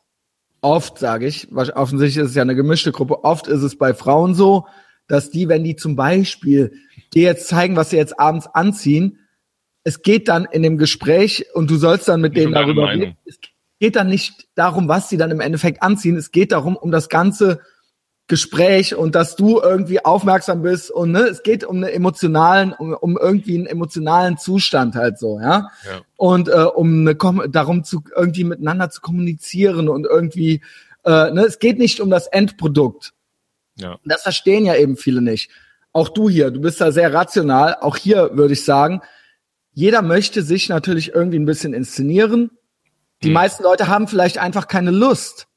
oft sage ich, offensichtlich ist es ja eine gemischte Gruppe, oft ist es bei Frauen so, dass die, wenn die zum Beispiel dir jetzt zeigen, was sie jetzt abends anziehen, es geht dann in dem Gespräch und du sollst dann mit Nicht denen darüber reden. Es geht dann nicht darum, was sie dann im Endeffekt anziehen. Es geht darum, um das ganze Gespräch und dass du irgendwie aufmerksam bist und ne, es geht um einen emotionalen, um, um irgendwie einen emotionalen Zustand halt so, ja. Ja. Und äh, um eine, darum zu irgendwie miteinander zu kommunizieren und irgendwie, äh, ne, es geht nicht um das Endprodukt. Ja. Das verstehen ja eben viele nicht. Auch du hier, du bist da sehr rational. Auch hier würde ich sagen, jeder möchte sich natürlich irgendwie ein bisschen inszenieren. Die Hm. meisten Leute haben vielleicht einfach keine Lust.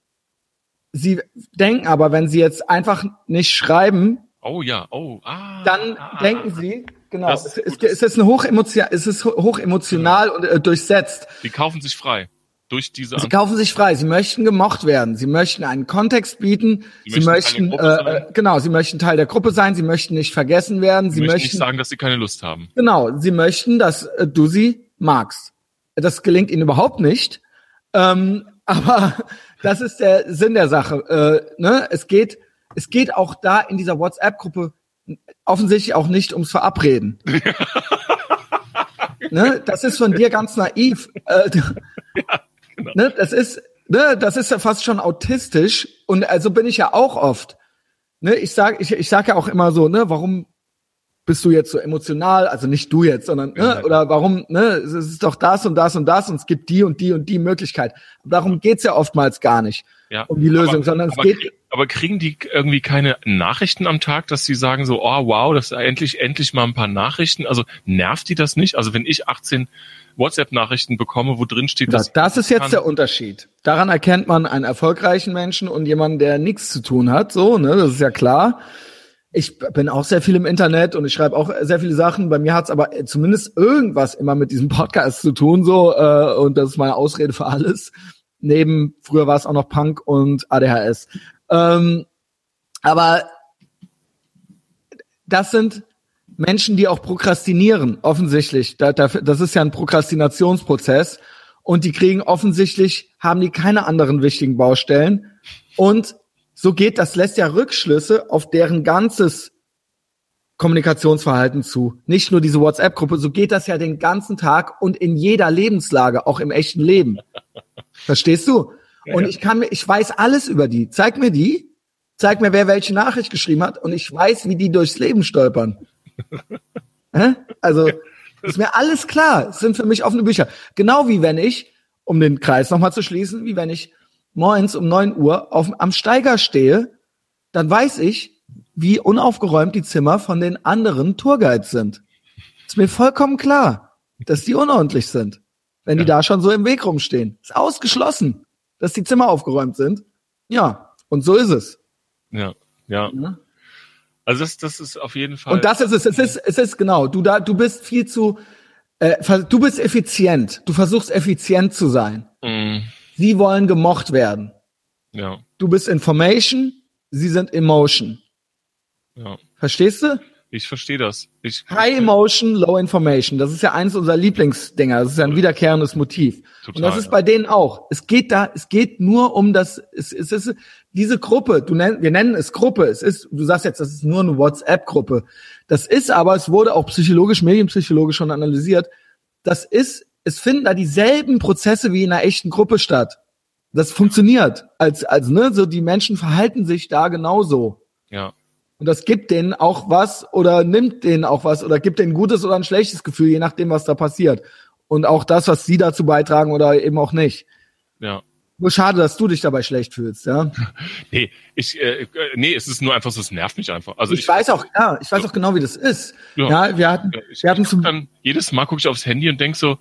Sie denken aber, wenn sie jetzt einfach nicht schreiben, Oh ja, oh, ah. dann ah, denken sie, genau, es, ist es, ist eine hochemotion, es ist ho- hochemotional und äh, durchsetzt. Die kaufen sich frei. Durch diese Sie kaufen sich frei. Sie möchten gemocht werden. Sie möchten einen Kontext bieten. Sie Sie, möchten möchten, Teil der Gruppe äh, äh, genau, sie möchten Teil der Gruppe sein. Sie möchten nicht vergessen werden. Sie Sie möchten möchten, nicht sagen, dass sie keine Lust haben. genau, sie möchten, dass äh, du sie magst. Das gelingt ihnen überhaupt nicht. Ähm, aber das ist der Sinn der Sache. Äh, ne? Es geht, es geht auch da in dieser WhatsApp-Gruppe offensichtlich auch nicht ums Verabreden. ne? Das ist von dir ganz naiv. Äh, genau. ne? Das ist, ne? Das ist ja fast schon autistisch. Und also bin ich ja auch oft. Ne? Ich sag, ich, ich sag ja auch immer so, ne? Warum bist du jetzt so emotional? Also nicht du jetzt, sondern Ja. ne? oder warum? Ne? Es ist doch das und das und das und es gibt die und die und die Möglichkeit. Darum geht's ja oftmals gar nicht Ja. um die Lösung, aber, sondern es aber, geht aber kriegen die irgendwie keine Nachrichten am Tag, dass sie sagen so, oh wow, das ist endlich, endlich mal ein paar Nachrichten. Also nervt die das nicht? Also wenn ich 18 WhatsApp-Nachrichten bekomme, wo drin steht, Das, dass das ist jetzt kann- der Unterschied. Daran erkennt man einen erfolgreichen Menschen und jemanden, der nichts zu tun hat. So, ne, das ist ja klar. Ich bin auch sehr viel im Internet und ich schreibe auch sehr viele Sachen. Bei mir hat's aber zumindest irgendwas immer mit diesem Podcast zu tun, so äh, und das ist meine Ausrede für alles. Neben früher war es auch noch Punk und ADHS. Ähm, aber das sind Menschen, die auch prokrastinieren, offensichtlich. Da, da, das ist ja ein Prokrastinationsprozess. Und die kriegen offensichtlich, haben die keine anderen wichtigen Baustellen. Und so geht, das lässt ja Rückschlüsse auf deren ganzes Kommunikationsverhalten zu. Nicht nur diese WhatsApp-Gruppe, so geht das ja den ganzen Tag und in jeder Lebenslage, auch im echten Leben. Verstehst du? Und ja. ich kann mir, ich weiß alles über die. Zeig mir die. Zeig mir, wer welche Nachricht geschrieben hat und ich weiß, wie die durchs Leben stolpern. Hä? Also, ist mir alles klar. Es sind für mich offene Bücher. Genau wie wenn ich, um den Kreis nochmal zu schließen, wie wenn ich morgens um neun Uhr auf, am Steiger stehe, dann weiß ich, wie unaufgeräumt die Zimmer von den anderen Tourguides sind. Ist mir vollkommen klar, dass die unordentlich sind, wenn die Ja. da schon so im Weg rumstehen. Ist ausgeschlossen, dass die Zimmer aufgeräumt sind. Ja, und so ist es. Ja, ja. Ne? Also das, das ist auf jeden Fall. Und das ist es. Es ist, es ist genau. Du da, du bist viel zu, äh, du bist effizient. Du versuchst effizient zu sein. Mm, Sie wollen gemocht werden. ja, Du bist Information. Sie sind Emotion. ja. Verstehst du? Ich verstehe das. Ich, High Emotion, Low Information. Das ist ja eins unserer Lieblingsdinger. Das ist ja ein wiederkehrendes Motiv. Total, und das ist bei denen auch. Es geht da, es geht nur um das, es, es ist diese Gruppe. Du nenn, wir nennen es Gruppe. Es ist, du sagst jetzt, das ist nur eine WhatsApp-Gruppe. Das ist aber, es wurde auch psychologisch, medienpsychologisch schon analysiert. Das ist, es finden da dieselben Prozesse wie in einer echten Gruppe statt. Das funktioniert. Als, als, ne, so die Menschen verhalten sich da genauso. ja, Und das gibt denen auch was oder nimmt denen auch was oder gibt denen ein gutes oder ein schlechtes Gefühl, je nachdem, was da passiert. Und auch das, was sie dazu beitragen oder eben auch nicht. ja. Nur schade, dass du dich dabei schlecht fühlst, ja. Nee, ich, äh, nee, es ist nur einfach so, es nervt mich einfach. Also Ich weiß auch, ja, ich weiß auch genau, wie das ist. Ja. Ja, wir hatten, ich, wir hatten ich zum, jedes Mal gucke ich aufs Handy und denk so,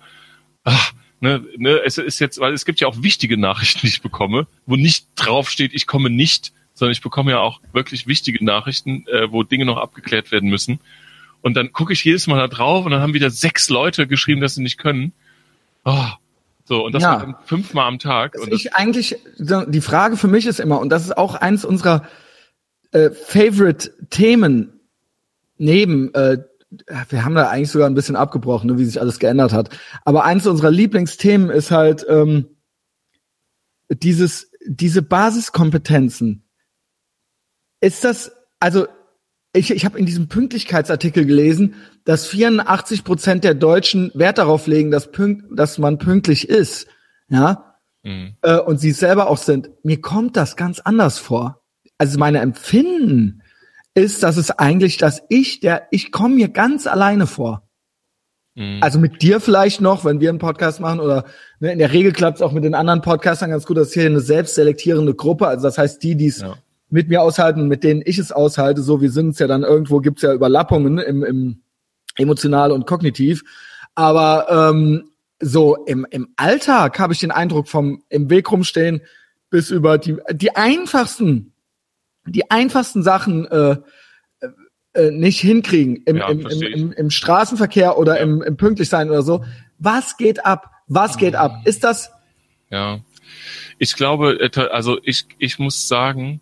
ach, ne, ne, es ist jetzt, weil es gibt ja auch wichtige Nachrichten, die ich bekomme, wo nicht drauf steht, ich komme nicht, sondern ich bekomme ja auch wirklich wichtige Nachrichten, äh, wo Dinge noch abgeklärt werden müssen. Und dann gucke ich jedes Mal da drauf und dann haben wieder sechs Leute geschrieben, dass sie nicht können. Oh, so, und das Ja. fünfmal am Tag. was Und das, ich eigentlich, die Frage für mich ist immer, und das ist auch eins unserer äh, Favorite-Themen neben, äh, wir haben da eigentlich sogar ein bisschen abgebrochen, ne, wie sich alles geändert hat. Aber eins unserer Lieblingsthemen ist halt ähm, dieses, diese Basiskompetenzen. Ist das, also ich, ich habe in diesem Pünktlichkeitsartikel gelesen, dass 84 Prozent der Deutschen Wert darauf legen, dass, pünkt, dass man pünktlich ist. Ja, mh, äh, und sie selber auch sind. Mir kommt das ganz anders vor. also meine Empfinden ist, dass es eigentlich, dass ich, der, ich komme mir ganz alleine vor. Mhm. Also mit dir vielleicht noch, wenn wir einen Podcast machen oder ne, in der Regel klappt es auch mit den anderen Podcastern ganz gut, das ist hier eine selbstselektierende Gruppe. Also das heißt, die, die es Ja. mit mir aushalten, mit denen ich es aushalte, so wir sind es ja dann irgendwo, gibt's ja Überlappungen im, im emotional und kognitiv. Aber ähm, so im, im Alltag habe ich den Eindruck vom im Weg rumstehen bis über die, die einfachsten, die einfachsten Sachen äh, äh, nicht hinkriegen im, Ja, im, im, im, im Straßenverkehr oder Ja. im, im Pünktlichsein oder so. Was geht ab? Was geht ab? Ist das Ja. Ich glaube, äh, also ich, ich muss sagen,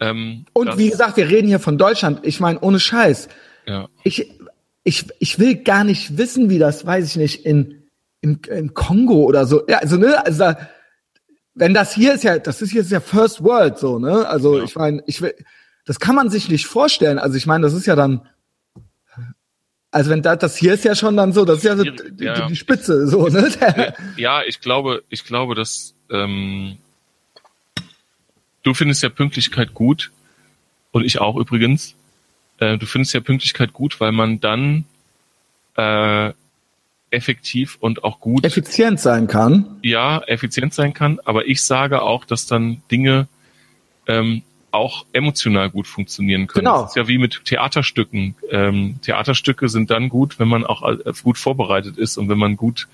ähm, und wie gesagt, wir reden hier von Deutschland. Ich meine, ohne Scheiß. ja, Ich, ich, ich will gar nicht wissen, wie das, weiß ich nicht, in, im, im Kongo oder so. Ja, also, ne, also da, wenn das hier ist ja, das ist jetzt ja First World so, ne? Also Ja. ich meine, ich will, das kann man sich nicht vorstellen. Also ich meine, das ist ja dann, also wenn das, das hier ist ja schon dann so, das ist ja so die, ja. die Spitze, so, ne? Äh, ja, ich glaube, ich glaube, dass ähm, du findest ja Pünktlichkeit gut und ich auch übrigens. Äh, du findest ja Pünktlichkeit gut, weil man dann äh, effektiv und auch gut Effizient sein kann. ja, effizient sein kann, aber ich sage auch, dass dann Dinge ähm, auch emotional gut funktionieren können. Genau. Das ist ja wie mit Theaterstücken. Ähm, Theaterstücke sind dann gut, wenn man auch äh, gut vorbereitet ist und wenn man gut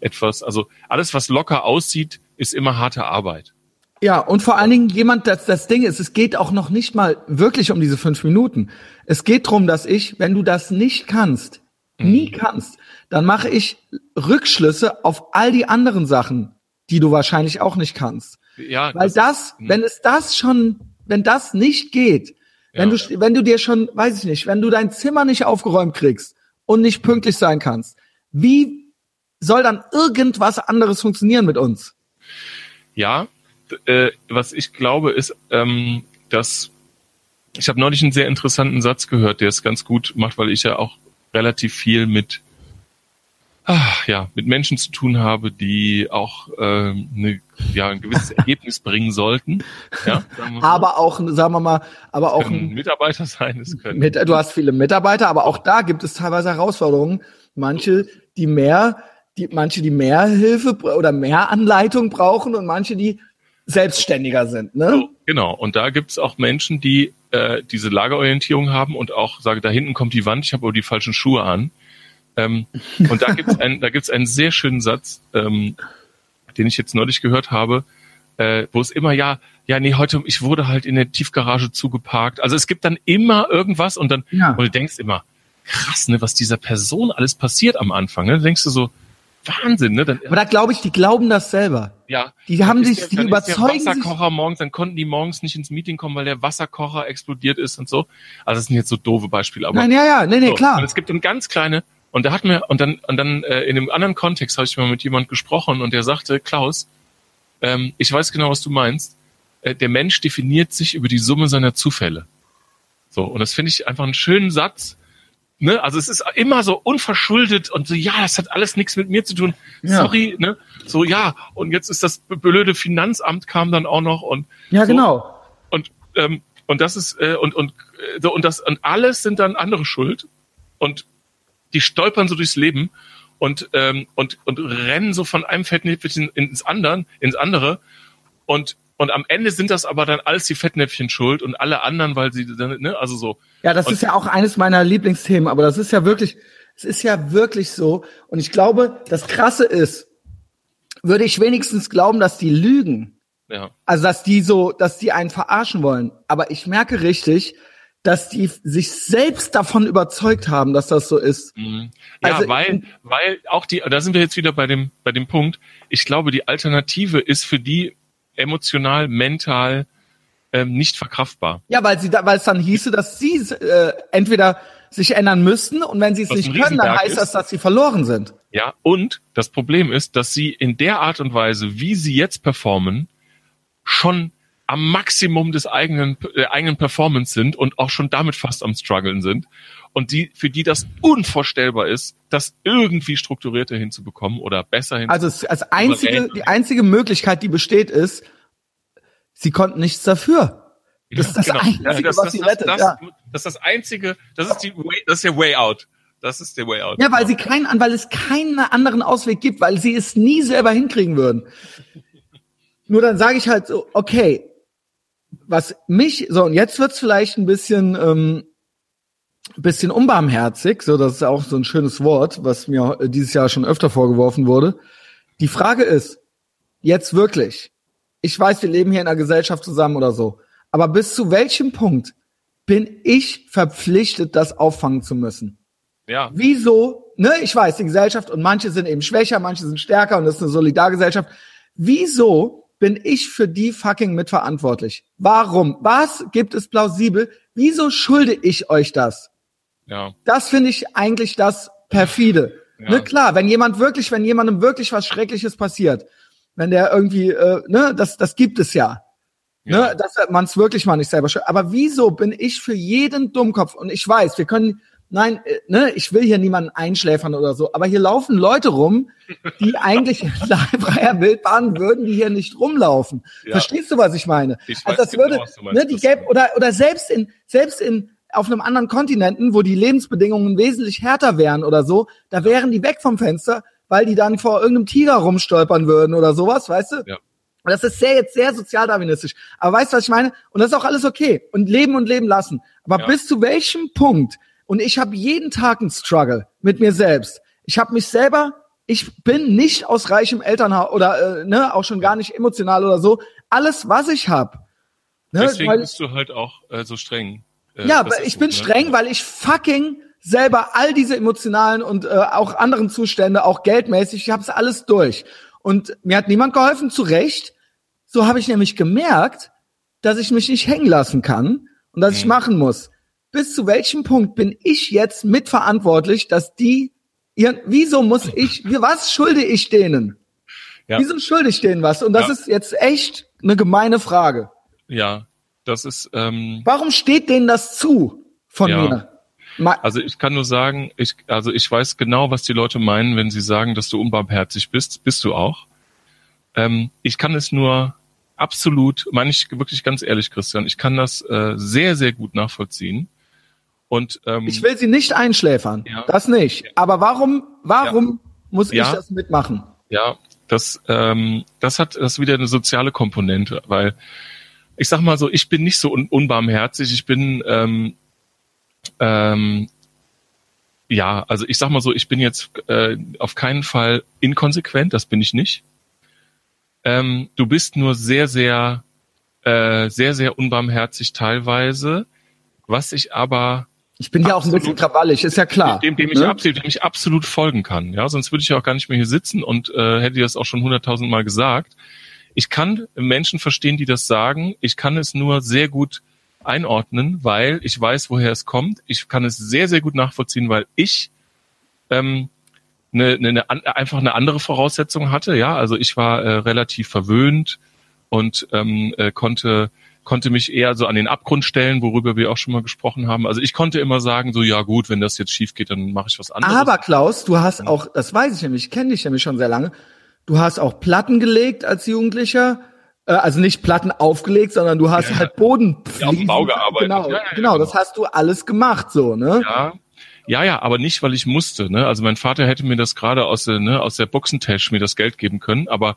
etwas, also alles, was locker aussieht, ist immer harte Arbeit. Ja, und vor allen Dingen jemand, das, das Ding ist, es geht auch noch nicht mal wirklich um diese fünf Minuten. Es geht drum, dass ich, wenn du das nicht kannst, nie kannst, dann mache ich Rückschlüsse auf all die anderen Sachen, die du wahrscheinlich auch nicht kannst. Ja, Weil das, hm. wenn es das schon, wenn das nicht geht, wenn Ja. du, wenn du dir schon, weiß ich nicht, wenn du dein Zimmer nicht aufgeräumt kriegst und nicht pünktlich sein kannst, wie soll dann irgendwas anderes funktionieren mit uns? Ja, äh, was ich glaube, ist, ähm, dass ich habe neulich einen sehr interessanten Satz gehört, der es ganz gut macht, weil ich ja auch relativ viel mit ah, ja mit Menschen zu tun habe, die auch ähm, ne, ja ein gewisses Ergebnis bringen sollten. Ja. Aber auch, sagen wir mal, aber auch ein, Mitarbeiter sein, es können mit, du hast viele Mitarbeiter, aber auch da gibt es teilweise Herausforderungen. Manche, die mehr, die, manche, die mehr Hilfe oder mehr Anleitung brauchen und manche, die selbstständiger sind, ne? Genau. Und da gibt es auch Menschen, die äh, diese Lagerorientierung haben und auch sage, da hinten kommt die Wand, ich habe aber die falschen Schuhe an. Ähm, und da gibt es einen, da gibt's einen sehr schönen Satz, ähm, den ich jetzt neulich gehört habe, äh, wo es immer ja, ja, nee, heute, ich wurde halt in der Tiefgarage zugeparkt. Also es gibt dann immer irgendwas und dann, Ja. und du denkst immer, krass, ne, was dieser Person alles passiert am Anfang. Ne? Da denkst du so, Wahnsinn, ne? Dann, Aber da glaube ich, die glauben das selber. ja. Die haben Dann sich, die dann überzeugen der sich. Wasserkocher morgens, dann konnten die morgens nicht ins Meeting kommen, weil der Wasserkocher explodiert ist und so. Also das sind jetzt so doofe Beispiele, aber Nein, ja, ja, nee, nee, so. klar. Und es gibt dann ganz kleine und da hat mir und dann und dann äh, in einem anderen Kontext habe ich mal mit jemand gesprochen und der sagte, Klaus, ähm, ich weiß genau, was du meinst. Äh, der Mensch definiert sich über die Summe seiner Zufälle. So und das finde ich einfach einen schönen Satz. Ne? Also es ist immer so unverschuldet und so, ja, das hat alles nichts mit mir zu tun. Ja. Sorry, ne? So, ja, und jetzt ist das blöde Finanzamt kam dann auch noch und Ja, so. genau. und ähm, und das ist äh, und und äh, so und das und alles sind dann andere schuld und die stolpern so durchs Leben und ähm, und und rennen so von einem Fettnäpfchen ins anderen ins andere und und am Ende sind das aber dann alles die Fettnäpfchen schuld und alle anderen, weil sie dann ne also so Ja, das Und- ist ja auch eines meiner Lieblingsthemen, aber das ist ja wirklich, es ist ja wirklich so. Und ich glaube, das Krasse ist, würde ich wenigstens glauben, dass die lügen. ja Also, dass die so, dass die einen verarschen wollen. Aber ich merke richtig, dass die sich selbst davon überzeugt haben, dass das so ist. Mhm. Ja, Also- weil, weil auch die, da sind wir jetzt wieder bei dem, bei dem Punkt. Ich glaube, die Alternative ist für die emotional, mental ähm, nicht verkraftbar. Ja, weil sie da, weil es dann hieße, dass sie äh, entweder sich ändern müssten und wenn sie es Was nicht können, dann heißt das, ist. dass sie verloren sind. Ja, und das Problem ist, dass sie in der Art und Weise, wie sie jetzt performen, schon am Maximum des eigenen, der eigenen Performance sind und auch schon damit fast am struggeln sind. Und die, für die das unvorstellbar ist, das irgendwie strukturierter hinzubekommen oder besser hinzubekommen. Also als einzige, die einzige Möglichkeit, die besteht, ist, sie konnten nichts dafür. Das ist das Genau. Einzige, das, was das, sie das, rettet. das, ja. das ist das einzige, das ist die way, das ist der Way Out. Das ist der Way Out. ja, weil sie keinen, weil es keinen anderen Ausweg gibt, weil sie es nie selber hinkriegen würden. Nur dann sage ich halt so, okay, was mich, so und jetzt wird's vielleicht ein bisschen, ähm, bisschen unbarmherzig, so das ist auch so ein schönes Wort, was mir dieses Jahr schon öfter vorgeworfen wurde. Die Frage ist, jetzt wirklich, ich weiß, wir leben hier in einer Gesellschaft zusammen oder so, aber bis zu welchem Punkt bin ich verpflichtet, das auffangen zu müssen? Ja, Wieso, ne, ich weiß, die Gesellschaft und manche sind eben schwächer, manche sind stärker und das ist eine Solidargesellschaft. Wieso bin ich für die fucking mitverantwortlich? Warum? Was gibt es plausibel? Wieso schulde ich euch das? ja, Das finde ich eigentlich das perfide. Ja. Ne, klar, wenn jemand wirklich, wenn jemandem wirklich was Schreckliches passiert, wenn der irgendwie, äh, ne, das, das gibt es ja. ja. Ne, dass man es wirklich mal nicht selber schuld. Aber wieso bin ich für jeden Dummkopf? Und ich weiß, wir können, nein, äh, ne, ich will hier niemanden einschläfern oder so, aber hier laufen Leute rum, die eigentlich in freier Wildbahn würden, die hier nicht rumlaufen. Ja. Verstehst du, was ich meine? Ich weiß also das genau, würde, was du meinst. ne, die gäbe, oder, oder selbst in, selbst in, auf einem anderen Kontinenten, wo die Lebensbedingungen wesentlich härter wären oder so, da wären die weg vom Fenster, weil die dann vor irgendeinem Tiger rumstolpern würden oder sowas, weißt du? Ja. Und das ist sehr jetzt sehr sozialdarwinistisch. Aber weißt du, was ich meine? Und das ist auch alles okay. Und leben und leben lassen. Aber Ja. bis zu welchem Punkt? Und ich habe jeden Tag einen Struggle mit mir selbst. Ich habe mich selber, ich bin nicht aus reichem Elternhaus oder äh, ne, auch schon gar nicht emotional oder so. Alles, was ich habe. Ne, Deswegen weil- bist du halt auch äh, so streng. Äh, ja, ich so, bin ne? streng, weil ich fucking selber all diese emotionalen und äh, auch anderen Zustände, auch geldmäßig, ich habe es alles durch. Und mir hat niemand geholfen, zu Recht. So habe ich nämlich gemerkt, dass ich mich nicht hängen lassen kann und dass ich Mhm. machen muss. Bis zu welchem Punkt bin ich jetzt mitverantwortlich, dass die ihren, wieso muss ich, wie- was schulde ich denen? Ja. Wieso schulde ich denen was? Und das Ja. ist jetzt echt eine gemeine Frage. Ja, das ist, ähm, Warum steht denen das zu von Ja. mir? Ma also ich kann nur sagen, ich, also ich weiß genau, was die Leute meinen, wenn sie sagen, dass du unbarmherzig bist. Bist du auch. Ähm, ich kann es nur absolut, meine ich wirklich ganz ehrlich, Christian, ich kann das äh, sehr, sehr gut nachvollziehen. Und ähm, Ich will sie nicht einschläfern. Ja. Das nicht. Aber warum, warum muss ich Ja. das mitmachen? Ja, das, ähm, das hat das wieder eine soziale Komponente, weil ich sag mal so, ich bin nicht so un unbarmherzig, ich bin ähm, ähm, ja, also ich sag mal so, ich bin jetzt äh, auf keinen Fall inkonsequent, das bin ich nicht. Ähm, du bist nur sehr, sehr, äh, sehr, sehr unbarmherzig teilweise, was ich aber Ich bin ja auch ein bisschen krawallig, ist ja klar. dem, dem ich ne? absolut, dem ich absolut folgen kann. Ja, sonst würde ich ja auch gar nicht mehr hier sitzen und äh, hätte das auch schon hunderttausend Mal gesagt. Ich kann Menschen verstehen, die das sagen. Ich kann es nur sehr gut einordnen, weil ich weiß, woher es kommt. Ich kann es sehr, sehr gut nachvollziehen, weil ich ähm, eine, eine, eine, einfach eine andere Voraussetzung hatte. Ja, also ich war äh, relativ verwöhnt und ähm, äh, konnte konnte mich eher so an den Abgrund stellen, worüber wir auch schon mal gesprochen haben. Also ich konnte immer sagen, so ja gut, wenn das jetzt schief geht, dann mache ich was anderes. Aber Klaus, du hast auch, das weiß ich nämlich, ich kenne dich nämlich schon sehr lange, du hast auch Platten gelegt als Jugendlicher. Äh, Also nicht Platten aufgelegt, sondern du hast Ja. halt Boden. Ja, auf dem Bau gearbeitet. Genau, Ja, genau, genau. das hast du alles gemacht so, ne? ja, ja, ja, aber nicht, weil ich musste. Ne? Also mein Vater hätte mir das gerade aus der, ne, aus der Boxentasche mir das Geld geben können, aber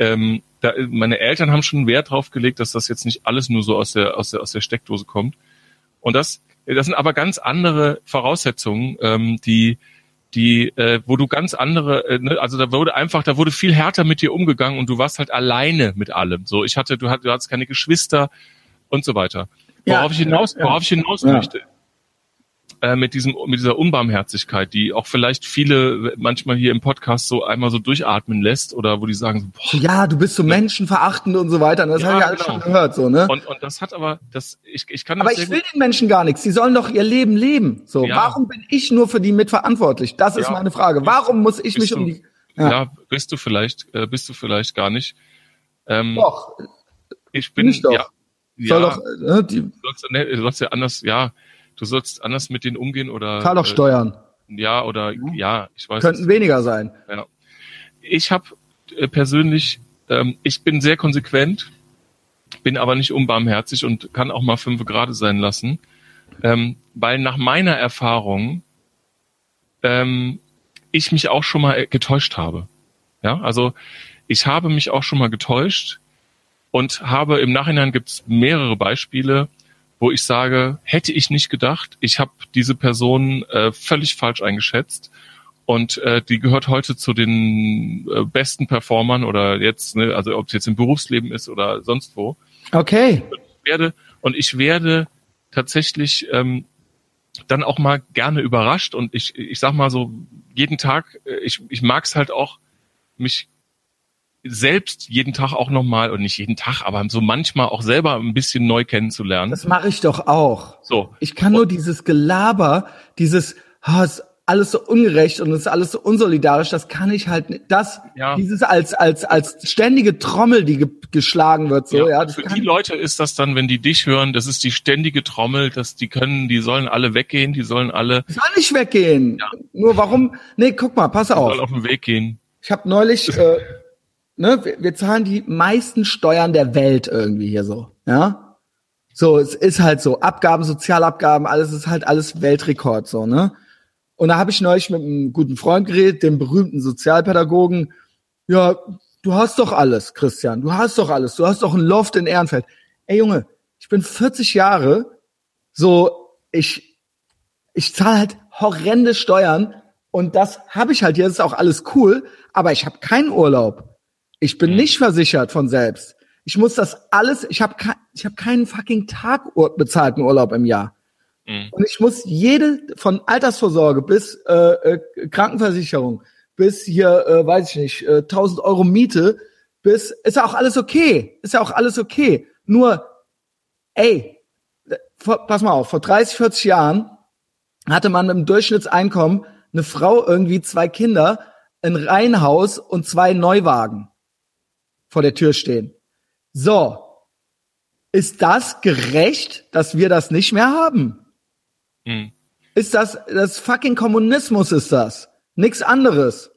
ähm, da, meine Eltern haben schon Wert drauf gelegt, dass das jetzt nicht alles nur so aus der, aus der, aus der Steckdose kommt. Und das, das sind aber ganz andere Voraussetzungen, ähm, die, die, äh, wo du ganz andere, äh, ne, also da wurde einfach, da wurde viel härter mit dir umgegangen und du warst halt alleine mit allem. So, ich hatte, du, hatt, du hattest keine Geschwister und so weiter. Ja, Worauf ich hinaus, ja. worauf ich hinaus Ja. Äh, mit diesem, mit dieser Unbarmherzigkeit, die auch vielleicht viele manchmal hier im Podcast so einmal so durchatmen lässt oder wo die sagen, so, boah, Ja, du bist so menschenverachtend und so weiter. Das Ja, habe ich alles genau. schon gehört, so, ne? und, und das hat aber, das, ich, ich kann das Aber ich will den Menschen gar nichts. Sie sollen doch ihr Leben leben. So, Ja. warum bin ich nur für die mitverantwortlich? Das ist Ja. meine Frage. Warum muss ich Bist mich um du- die? ja. Ja. bist du vielleicht, äh, bist du vielleicht gar nicht. Ähm, Doch, ich bin, nicht doch. ja, soll doch, äh, die du sollst, ne, du sollst ja anders, ja, du sollst anders mit denen umgehen oder, zahl doch Steuern. äh, ja, oder, ja, ich weiß Könnten weniger sein. Ja. Ich habe äh, persönlich, ähm, ich bin sehr konsequent bin aber nicht unbarmherzig und kann auch mal fünf Grade sein lassen, ähm, weil nach meiner Erfahrung ähm, ich mich auch schon mal getäuscht habe. Ja, also ich habe mich auch schon mal getäuscht und habe im Nachhinein gibt es mehrere Beispiele, wo ich sage, hätte ich nicht gedacht, ich habe diese Person äh, völlig falsch eingeschätzt und äh, die gehört heute zu den äh, besten Performern oder jetzt, ne, also ob es jetzt im Berufsleben ist oder sonst wo. Okay. Ich werde, und ich werde tatsächlich ähm, dann auch mal gerne überrascht und ich, ich sag mal so, jeden Tag, äh, ich, ich mag es halt auch, mich selbst jeden Tag auch nochmal, und nicht jeden Tag, aber so manchmal auch selber ein bisschen neu kennenzulernen. Das mache ich doch auch. So. Ich kann nur dieses Gelaber, dieses, oh, ist alles so ungerecht und es ist alles so unsolidarisch, das kann ich halt nicht, das, Ja. dieses als, als, als ständige Trommel, die ge geschlagen wird, so, ja, das für die Leute ist das dann, wenn die dich hören, das ist die ständige Trommel, dass die können, die sollen alle weggehen, die sollen alle soll nicht weggehen. Ja. Nur warum, nee, guck mal, pass die auf. sollen auf den Weg gehen. Ich habe neulich, äh, ne, wir, wir zahlen die meisten Steuern der Welt irgendwie hier so, ja. So, es ist halt so, Abgaben, Sozialabgaben, alles ist halt alles Weltrekord so, ne? Und da habe ich neulich mit einem guten Freund geredet, dem berühmten Sozialpädagogen. Ja, du hast doch alles, Christian, du hast doch alles, du hast doch ein Loft in Ehrenfeld. Ey Junge, ich bin 40 Jahre, so ich ich zahle halt horrende Steuern und das habe ich halt das ist auch alles cool, aber ich habe keinen Urlaub. Ich bin nicht versichert von selbst. Ich muss das alles, ich habe ich habe keinen fucking Tag bezahlten Urlaub im Jahr. Mhm. Und ich muss jede von Altersvorsorge bis äh, äh, Krankenversicherung bis hier, äh, weiß ich nicht, äh, 1000 Euro Miete, bis ist ja auch alles okay, ist ja auch alles okay. Nur, ey, vor, pass mal auf, vor 30, 40 Jahren hatte man dem Durchschnittseinkommen eine Frau irgendwie zwei Kinder, ein Reihenhaus und zwei Neuwagen vor der Tür stehen. So, ist das gerecht, dass wir das nicht mehr haben? Mhm. Ist das, das fucking Kommunismus ist das. Nix anderes.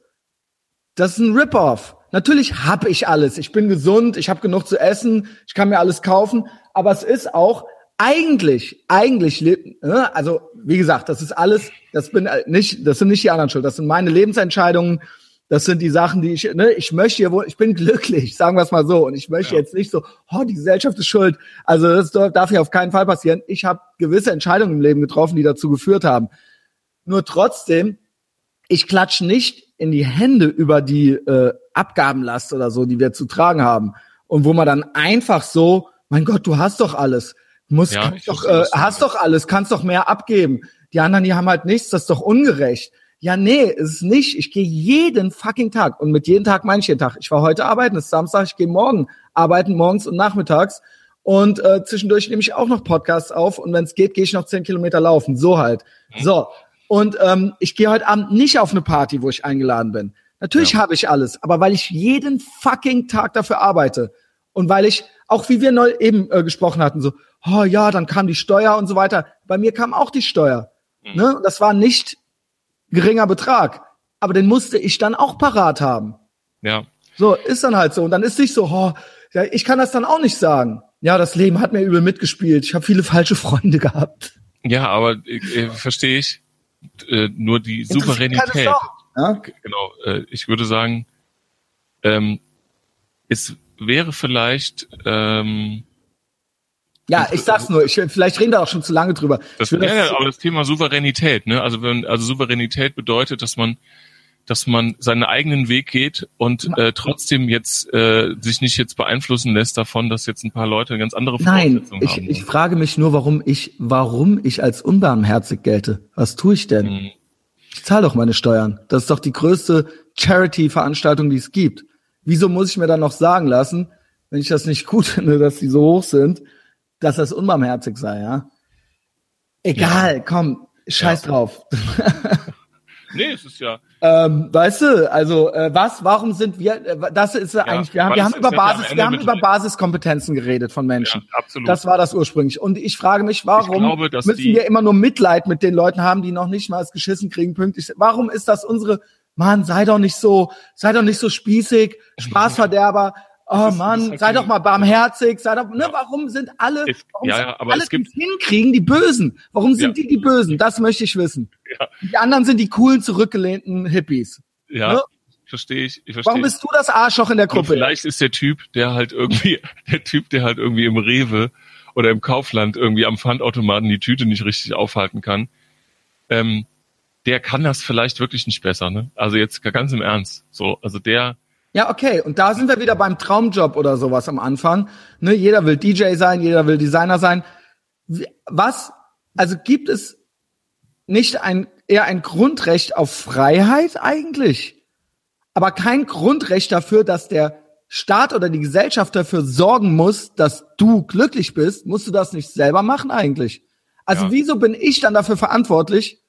Das ist ein Rip-Off. Natürlich hab ich alles. Ich bin gesund, ich habe genug zu essen, ich kann mir alles kaufen. Aber es ist auch eigentlich, eigentlich, ne, also wie gesagt, das ist alles, das bin äh, nicht, das sind nicht die anderen schuld. Das sind meine Lebensentscheidungen. Das sind die Sachen, die ich, ne, ich möchte hier wohl, ich bin glücklich, sagen wir es mal so. Und ich möchte Ja. jetzt nicht so, oh, die Gesellschaft ist schuld. Also das darf hier auf keinen Fall passieren. Ich habe gewisse Entscheidungen im Leben getroffen, die dazu geführt haben. Nur trotzdem, ich klatsche nicht in die Hände über die äh, Abgabenlast oder so, die wir zu tragen haben. Und wo man dann einfach so, mein Gott, du hast doch alles. Muss, Ja, doch, äh, hast doch alles, kannst doch mehr abgeben. Die anderen, die haben halt nichts, das ist doch ungerecht. Ja, nee, ist nicht. Ich gehe jeden fucking Tag. Und mit jeden Tag meine ich jeden Tag. Ich war heute arbeiten, es ist Samstag, ich gehe morgen arbeiten, morgens und nachmittags. Und äh, zwischendurch nehme ich auch noch Podcasts auf und wenn es geht, gehe ich noch zehn Kilometer laufen. So halt. So. Und ähm, ich gehe heute Abend nicht auf eine Party, wo ich eingeladen bin. Natürlich Ja. habe ich alles, aber weil ich jeden fucking Tag dafür arbeite und weil ich, auch wie wir neu eben äh, gesprochen hatten, so, oh ja, dann kam die Steuer und so weiter. Bei mir kam auch die Steuer. Mhm. Ne? Das war nicht geringer Betrag, aber den musste ich dann auch parat haben. Ja. So, ist dann halt so. Und dann ist nicht so, oh, ja, ich kann das dann auch nicht sagen. Ja, das Leben hat mir übel mitgespielt. Ich habe viele falsche Freunde gehabt. Ja, aber äh, äh, verstehe ich. Äh, nur die Souveränität. Ja? G- Genau. Äh, ich würde sagen, ähm, es wäre vielleicht ähm, ja, ich sag's nur. Ich, vielleicht reden wir auch schon zu lange drüber. Das, ja, das, aber das Thema Souveränität, ne? Also wenn, also Souveränität bedeutet, dass man, dass man seinen eigenen Weg geht und äh, trotzdem jetzt äh, sich nicht jetzt beeinflussen lässt davon, dass jetzt ein paar Leute ganz andere Nein, Voraussetzungen ich, haben. ich frage mich nur, warum ich, warum ich als unbarmherzig gelte. Was tue ich denn? Mhm. Ich zahle doch meine Steuern. Das ist doch die größte Charity-Veranstaltung, die es gibt. Wieso muss ich mir dann noch sagen lassen, wenn ich das nicht gut finde, dass die so hoch sind, dass das unbarmherzig sei, ja? Egal, komm, scheiß Ja. drauf. Nee, es ist ja, Ähm, weißt du, also äh, was, warum sind wir, äh, das ist ja eigentlich, wir haben, wir haben über ja Basis, wir haben über Basiskompetenzen geredet von Menschen. ja absolut. Das war das ursprünglich. Und ich frage mich, warum glaube, müssen wir immer nur Mitleid mit den Leuten haben, die noch nicht mal es geschissen kriegen, pünktlich. Warum ist das unsere, Mann, sei doch nicht so, sei doch nicht so spießig, Spaßverderber. Oh ist- Mann, sei doch mal barmherzig, sei doch, ne, Ja. warum sind alle, Es- warum ja, ja, aber alle, es gibt- die es hinkriegen, die Bösen? Warum sind die die Bösen? Das möchte ich wissen. Die anderen sind die coolen, zurückgelehnten Hippies. Ja, Ne? verstehe ich. ich verstehe. Warum bist du das Arschloch in der Und Gruppe? vielleicht ist der Typ, der halt irgendwie, der Typ, der halt irgendwie im Rewe oder im Kaufland irgendwie am Pfandautomaten die Tüte nicht richtig aufhalten kann, ähm, der kann das vielleicht wirklich nicht besser, ne? Also jetzt ganz im Ernst. So, also der, Ja, okay. Und da sind wir wieder beim Traumjob oder sowas am Anfang. Ne, jeder will DJ sein, jeder will Designer sein. Was, also gibt es nicht ein, eher ein Grundrecht auf Freiheit eigentlich? Aber kein Grundrecht dafür, dass der Staat oder die Gesellschaft dafür sorgen muss, dass du glücklich bist. Musst du das nicht selber machen eigentlich? Also Ja. wieso bin ich dann dafür verantwortlich,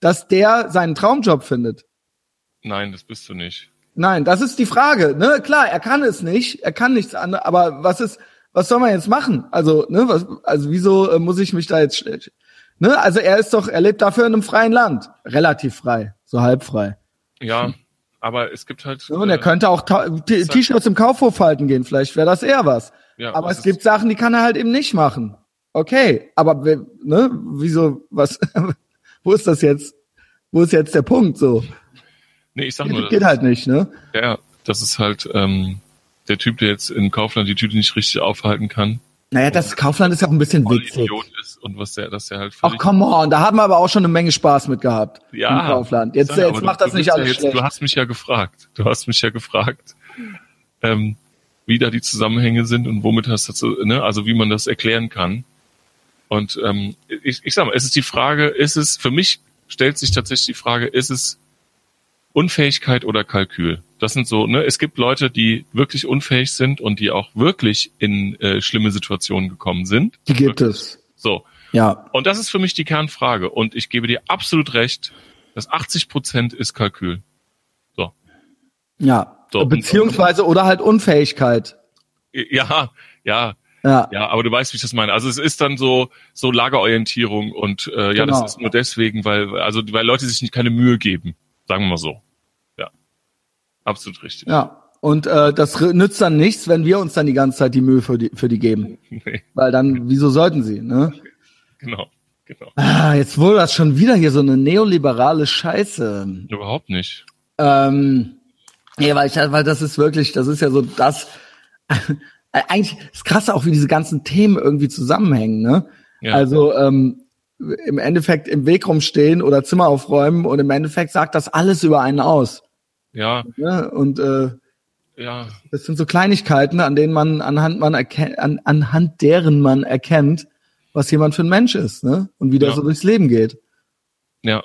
dass der seinen Traumjob findet? nein, das bist du nicht. Nein, das ist die Frage. Ne, klar, er kann es nicht, er kann nichts anderes. Aber was ist, was soll man jetzt machen? Also, ne, was, also wieso äh, muss ich mich da jetzt, sch- ne? Also er ist doch, er lebt dafür in einem freien Land, relativ frei, so halb frei. Ja, aber es gibt halt. Ne? Und er äh, könnte auch halt- T-Shirts im Kaufhof halten gehen, vielleicht wäre das eher was. ja, aber was es gibt Sachen, die kann er halt eben nicht machen. Okay, aber ne, wieso, was, wo ist das jetzt? Wo ist jetzt der Punkt so? Nee, ich sag nur, Geht halt nicht, ne? ja, das ist halt ähm, der Typ, der jetzt im Kaufland die Tüte nicht richtig aufhalten kann, Naja, das Kaufland ist ja auch ein bisschen witzig. Idiot ist und was der, dass der halt Ach, come on, da haben wir aber auch schon eine Menge Spaß mit gehabt. Ja, Im Kaufland. Jetzt, ja, jetzt macht du- das du nicht alles ja jetzt, schlecht. Du hast mich ja gefragt. Du hast mich ja gefragt, ähm, wie da die Zusammenhänge sind und womit das dazu, ne, also wie man das erklären kann. Und ähm, ich, ich sag mal, es ist die Frage, ist es, für mich stellt sich tatsächlich die Frage, ist es Unfähigkeit oder Kalkül? Das sind so, ne, es gibt Leute, die wirklich unfähig sind und die auch wirklich in äh, schlimme Situationen gekommen sind. Die gibt es. So. Ja. Und das ist für mich die Kernfrage. Und ich gebe dir absolut recht, dass 80 Prozent ist Kalkül. So. Ja. So, Beziehungsweise oder halt Unfähigkeit. Ja, ja, Ja. ja, aber du weißt, wie ich das meine. Also es ist dann so so Lagerorientierung und äh, ja, Genau. das ist nur deswegen, weil also weil Leute sich nicht keine Mühe geben, sagen wir mal so. Absolut richtig. Ja. Und äh, das nützt dann nichts, wenn wir uns dann die ganze Zeit die Mühe für die, für die geben. Nee, Weil dann, wieso sollten sie, ne? genau, genau. Ah, jetzt wurde das schon wieder hier so eine neoliberale Scheiße. Überhaupt nicht. Ähm, ja, weil ich, weil das ist wirklich, das ist ja so das. Eigentlich ist krass auch, wie diese ganzen Themen irgendwie zusammenhängen, ne? Ja. Also ähm, im Endeffekt im Weg rumstehen oder Zimmer aufräumen und im Endeffekt sagt das alles über einen aus. Ja, Ne? Und äh, ja, das sind so Kleinigkeiten, an denen man anhand man erkennt, an, anhand deren man erkennt, was jemand für ein Mensch ist, ne? Und wie der Ja. so durchs Leben geht. ja,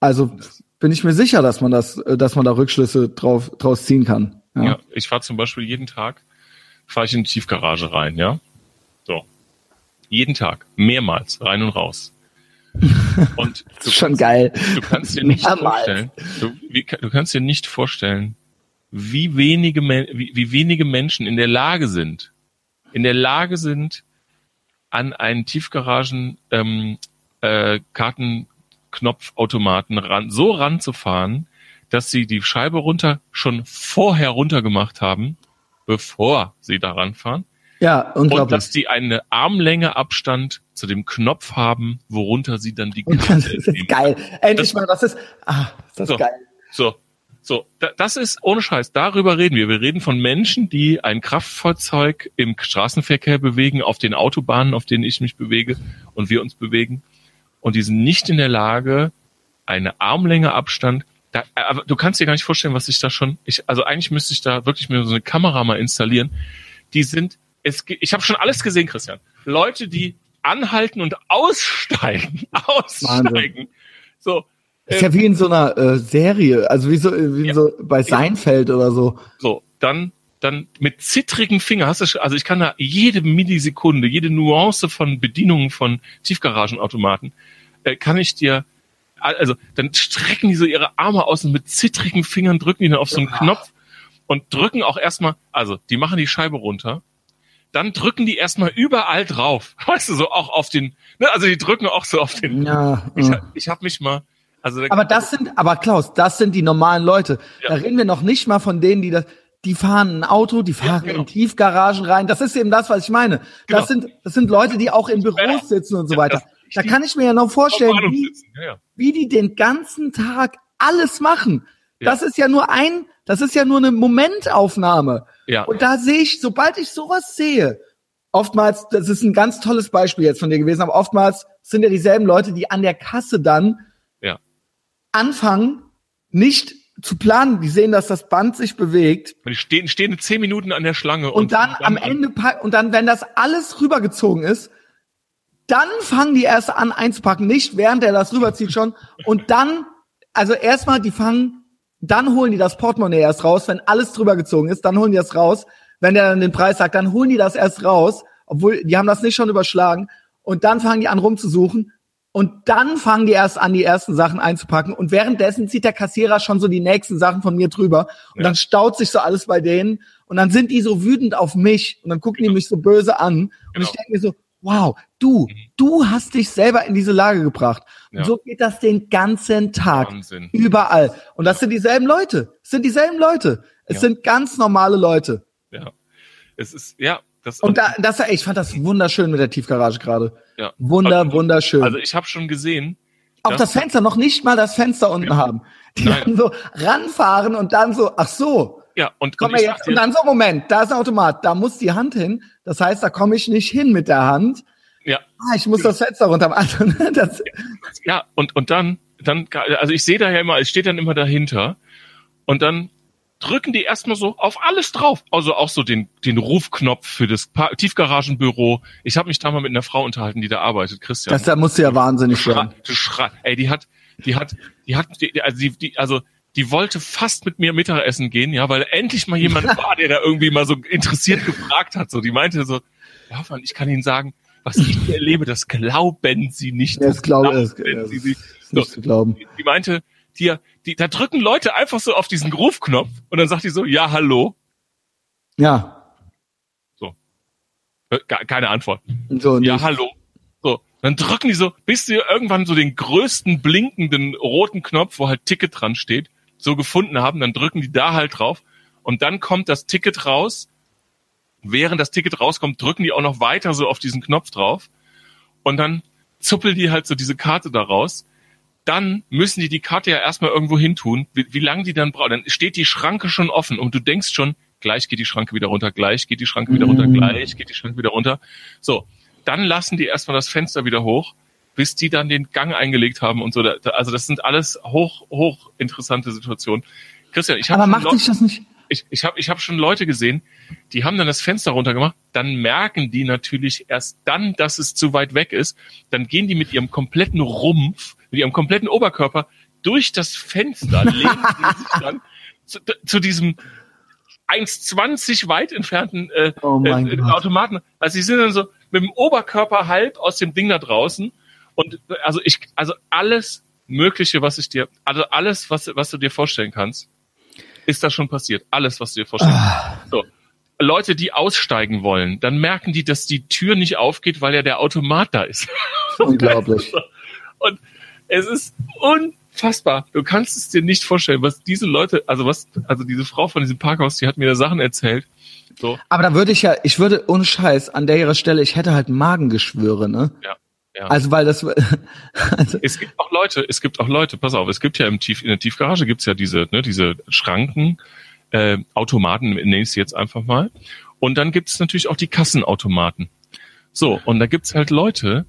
Also bin ich mir sicher, dass man das, äh, dass man da Rückschlüsse drauf draus ziehen kann. ja. Ich fahre zum Beispiel jeden Tag fahre ich in die Tiefgarage rein, ja. So. Jeden Tag, mehrmals, rein und raus. Und ist schon geil. Du kannst dir nicht Mehrmals. vorstellen, du, wie, du kannst dir nicht vorstellen, wie wenige, wie, wie wenige Menschen in der Lage sind, in der Lage sind, an einen Tiefgaragen ähm, äh, Kartenknopfautomaten ran, so ranzufahren, dass sie die Scheibe runter schon vorher runtergemacht haben, bevor sie da ranfahren. Ja, Und unglaublich. dass die eine Armlänge Abstand zu dem Und haben, worunter sie dann die Und das Karte ist nehmen. geil. Endlich Das- mal, das ist, ah, ist das So. geil. So, so, da, das ist ohne Scheiß. Darüber reden wir. Wir reden von Menschen, die ein Kraftfahrzeug im Straßenverkehr bewegen, auf den Autobahnen, auf denen ich mich bewege und wir uns bewegen. Und die sind nicht in der Lage, eine Armlänge Abstand. Da, aber du kannst dir gar nicht vorstellen, was ich da schon. Ich, also eigentlich müsste ich da wirklich mir so eine Kamera mal installieren. Die sind. Es, ich habe schon alles gesehen, Christian. Leute, die anhalten und aussteigen, aussteigen. So, Ist ja wie in so einer äh, Serie, also wie so, wie Ja. so bei Seinfeld oder so. So, dann, dann mit zittrigen Fingern hast du, sch- also ich kann da jede Millisekunde, jede Nuance von Bedienungen von Tiefgaragenautomaten, äh, kann ich dir, also dann strecken die so ihre Arme aus und mit zittrigen Fingern drücken die dann auf so einen Knopf und drücken auch erstmal, also die machen die Scheibe runter, dann drücken die erstmal überall drauf, weißt du, so auch auf den, ne, also die drücken auch so auf den, Ja. ich, ja. hab- ich habe mich mal, also da- Aber das sind, aber Klaus, das sind die normalen Leute. Da Ja. reden wir noch nicht mal von denen, die das, die fahren ein Auto, die fahren genau. in Tiefgaragen rein. Das ist eben das, was ich meine. Das Genau. sind, das sind Leute, die auch in Büros sitzen und so Ja, weiter. das- Da kann ich mir ja noch vorstellen, wie. Ja, ja. wie die den ganzen Tag alles machen. Ja. Das ist ja nur ein, das ist ja nur eine Momentaufnahme. Ja. Und da sehe ich, sobald ich sowas sehe, oftmals, das ist ein ganz tolles Beispiel jetzt von dir gewesen, aber oftmals sind ja dieselben Leute, die an der Kasse dann Ja. anfangen, nicht zu planen. Die sehen, dass das Band sich bewegt. Und die stehen, stehen zehn Minuten an der Schlange. Und, dann am Ende, und dann, wenn das alles rübergezogen ist, dann fangen die erst an einzupacken, nicht während er das rüberzieht schon. Und dann, also erstmal, die fangen, dann holen die das Portemonnaie erst raus, wenn alles drüber gezogen ist, dann holen die das raus. Wenn der dann den Preis sagt, dann holen die das erst raus, obwohl die haben das nicht schon überschlagen. Und dann fangen die an rumzusuchen. Und dann fangen die erst an, die ersten Sachen einzupacken. Und währenddessen zieht der Kassierer schon so die nächsten Sachen von mir drüber. Und Ja. dann staut sich so alles bei denen. Und dann sind die so wütend auf mich. Und dann gucken die mich so böse an. Und Genau. ich denke mir so, wow, du, du hast dich selber in diese Lage gebracht. Und Ja. so geht das den ganzen Tag. Wahnsinn. Überall. Und das sind dieselben Leute. Es sind dieselben Leute. Es Ja. sind ganz normale Leute. Ja. Es ist, ja, das Und da, das, ich fand das wunderschön mit der Tiefgarage gerade. ja. Wunder, Also- wunderschön. Also ich habe schon gesehen, Auch das Fenster, noch nicht mal das Fenster unten haben. Die Nein. dann so ranfahren und dann so, ach so, ja, und, komm und jetzt. Und dann so, Moment, da ist ein Automat, da muss die Hand hin. Das heißt, da komme ich nicht hin mit der Hand. Ja, Ah, ich muss das Fenster runter machen. Das, ja, und, und dann, dann, also ich sehe da ja immer, es steht dann immer dahinter und dann drücken die erstmal so auf alles drauf. Also auch so den, den Rufknopf für das Pa- Tiefgaragenbüro. Ich habe mich da mal mit einer Frau unterhalten, die da arbeitet, Christian. das da musst du ja wahnsinnig Schrei, werden. du schrei, ey, die hat, die hat, die hat, die, also die, die, also die wollte fast mit mir Mittagessen gehen, ja, weil endlich mal jemand war, der da irgendwie mal so interessiert gefragt hat. So, die meinte so, ja, Hoffmann, ich kann Ihnen sagen, was ich hier erlebe, das glauben Sie nicht. Das ich, glauben das Sie nicht. ist nicht zu glauben. Die, die meinte, die, die, da drücken Leute einfach so auf diesen Rufknopf und dann sagt die so, ja, hallo. Ja. Äh, gar- Keine Antwort. So, Ja, nicht. hallo. So, dann drücken die so, bis sie irgendwann so den größten blinkenden roten Knopf, wo halt Ticket dran steht, so gefunden haben, dann drücken die da halt drauf und dann kommt das Ticket raus. Während das Ticket rauskommt, drücken die auch noch weiter so auf diesen Knopf drauf und dann zuppeln die halt so diese Karte da raus. Dann müssen die die Karte ja erstmal irgendwo hin tun. Wie, wie lange die dann brauchen, dann steht die Schranke schon offen und du denkst schon, gleich geht die Schranke wieder runter, gleich geht die Schranke wieder runter, Mhm. gleich geht die Schranke wieder runter. So, dann lassen die erstmal das Fenster wieder hoch, bis die dann den Gang eingelegt haben und so. Also das sind alles hoch, hoch interessante Situationen. Christian, ich habe Aber macht dich das nicht? Ich, ich habe ich hab schon Leute gesehen, die haben dann das Fenster runtergemacht, dann merken die natürlich erst dann, dass es zu weit weg ist, dann gehen die mit ihrem kompletten Rumpf, mit ihrem kompletten Oberkörper durch das Fenster, lehnen die sich dann zu, zu diesem 1,20 weit entfernten äh, Oh äh. Automaten. Also sie sind dann so mit dem Oberkörper halb aus dem Ding da draußen und also ich, also alles Mögliche, was ich dir, also alles, was, was du dir vorstellen kannst, ist das schon passiert. Alles, was du dir vorstellen Ah. So. Leute, die aussteigen wollen, dann merken die, dass die Tür nicht aufgeht, weil ja der Automat da ist. Unglaublich. Und es ist unfassbar. Du kannst es dir nicht vorstellen, was diese Leute, also was, also diese Frau von diesem Parkhaus, die hat mir da Sachen erzählt. So, Aber da würde ich ja, ich würde ohne Scheiß an der ihrer Stelle, ich hätte halt Magengeschwüre, ne? ja. Ja. Also weil das, also, es gibt auch Leute, es gibt auch Leute, pass auf, es gibt ja im Tief, in der Tiefgarage gibt's ja diese, ne, diese Schranken, äh, Automaten, nenne ich sie jetzt einfach mal. Und dann gibt's natürlich auch die Kassenautomaten. So, und da gibt's halt Leute,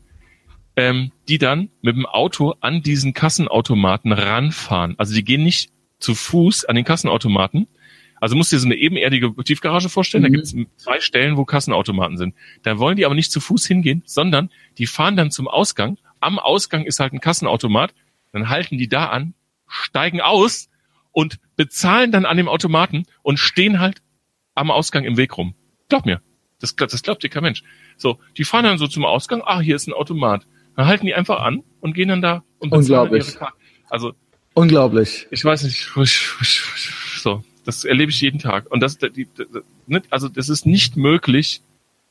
ähm, die dann mit dem Auto an diesen Kassenautomaten ranfahren. Also die gehen nicht zu Fuß an den Kassenautomaten. Also musst du dir so eine ebenerdige Tiefgarage vorstellen, Mhm. da gibt's zwei Stellen, wo Kassenautomaten sind. Da wollen die aber nicht zu Fuß hingehen, sondern die fahren dann zum Ausgang. Am Ausgang ist halt ein Kassenautomat. Dann halten die da an, steigen aus und bezahlen dann an dem Automaten und stehen halt am Ausgang im Weg rum. Glaub mir. Das, das glaubt dir kein Mensch. So, die fahren dann so zum Ausgang, ah, hier ist ein Automat. Dann halten die einfach an und gehen dann da und bezahlen Unglaublich. Also, unglaublich. ich weiß nicht, so, das erlebe ich jeden Tag. Und das, die, die, nicht- also das ist nicht möglich,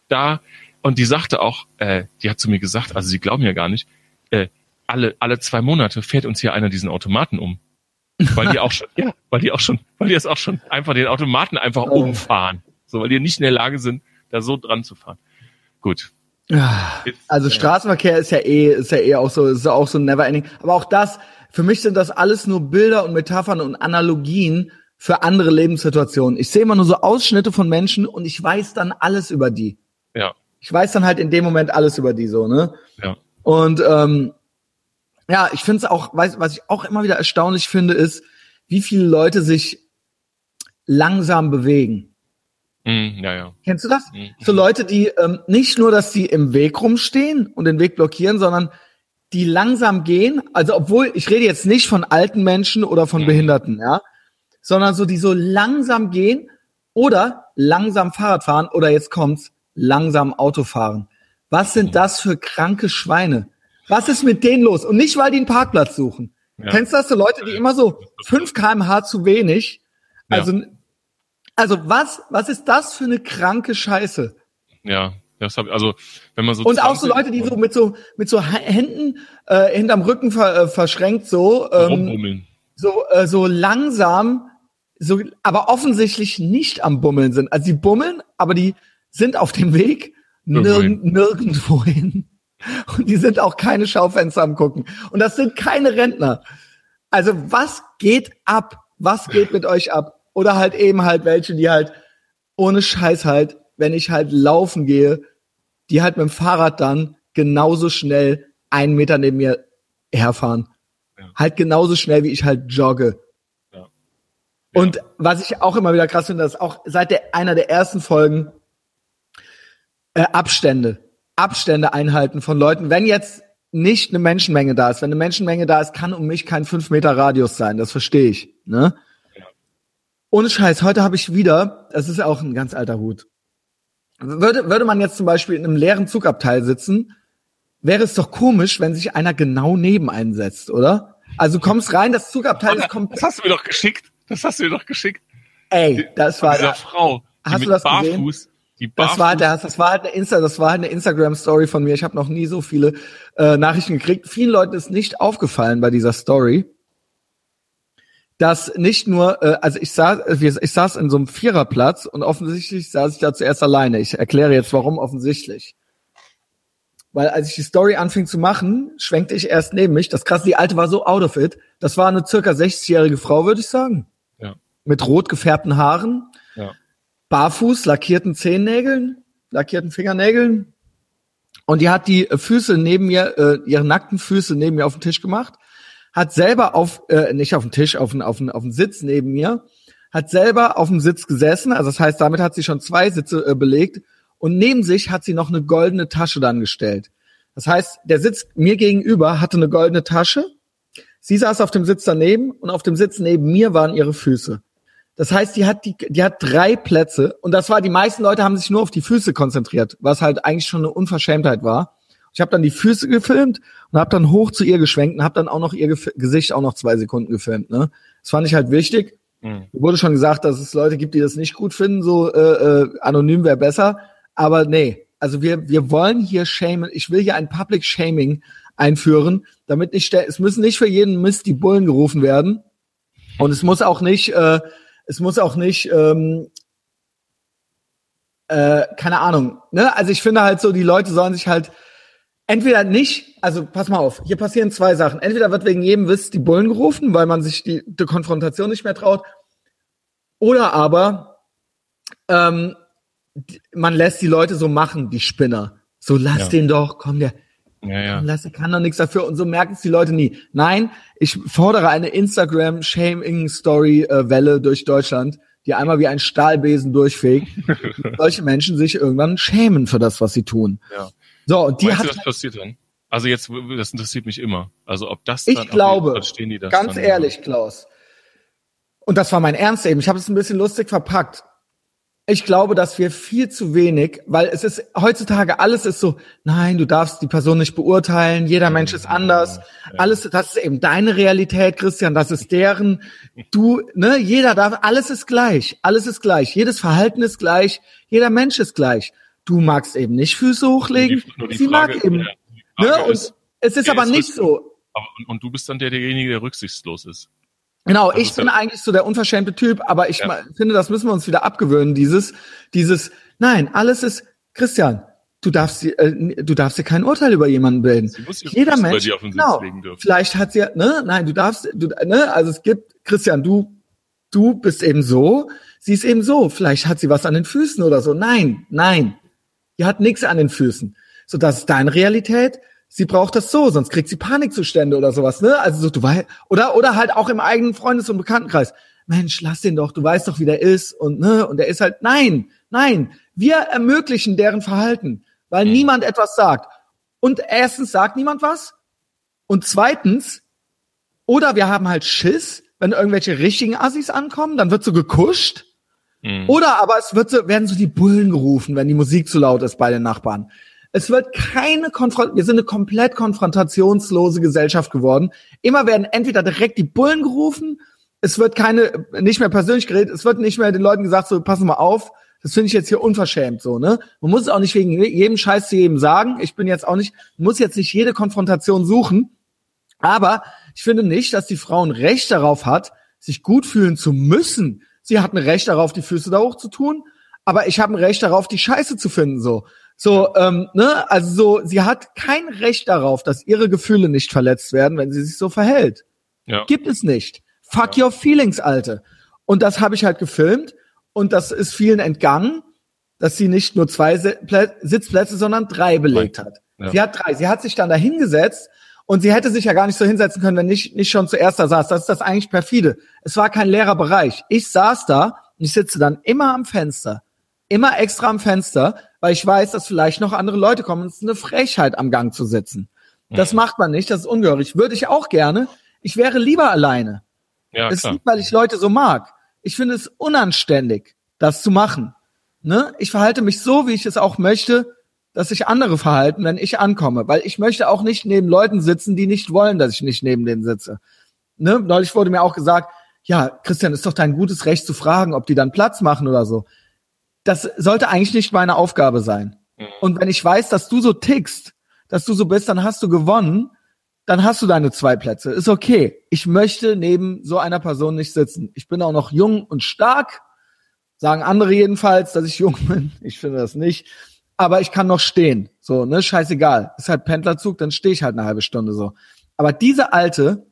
da, und die sagte auch, äh, die hat zu mir gesagt, also sie glauben ja gar nicht, äh, alle, alle zwei Monate fährt uns hier einer diesen Automaten um. Weil die auch schon, ja, weil die auch schon, weil die das auch schon einfach den Automaten einfach Oh. umfahren. So, weil die nicht in der Lage sind, da so dran zu fahren. Gut. Jetzt, Also äh, Straßenverkehr ist ja eh, ist ja eh auch so, ist ja auch so never ending. Aber auch das, für mich sind das alles nur Bilder und Metaphern und Analogien für andere Lebenssituationen. Ich sehe immer nur so Ausschnitte von Menschen und ich weiß dann alles über die. Ja, Ich weiß dann halt in dem Moment alles über die so, ne? ja. Und ähm, ja, ich finde es auch, weiß, was ich auch immer wieder erstaunlich finde, ist, wie viele Leute sich langsam bewegen. Hm, ja, ja. Kennst du das? Mhm. So Leute, die ähm, nicht nur, dass die im Weg rumstehen und den Weg blockieren, sondern die langsam gehen. Also obwohl, ich rede jetzt nicht von alten Menschen oder von Mhm. Behinderten, ja, sondern so, die so langsam gehen oder langsam Fahrrad fahren oder jetzt kommt's, langsam Auto fahren. Was sind das für kranke Schweine? Was ist mit denen los? Und nicht, weil die einen Parkplatz suchen. Ja. Kennst du das so Leute, die immer so 5 kmh zu wenig? Ja. Also, also was, was ist das für eine kranke Scheiße? Ja, das hab, also wenn man so Und auch so 20 Leute, die so mit so mit so Händen äh, hinterm Rücken ver, äh, verschränkt so ähm, so äh, so langsam so aber offensichtlich nicht am bummeln sind. Also die bummeln, aber die sind auf dem Weg nirgend, nirgendwo hin. Und die sind auch keine Schaufenster am gucken. Und das sind keine Rentner. Also was geht ab? Was geht mit euch ab? Oder halt eben halt welche, die halt ohne Scheiß halt, wenn ich halt laufen gehe, die halt mit dem Fahrrad dann genauso schnell einen Meter neben mir herfahren. Ja. Halt genauso schnell, wie ich halt jogge. Und was ich auch immer wieder krass finde, ist auch seit der, einer der ersten Folgen äh, Abstände. Abstände einhalten von Leuten. Wenn jetzt nicht eine Menschenmenge da ist, wenn eine Menschenmenge da ist, kann um mich kein 5 Meter Radius sein. Das verstehe ich. Ne? Ohne Scheiß, heute habe ich wieder, das ist ja auch ein ganz alter Hut. Würde, würde man jetzt zum Beispiel in einem leeren Zugabteil sitzen, wäre es doch komisch, wenn sich einer genau neben einen setzt, oder? Also kommst rein, das Zugabteil ist Das komplett. hast du mir doch geschickt. Das hast du mir doch geschickt. Ey, das war dieser Frau, die Hast du das gesehen? Barfuß, die Das Barfuß, war das, das war halt eine Insta, das war halt eine Instagram Story von mir. Ich habe noch nie so viele äh, Nachrichten gekriegt. Vielen Leuten ist nicht aufgefallen bei dieser Story, dass nicht nur, äh, also ich saß, äh, ich saß in so einem Viererplatz und offensichtlich saß ich da zuerst alleine. Ich erkläre jetzt, warum offensichtlich. Weil als ich die Story anfing zu machen, schwenkte ich erst neben mich. Das krasse, die alte war so out of it. Das war eine circa 60-jährige Frau, würde ich sagen. Mit rot gefärbten Haaren, ja. barfuß, lackierten Zehennägeln, lackierten Fingernägeln. Und die hat die äh, Füße neben mir, äh, ihre nackten Füße neben mir auf den Tisch gemacht, hat selber auf, äh, nicht auf den Tisch, auf den, auf den, auf den Sitz neben mir, hat selber auf dem Sitz gesessen, also das heißt, damit hat sie schon zwei Sitze äh, belegt und neben sich hat sie noch eine goldene Tasche dann gestellt. Das heißt, der Sitz mir gegenüber hatte eine goldene Tasche, sie saß auf dem Sitz daneben und auf dem Sitz neben mir waren ihre Füße. Das heißt, die hat die, die hat drei Plätze und das war, die meisten Leute haben sich nur auf die Füße konzentriert, was halt eigentlich schon eine Unverschämtheit war. Ich habe dann die Füße gefilmt und habe dann hoch zu ihr geschwenkt und habe dann auch noch ihr Gef Gesicht auch noch zwei Sekunden gefilmt. Ne, das fand ich halt wichtig. Mhm. Wurde schon gesagt, dass es Leute gibt, die das nicht gut finden, so äh, äh, anonym wäre besser. Aber nee, also wir wir wollen hier shamen. Ich will hier ein Public Shaming einführen, damit nicht es müssen nicht für jeden Mist die Bullen gerufen werden und es muss auch nicht äh, es muss auch nicht ähm, äh, keine Ahnung. Ne? Also ich finde halt so, die Leute sollen sich halt entweder nicht, also pass mal auf, hier passieren zwei Sachen. Entweder wird wegen jedem Wiss die Bullen gerufen, weil man sich die, die Konfrontation nicht mehr traut, oder aber ähm, man lässt die Leute so machen, die Spinner. So lass Ja. den doch, komm, der, Ja, ja. komm, lass, der kann doch nichts dafür. Und so merken es die Leute nie. Nein, ich fordere eine Instagram-Shaming-Story-Welle durch Deutschland, die einmal wie ein Stahlbesen durchfegt. solche Menschen sich irgendwann schämen für das, was sie tun. Ja. So, und die Meinst hat du, das passiert dann? Also jetzt, das interessiert mich immer. Also ob das Ich glaube, stehen die das Ganz ehrlich, Klaus. Und das war mein Ernst eben. Ich habe es ein bisschen lustig verpackt. Ich glaube, dass wir viel zu wenig, weil es ist heutzutage alles ist so, nein, du darfst die Person nicht beurteilen, jeder Mensch ist anders. Alles, das ist eben deine Realität, Christian, das ist deren. Du, ne, jeder darf, alles ist gleich, alles ist gleich, jedes Verhalten ist gleich, jeder Mensch ist gleich. Du magst eben nicht Füße hochlegen, Nur die, nur die sie Frage, mag eben. ja, Ne? Und ist, es ist aber nicht so. aber, und, und du bist dann der, derjenige, der rücksichtslos ist. Genau, ich bin eigentlich so der unverschämte Typ, aber ich Ja. finde, das müssen wir uns wieder abgewöhnen, dieses, dieses, nein, alles ist, Christian, du darfst, dir, äh, du darfst dir kein Urteil über jemanden bilden. Sie muss Jeder bei Mensch, genau, legen dürfen. vielleicht hat sie, ne, nein, du darfst, du, ne, also es gibt, Christian, du, du bist eben so, sie ist eben so, vielleicht hat sie was an den Füßen oder so. Nein, nein, die hat nichts an den Füßen. So, das ist deine Realität. Sie braucht das so, sonst kriegt sie Panikzustände oder sowas, ne? Also so, du weißt, oder, oder halt auch im eigenen Freundes- und Bekanntenkreis. Mensch, lass den doch, du weißt doch, wie der ist und, ne? Und der ist halt, nein, nein. Wir ermöglichen deren Verhalten, weil Mhm. niemand etwas sagt. Und erstens sagt niemand was. Und zweitens, oder wir haben halt Schiss, wenn irgendwelche richtigen Assis ankommen, dann wird so gekuscht. Mhm. Oder aber es wird so, werden so die Bullen gerufen, wenn die Musik zu laut ist bei den Nachbarn. Es wird keine Konfront wir sind eine komplett konfrontationslose Gesellschaft geworden. Immer werden entweder direkt die Bullen gerufen, es wird keine, nicht mehr persönlich geredet, es wird nicht mehr den Leuten gesagt, so, passen mal auf, das finde ich jetzt hier unverschämt, so, ne? Man muss es auch nicht wegen jedem Scheiß zu jedem sagen. Ich bin jetzt auch nicht, muss jetzt nicht jede Konfrontation suchen. Aber ich finde nicht, dass die Frau ein Recht darauf hat, sich gut fühlen zu müssen. Sie hat ein Recht darauf, die Füße da hoch zu tun, aber ich habe ein Recht darauf, die Scheiße zu finden. So, so, ähm, ne, also so, sie hat kein Recht darauf, dass ihre Gefühle nicht verletzt werden, wenn sie sich so verhält. ja. Gibt es nicht. Fuck your feelings, Alte. Und das habe ich halt gefilmt und das ist vielen entgangen, dass sie nicht nur zwei Si- Plä- Sitzplätze, sondern drei belegt hat. Ja. Sie hat drei. Sie hat sich dann da hingesetzt und sie hätte sich ja gar nicht so hinsetzen können, wenn nicht, nicht schon zuerst da saß. Das ist das eigentlich perfide. Es war kein leerer Bereich. Ich saß da und ich sitze dann immer am Fenster. Immer extra am Fenster, weil ich weiß, dass vielleicht noch andere Leute kommen. Es ist eine Frechheit, am Gang zu sitzen. Das macht man nicht, das ist ungehörig. Würde ich auch gerne. Ich wäre lieber alleine. ja, Es ist klar. nicht, weil ich Leute so mag. Ich finde es unanständig, das zu machen. Ne? Ich verhalte mich so, wie ich es auch möchte, dass sich andere verhalten, wenn ich ankomme. Weil ich möchte auch nicht neben Leuten sitzen, die nicht wollen, dass ich nicht neben denen sitze. Ne? Neulich wurde mir auch gesagt, ja, Christian, ist doch dein gutes Recht zu fragen, ob die dann Platz machen oder so. Das sollte eigentlich nicht meine Aufgabe sein. Und wenn ich weiß, dass du so tickst, dass du so bist, dann hast du gewonnen, dann hast du deine zwei Plätze. Ist okay. Ich möchte neben so einer Person nicht sitzen. Ich bin auch noch jung und stark. Sagen andere jedenfalls, dass ich jung bin. Ich finde das nicht. Aber ich kann noch stehen. So, ne, scheißegal. Ist halt Pendlerzug, dann stehe ich halt eine halbe Stunde so. Aber diese alte,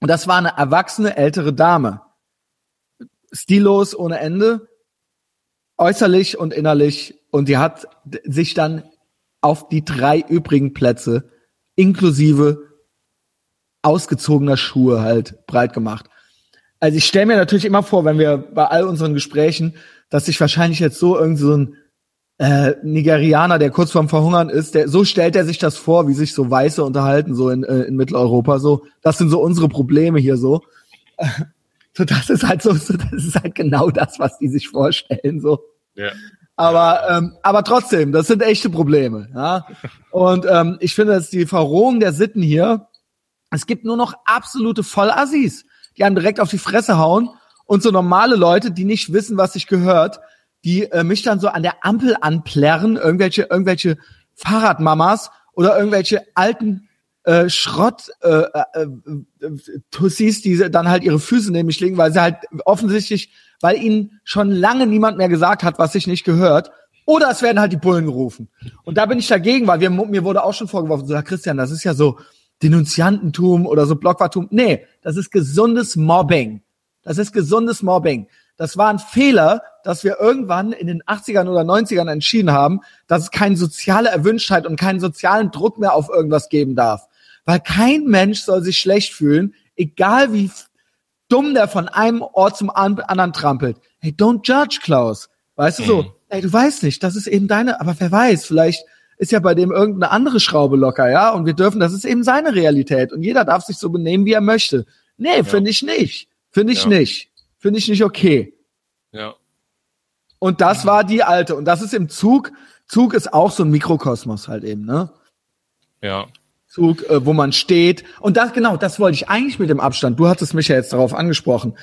und das war eine erwachsene ältere Dame. Stillos ohne Ende, äußerlich und innerlich. Und die hat sich dann auf die drei übrigen Plätze inklusive ausgezogener Schuhe halt breit gemacht. Also ich stelle mir natürlich immer vor, wenn wir bei all unseren Gesprächen, dass sich wahrscheinlich jetzt so irgend so ein äh, Nigerianer, der kurz vorm Verhungern ist, der so stellt er sich das vor, wie sich so Weiße unterhalten so in, äh, in Mitteleuropa so. Das sind so unsere Probleme hier so. So das ist halt so, so das ist halt genau das, was die sich vorstellen so. Ja. Aber, ähm, aber trotzdem, das sind echte Probleme. Ja? Und ähm, ich finde, dass die Verrohung der Sitten hier, es gibt nur noch absolute Vollassis, die einem direkt auf die Fresse hauen und so normale Leute, die nicht wissen, was sich gehört, die äh, mich dann so an der Ampel anplärren, irgendwelche, irgendwelche Fahrradmamas oder irgendwelche alten äh, Schrott äh, äh, äh, Tussis, die dann halt ihre Füße mich legen, weil sie halt offensichtlich, weil ihnen schon lange niemand mehr gesagt hat, was sich nicht gehört. Oder es werden halt die Bullen gerufen. Und da bin ich dagegen, weil wir, mir wurde auch schon vorgeworfen, so, Christian, das ist ja so Denunziantentum oder so Blockwartum. Nee, das ist gesundes Mobbing. Das ist gesundes Mobbing. Das war ein Fehler, dass wir irgendwann in den 80ern oder 90ern entschieden haben, dass es keine soziale Erwünschtheit und keinen sozialen Druck mehr auf irgendwas geben darf. Weil kein Mensch soll sich schlecht fühlen, egal wie dumm der von einem Ort zum an- anderen trampelt. Hey, don't judge, Klaus. Weißt du so? Mhm. Hey, du weißt nicht, das ist eben deine, aber wer weiß, vielleicht ist ja bei dem irgendeine andere Schraube locker, ja? Und wir dürfen, das ist eben seine Realität. Und jeder darf sich so benehmen, wie er möchte. Nee, finde ich nicht. Finde ich Ja. nicht. Finde ich nicht okay. Ja. Und das war die alte. Und das ist im Zug. Zug ist auch so ein Mikrokosmos halt eben, ne? Ja. Zug, äh, wo man steht. Und das, genau, das wollte ich eigentlich mit dem Abstand. Du hattest mich ja jetzt darauf angesprochen.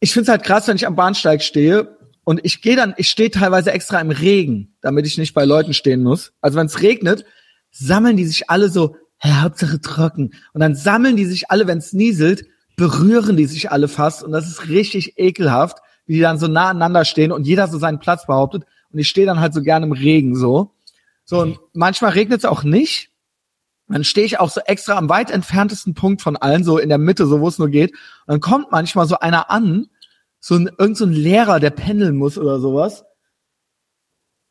Ich find's halt krass, wenn ich am Bahnsteig stehe und ich gehe dann, ich stehe teilweise extra im Regen, damit ich nicht bei Leuten stehen muss. Also wenn es regnet, sammeln die sich alle so, Herr, Hauptsache trocken. Und dann sammeln die sich alle, wenn es nieselt, berühren die sich alle fast und das ist richtig ekelhaft, wie die dann so nah aneinander stehen und jeder so seinen Platz behauptet und ich stehe dann halt so gern im Regen so. So und manchmal regnet es auch nicht. Dann stehe ich auch so extra am weit entferntesten Punkt von allen, so in der Mitte, so wo es nur geht. Und dann kommt manchmal so einer an, so ein, irgend so ein Lehrer, der pendeln muss oder sowas.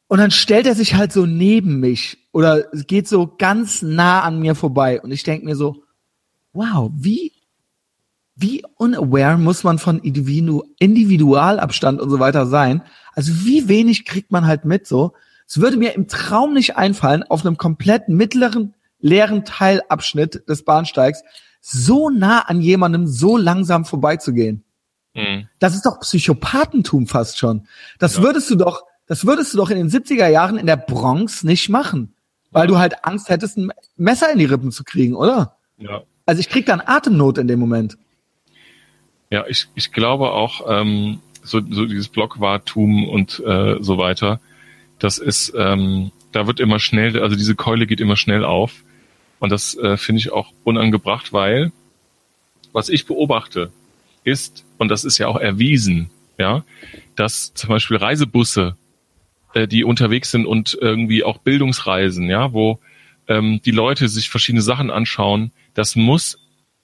Und dann stellt er sich halt so neben mich oder geht so ganz nah an mir vorbei. Und ich denke mir so, wow, wie, wie unaware muss man von Individu Individualabstand und so weiter sein? Also wie wenig kriegt man halt mit so? Es würde mir im Traum nicht einfallen, auf einem kompletten mittleren, leeren Teilabschnitt des Bahnsteigs so nah an jemandem so langsam vorbeizugehen. Mhm. Das ist doch Psychopathentum fast schon. Das ja. würdest du doch, das würdest du doch in den 70er Jahren in der Bronx nicht machen. Weil du halt Angst hättest, ein Messer in die Rippen zu kriegen, oder? Ja. Also ich krieg dann Atemnot in dem Moment. Ja, ich, ich glaube auch, ähm, so, so dieses Blockwartum und äh, so weiter, das ist, ähm, da wird immer schnell, also diese Keule geht immer schnell auf. Und das äh, finde ich auch unangebracht, weil was ich beobachte, ist, und das ist ja auch erwiesen, ja, dass zum Beispiel Reisebusse äh, die unterwegs sind und irgendwie auch Bildungsreisen, ja, wo ähm, die Leute sich verschiedene Sachen anschauen, das muss,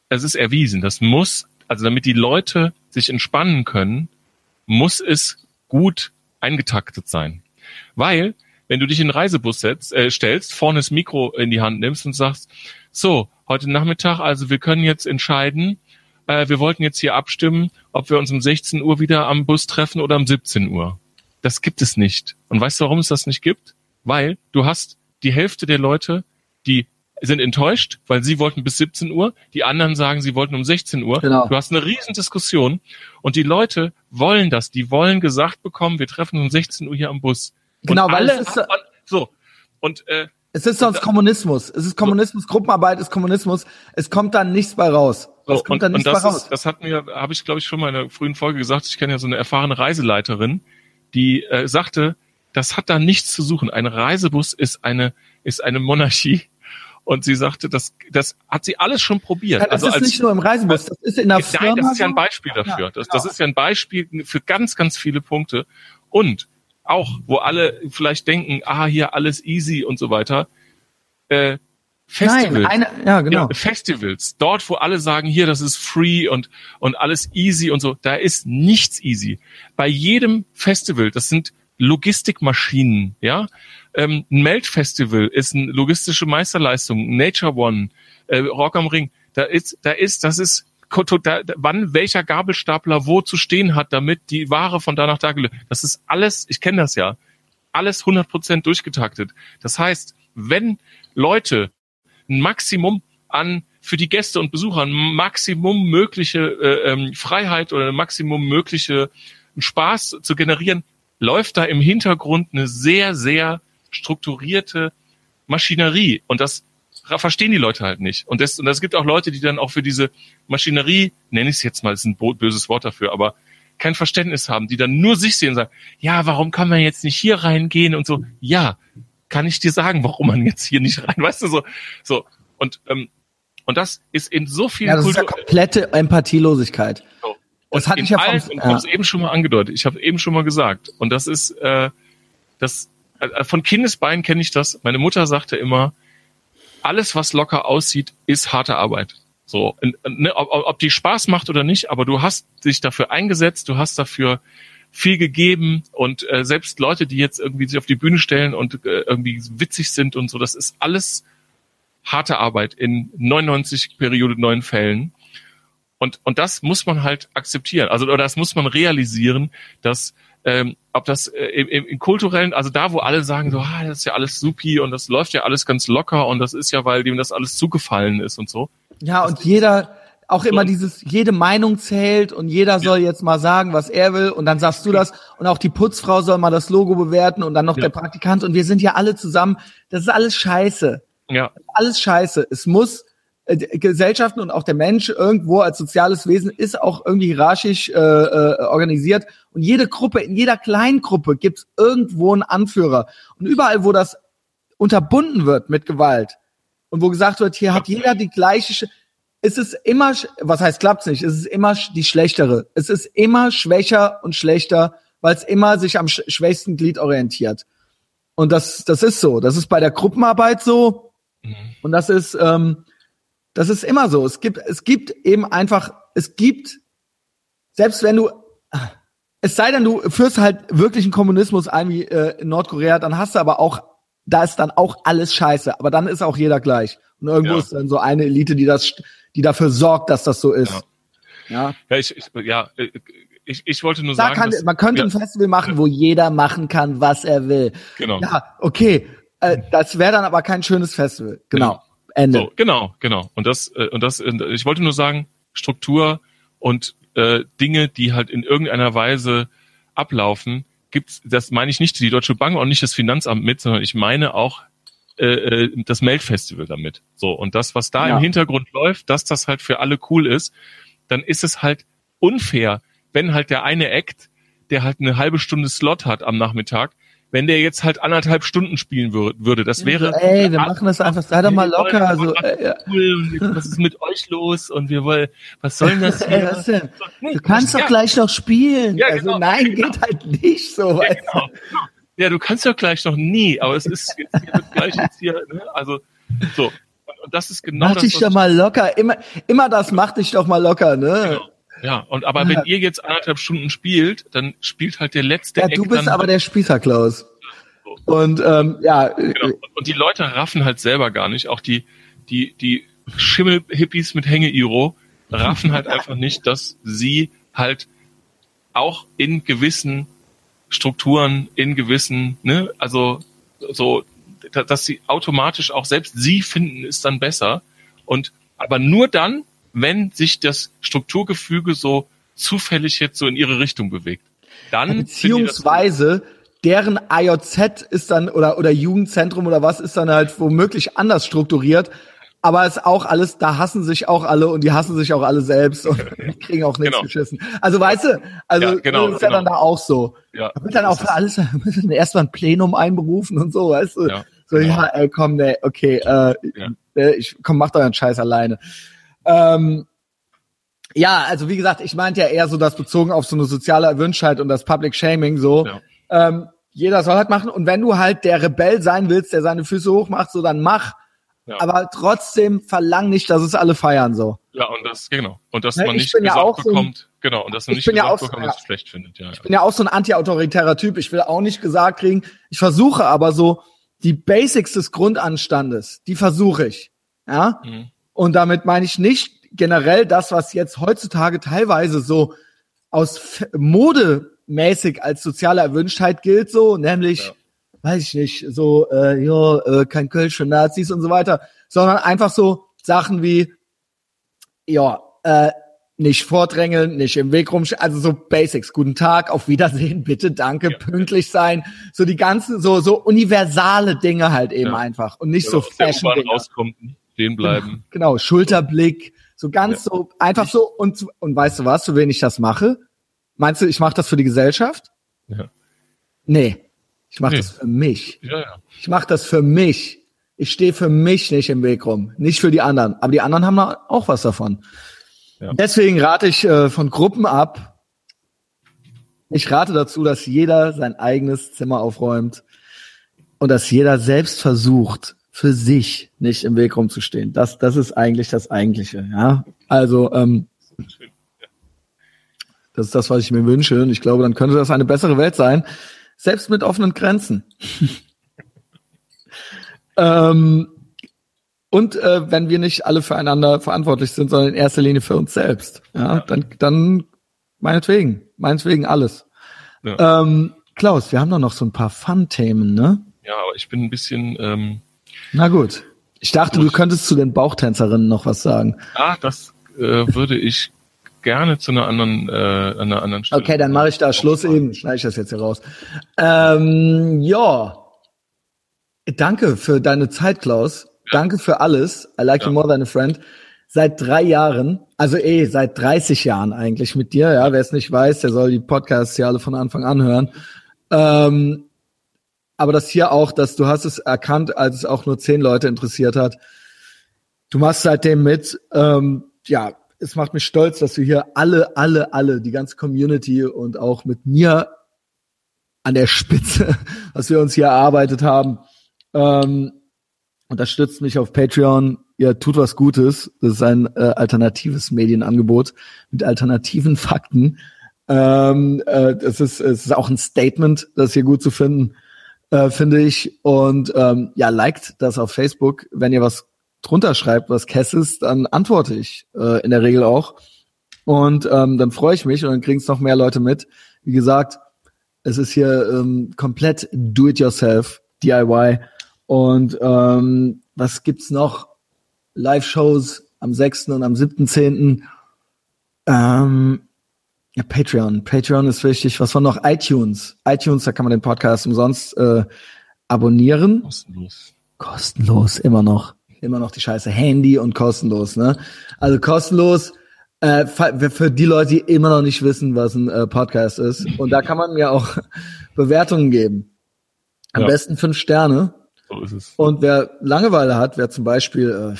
es ist erwiesen, das muss, also damit die Leute sich entspannen können, muss es gut eingetaktet sein. Weil, wenn du dich in den Reisebus setzt, äh, stellst, vorne das Mikro in die Hand nimmst und sagst, so, heute Nachmittag, also wir können jetzt entscheiden, äh, wir wollten jetzt hier abstimmen, ob wir uns um 16 Uhr wieder am Bus treffen oder um 17 Uhr. Das gibt es nicht. Und weißt du, warum es das nicht gibt? Weil du hast die Hälfte der Leute, die sind enttäuscht, weil sie wollten bis 17 Uhr, die anderen sagen, sie wollten um 16 Uhr. Genau. Du hast eine riesen Diskussion und die Leute wollen das, die wollen gesagt bekommen, wir treffen um 16 Uhr hier am Bus. Genau, weil alle, es ist so und äh, es ist sonst Kommunismus. Es ist Kommunismus, Gruppenarbeit ist Kommunismus. Es kommt dann nichts bei raus. Es kommt und, dann nichts bei raus. Ist, das hat mir, habe ich glaube ich schon mal in einer frühen Folge gesagt. Ich kenne ja so eine erfahrene Reiseleiterin, die äh, sagte, das hat da nichts zu suchen. Ein Reisebus ist eine, ist eine Monarchie. Und sie sagte, das, das hat sie alles schon probiert. Ja, das also ist als, nicht nur im Reisebus, das ist in der Firma. Nein, das ist ja ein Beispiel dafür. Ja, das, das ist ja ein Beispiel für ganz, ganz viele Punkte. Und auch, wo alle vielleicht denken, ah, hier alles easy und so weiter. Äh, Festivals. Nein, eine, ja, genau. Ja, Festivals. Dort, wo alle sagen, hier, das ist free und, und alles easy und so. Da ist nichts easy. Bei jedem Festival, das sind Logistikmaschinen, ja. Ähm, ein Melt-Festival ist eine logistische Meisterleistung. Nature One, äh, Rock am Ring. Da ist, da ist, das ist, wann welcher Gabelstapler wo zu stehen hat, damit die Ware von da nach da gelöst. Das ist alles, ich kenne das ja, alles 100% durchgetaktet. Das heißt, wenn Leute ein Maximum an für die Gäste und Besucher ein Maximum mögliche äh, ähm, Freiheit oder ein Maximum mögliche Spaß zu generieren, läuft da im Hintergrund eine sehr, sehr strukturierte Maschinerie. Und das verstehen die Leute halt nicht. Und das, und es gibt auch Leute, die dann auch für diese Maschinerie, nenne ich es jetzt mal, ist ein böses Wort dafür, aber kein Verständnis haben, die dann nur sich sehen und sagen, ja, warum kann man jetzt nicht hier reingehen und so. Ja, kann ich dir sagen, warum man jetzt hier nicht rein, weißt du, so, so. Und, ähm, und das ist in so vielen ja, das Kultur ist ja komplette Empathielosigkeit. So. Das hatte ich ja allen, vom, ja. eben schon mal angedeutet. Ich habe eben schon mal gesagt. Und das ist, äh, das, äh, von Kindesbeinen kenne ich das. Meine Mutter sagte immer, alles, was locker aussieht, ist harte Arbeit. So, ne, ob, ob die Spaß macht oder nicht, aber du hast dich dafür eingesetzt, du hast dafür viel gegeben und äh, selbst Leute, die jetzt irgendwie sich auf die Bühne stellen und äh, irgendwie witzig sind und so, das ist alles harte Arbeit in 99 Periode neun Fällen. Und, und das muss man halt akzeptieren. Also, oder das muss man realisieren, dass ähm, ob das äh, im, im kulturellen, also da, wo alle sagen, so, ah, das ist ja alles supi und das läuft ja alles ganz locker und das ist ja, weil dem das alles zugefallen ist und so. Ja, und jeder, auch immer dieses, jede Meinung zählt und jeder soll jetzt mal sagen, was er will und dann sagst du das und auch die Putzfrau soll mal das Logo bewerten und dann noch ja. der Praktikant und wir sind ja alle zusammen. Das ist alles scheiße. Ja. Alles scheiße. Es muss Gesellschaften und auch der Mensch irgendwo als soziales Wesen ist auch irgendwie hierarchisch äh, äh, organisiert und jede Gruppe, in jeder kleinen Gruppe gibt es irgendwo einen Anführer und überall, wo das unterbunden wird mit Gewalt und wo gesagt wird, hier hat jeder die gleiche es ist immer, sch- was heißt klappt's nicht? Es ist immer sch- die schlechtere. Es ist immer schwächer und schlechter, weil es immer sich am sch schwächsten Glied orientiert. Und das, das ist so. Das ist bei der Gruppenarbeit so. Und das ist, ähm, das ist immer so. Es gibt, es gibt eben einfach, es gibt, selbst wenn du, es sei denn, du führst halt wirklich einen Kommunismus ein wie äh, in Nordkorea, dann hast du aber auch, da ist dann auch alles scheiße. Aber dann ist auch jeder gleich. Und irgendwo Ja. ist dann so eine Elite, die das, die dafür sorgt, dass das so ist. Ja. Ja. Ja, ich, ich, ja, ich, ich wollte nur Da sagen, kann, dass, man könnte ja, ein Festival machen, wo jeder machen kann, was er will. genau. Ja, okay. Äh, das wäre dann aber kein schönes Festival. Genau. Ende. So, genau, genau. Und das, äh, und das, äh, ich wollte nur sagen, Struktur und äh, Dinge, die halt in irgendeiner Weise ablaufen, gibt's, das meine ich nicht die Deutsche Bank und nicht das Finanzamt mit, sondern ich meine auch äh, äh, das Meldfestival damit. So, und das, was da Ja. im Hintergrund läuft, dass das halt für alle cool ist, dann ist es halt unfair, wenn halt der eine Act, der halt eine halbe Stunde Slot hat am Nachmittag, wenn der jetzt halt anderthalb Stunden spielen wür würde. Das wäre Ey, wir machen das einfach, sei doch mal locker. einfach So, mal äh, ja. cool was ist mit euch los und wir wollen, was soll denn das Ey, hier? was denn? Du kannst ja, doch gleich noch spielen. Ja, also genau, nein, genau. geht halt nicht so. Ja, weißt du? genau. ja, du kannst ja gleich noch nie, aber es ist jetzt hier gleich jetzt hier, ne? also so. Und, das ist genau Mach das, dich was doch mal locker. Immer, immer das mach dich doch mal locker, ne? Genau. Ja, und aber wenn ihr jetzt anderthalb Stunden spielt, dann spielt halt der letzte Ja, du Act bist aber der Spießer, Klaus. Und ähm, ja, Genau. Und die Leute raffen halt selber gar nicht. Auch die, die, die Schimmel-Hippies mit Hänge-Iro raffen halt einfach nicht, dass sie halt auch in gewissen Strukturen, in gewissen, ne, also so, da- dass sie automatisch auch selbst sie finden, ist dann besser. Und aber nur dann, wenn sich das Strukturgefüge so zufällig jetzt so in ihre Richtung bewegt. Dann beziehungsweise deren AJZ ist dann oder oder Jugendzentrum oder was ist dann halt womöglich anders strukturiert. Aber es ist auch alles, da hassen sich auch alle und die hassen sich auch alle selbst und die kriegen auch nichts Genau. geschissen. Also weißt du, also Ja, genau, das ist ja genau. dann da auch so. ja, Da wird dann auch für alles müssen erstmal ein Plenum einberufen und so, weißt du? Ja, so, genau. ja, ey, komm, nee, okay, äh, äh, ich komm, mach doch einen Scheiß alleine. Ähm, ja, also wie gesagt, ich meinte ja eher so das bezogen auf so eine soziale Erwünschtheit und das Public Shaming so. Ja. Ähm, jeder soll halt machen und wenn du halt der Rebell sein willst, der seine Füße hoch macht, so dann mach. Ja. Aber trotzdem verlang nicht, dass es alle feiern so. Ja, und das, genau. Und dass Ne, man ich nicht bin ja gesagt auch so ein- bekommt, genau, und dass man Ich nicht ja gesagt so- bekommt, ja. dass es schlecht findet, ja. ja. Ich bin ja auch so ein anti-autoritärer Typ. Ich will auch nicht gesagt kriegen. Ich versuche aber so die Basics des Grundanstandes, die versuche ich. Ja. Mhm. Und damit meine ich nicht generell das, was jetzt heutzutage teilweise so aus modemäßig als soziale Erwünschtheit gilt, so, nämlich, Ja. weiß ich nicht, so, äh, ja, äh, kein Kölsch für Nazis und so weiter, sondern einfach so Sachen wie, ja, äh, nicht vordrängeln, nicht im Weg rumstehen, also so Basics. Guten Tag, auf Wiedersehen, bitte, danke, Ja. pünktlich sein. So die ganzen, so, so universale Dinge halt eben Ja. einfach und nicht Wenn so man Fashion-Dinge. rauskommt, nicht stehen bleiben. Genau, Schulterblick, so ganz Ja. so, einfach so und, und weißt du was, für wen ich das mache? Meinst du, ich mache das für die Gesellschaft? Ja. Nee, ich mache Nee. das für mich. Ja, ja. Ich mache das für mich. Ich stehe für mich nicht im Weg rum, nicht für die anderen. Aber die anderen haben da auch was davon. Ja. Deswegen rate ich äh, von Gruppen ab. Ich rate dazu, dass jeder sein eigenes Zimmer aufräumt und dass jeder selbst versucht, für sich nicht im Weg rumzustehen. Das, das ist eigentlich das Eigentliche. Ja, also ähm, das ist das, was ich mir wünsche. Und ich glaube, dann könnte das eine bessere Welt sein, selbst mit offenen Grenzen. ähm, und äh, wenn wir nicht alle füreinander verantwortlich sind, sondern in erster Linie für uns selbst, ja, dann, dann meinetwegen, meinetwegen alles. Ja. Ähm, Klaus, wir haben doch noch so ein paar Fun-Themen, ne? ja, aber ich bin ein bisschen, ähm, Na gut. Ich dachte, Gut. du könntest zu den Bauchtänzerinnen noch was sagen. ah, das äh, würde ich gerne zu einer anderen, äh, einer anderen Stelle. Okay, dann mache ich da Schluss eben. Schneide ich das jetzt hier raus. Ähm, ja. Danke für deine Zeit, Klaus. Danke für alles. I like Ja. you more than a friend. Seit drei Jahren, also eh, seit 30 Jahren eigentlich mit dir, ja. Wer es nicht weiß, der soll die Podcasts hier alle von Anfang an hören. Ähm, aber das hier auch, dass du hast es erkannt, als es auch nur zehn Leute interessiert hat. Du machst seitdem mit. Ähm, ja, es macht mich stolz, dass wir hier alle, alle, alle, die ganze Community und auch mit mir an der Spitze, was wir uns hier erarbeitet haben, ähm, unterstützt mich auf Patreon. Ihr tut was Gutes. Das ist ein äh, alternatives Medienangebot mit alternativen Fakten. Ähm, äh, das ist, es ist auch ein Statement, das hier gut zu finden, äh, finde ich. Und ähm, ja, liked das auf Facebook. Wenn ihr was drunter schreibt, was Kess ist, dann antworte ich äh, in der Regel auch. Und ähm, dann freue ich mich und dann kriegen es noch mehr Leute mit. Wie gesagt, es ist hier ähm, komplett do-it-yourself, DIY. Und ähm, was gibt's noch? Live-Shows am 6. und am 7.10. Ähm, ja, Patreon. Patreon ist wichtig. Was war noch? iTunes. iTunes, da kann man den Podcast umsonst äh, abonnieren. Kostenlos. Kostenlos, immer noch. Immer noch die scheiße Handy und kostenlos, ne? Also kostenlos äh, für die Leute, die immer noch nicht wissen, was ein äh, Podcast ist. Und da kann man mir auch Bewertungen geben. Am Ja. besten fünf Sterne. So ist es. Und wer Langeweile hat, wer zum Beispiel äh,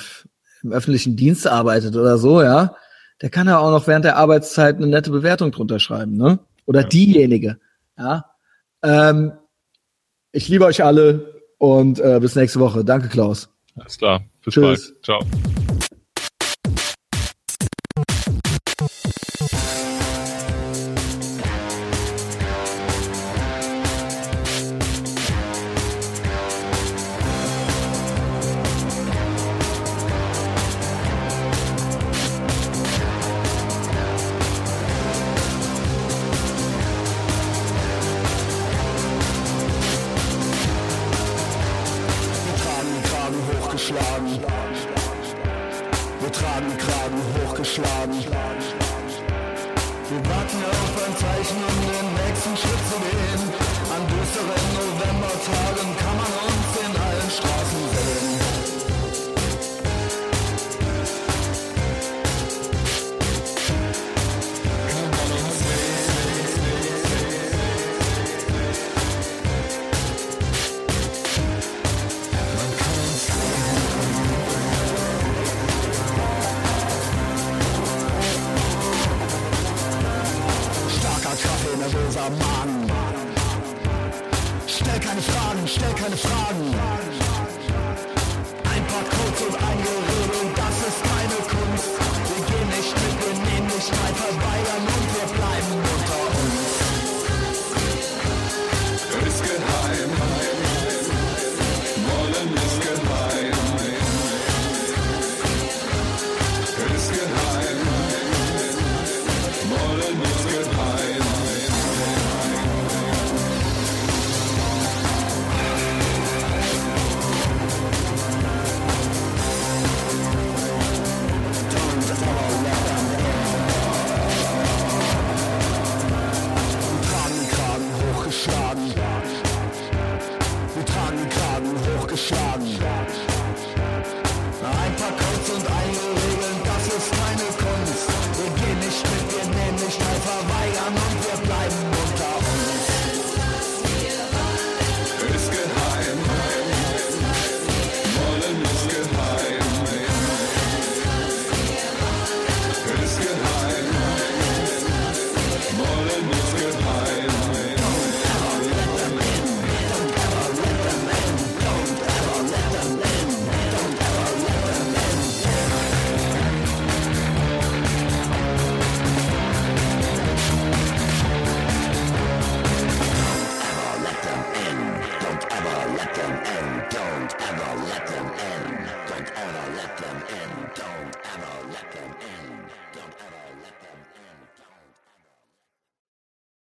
im öffentlichen Dienst arbeitet oder so, ja, der kann ja auch noch während der Arbeitszeit eine nette Bewertung drunter schreiben, ne? Oder diejenige, ja. Ähm, ich liebe euch alle und äh, bis nächste Woche. Danke, Klaus. Alles klar. Bis Tschüss. bald. Ciao.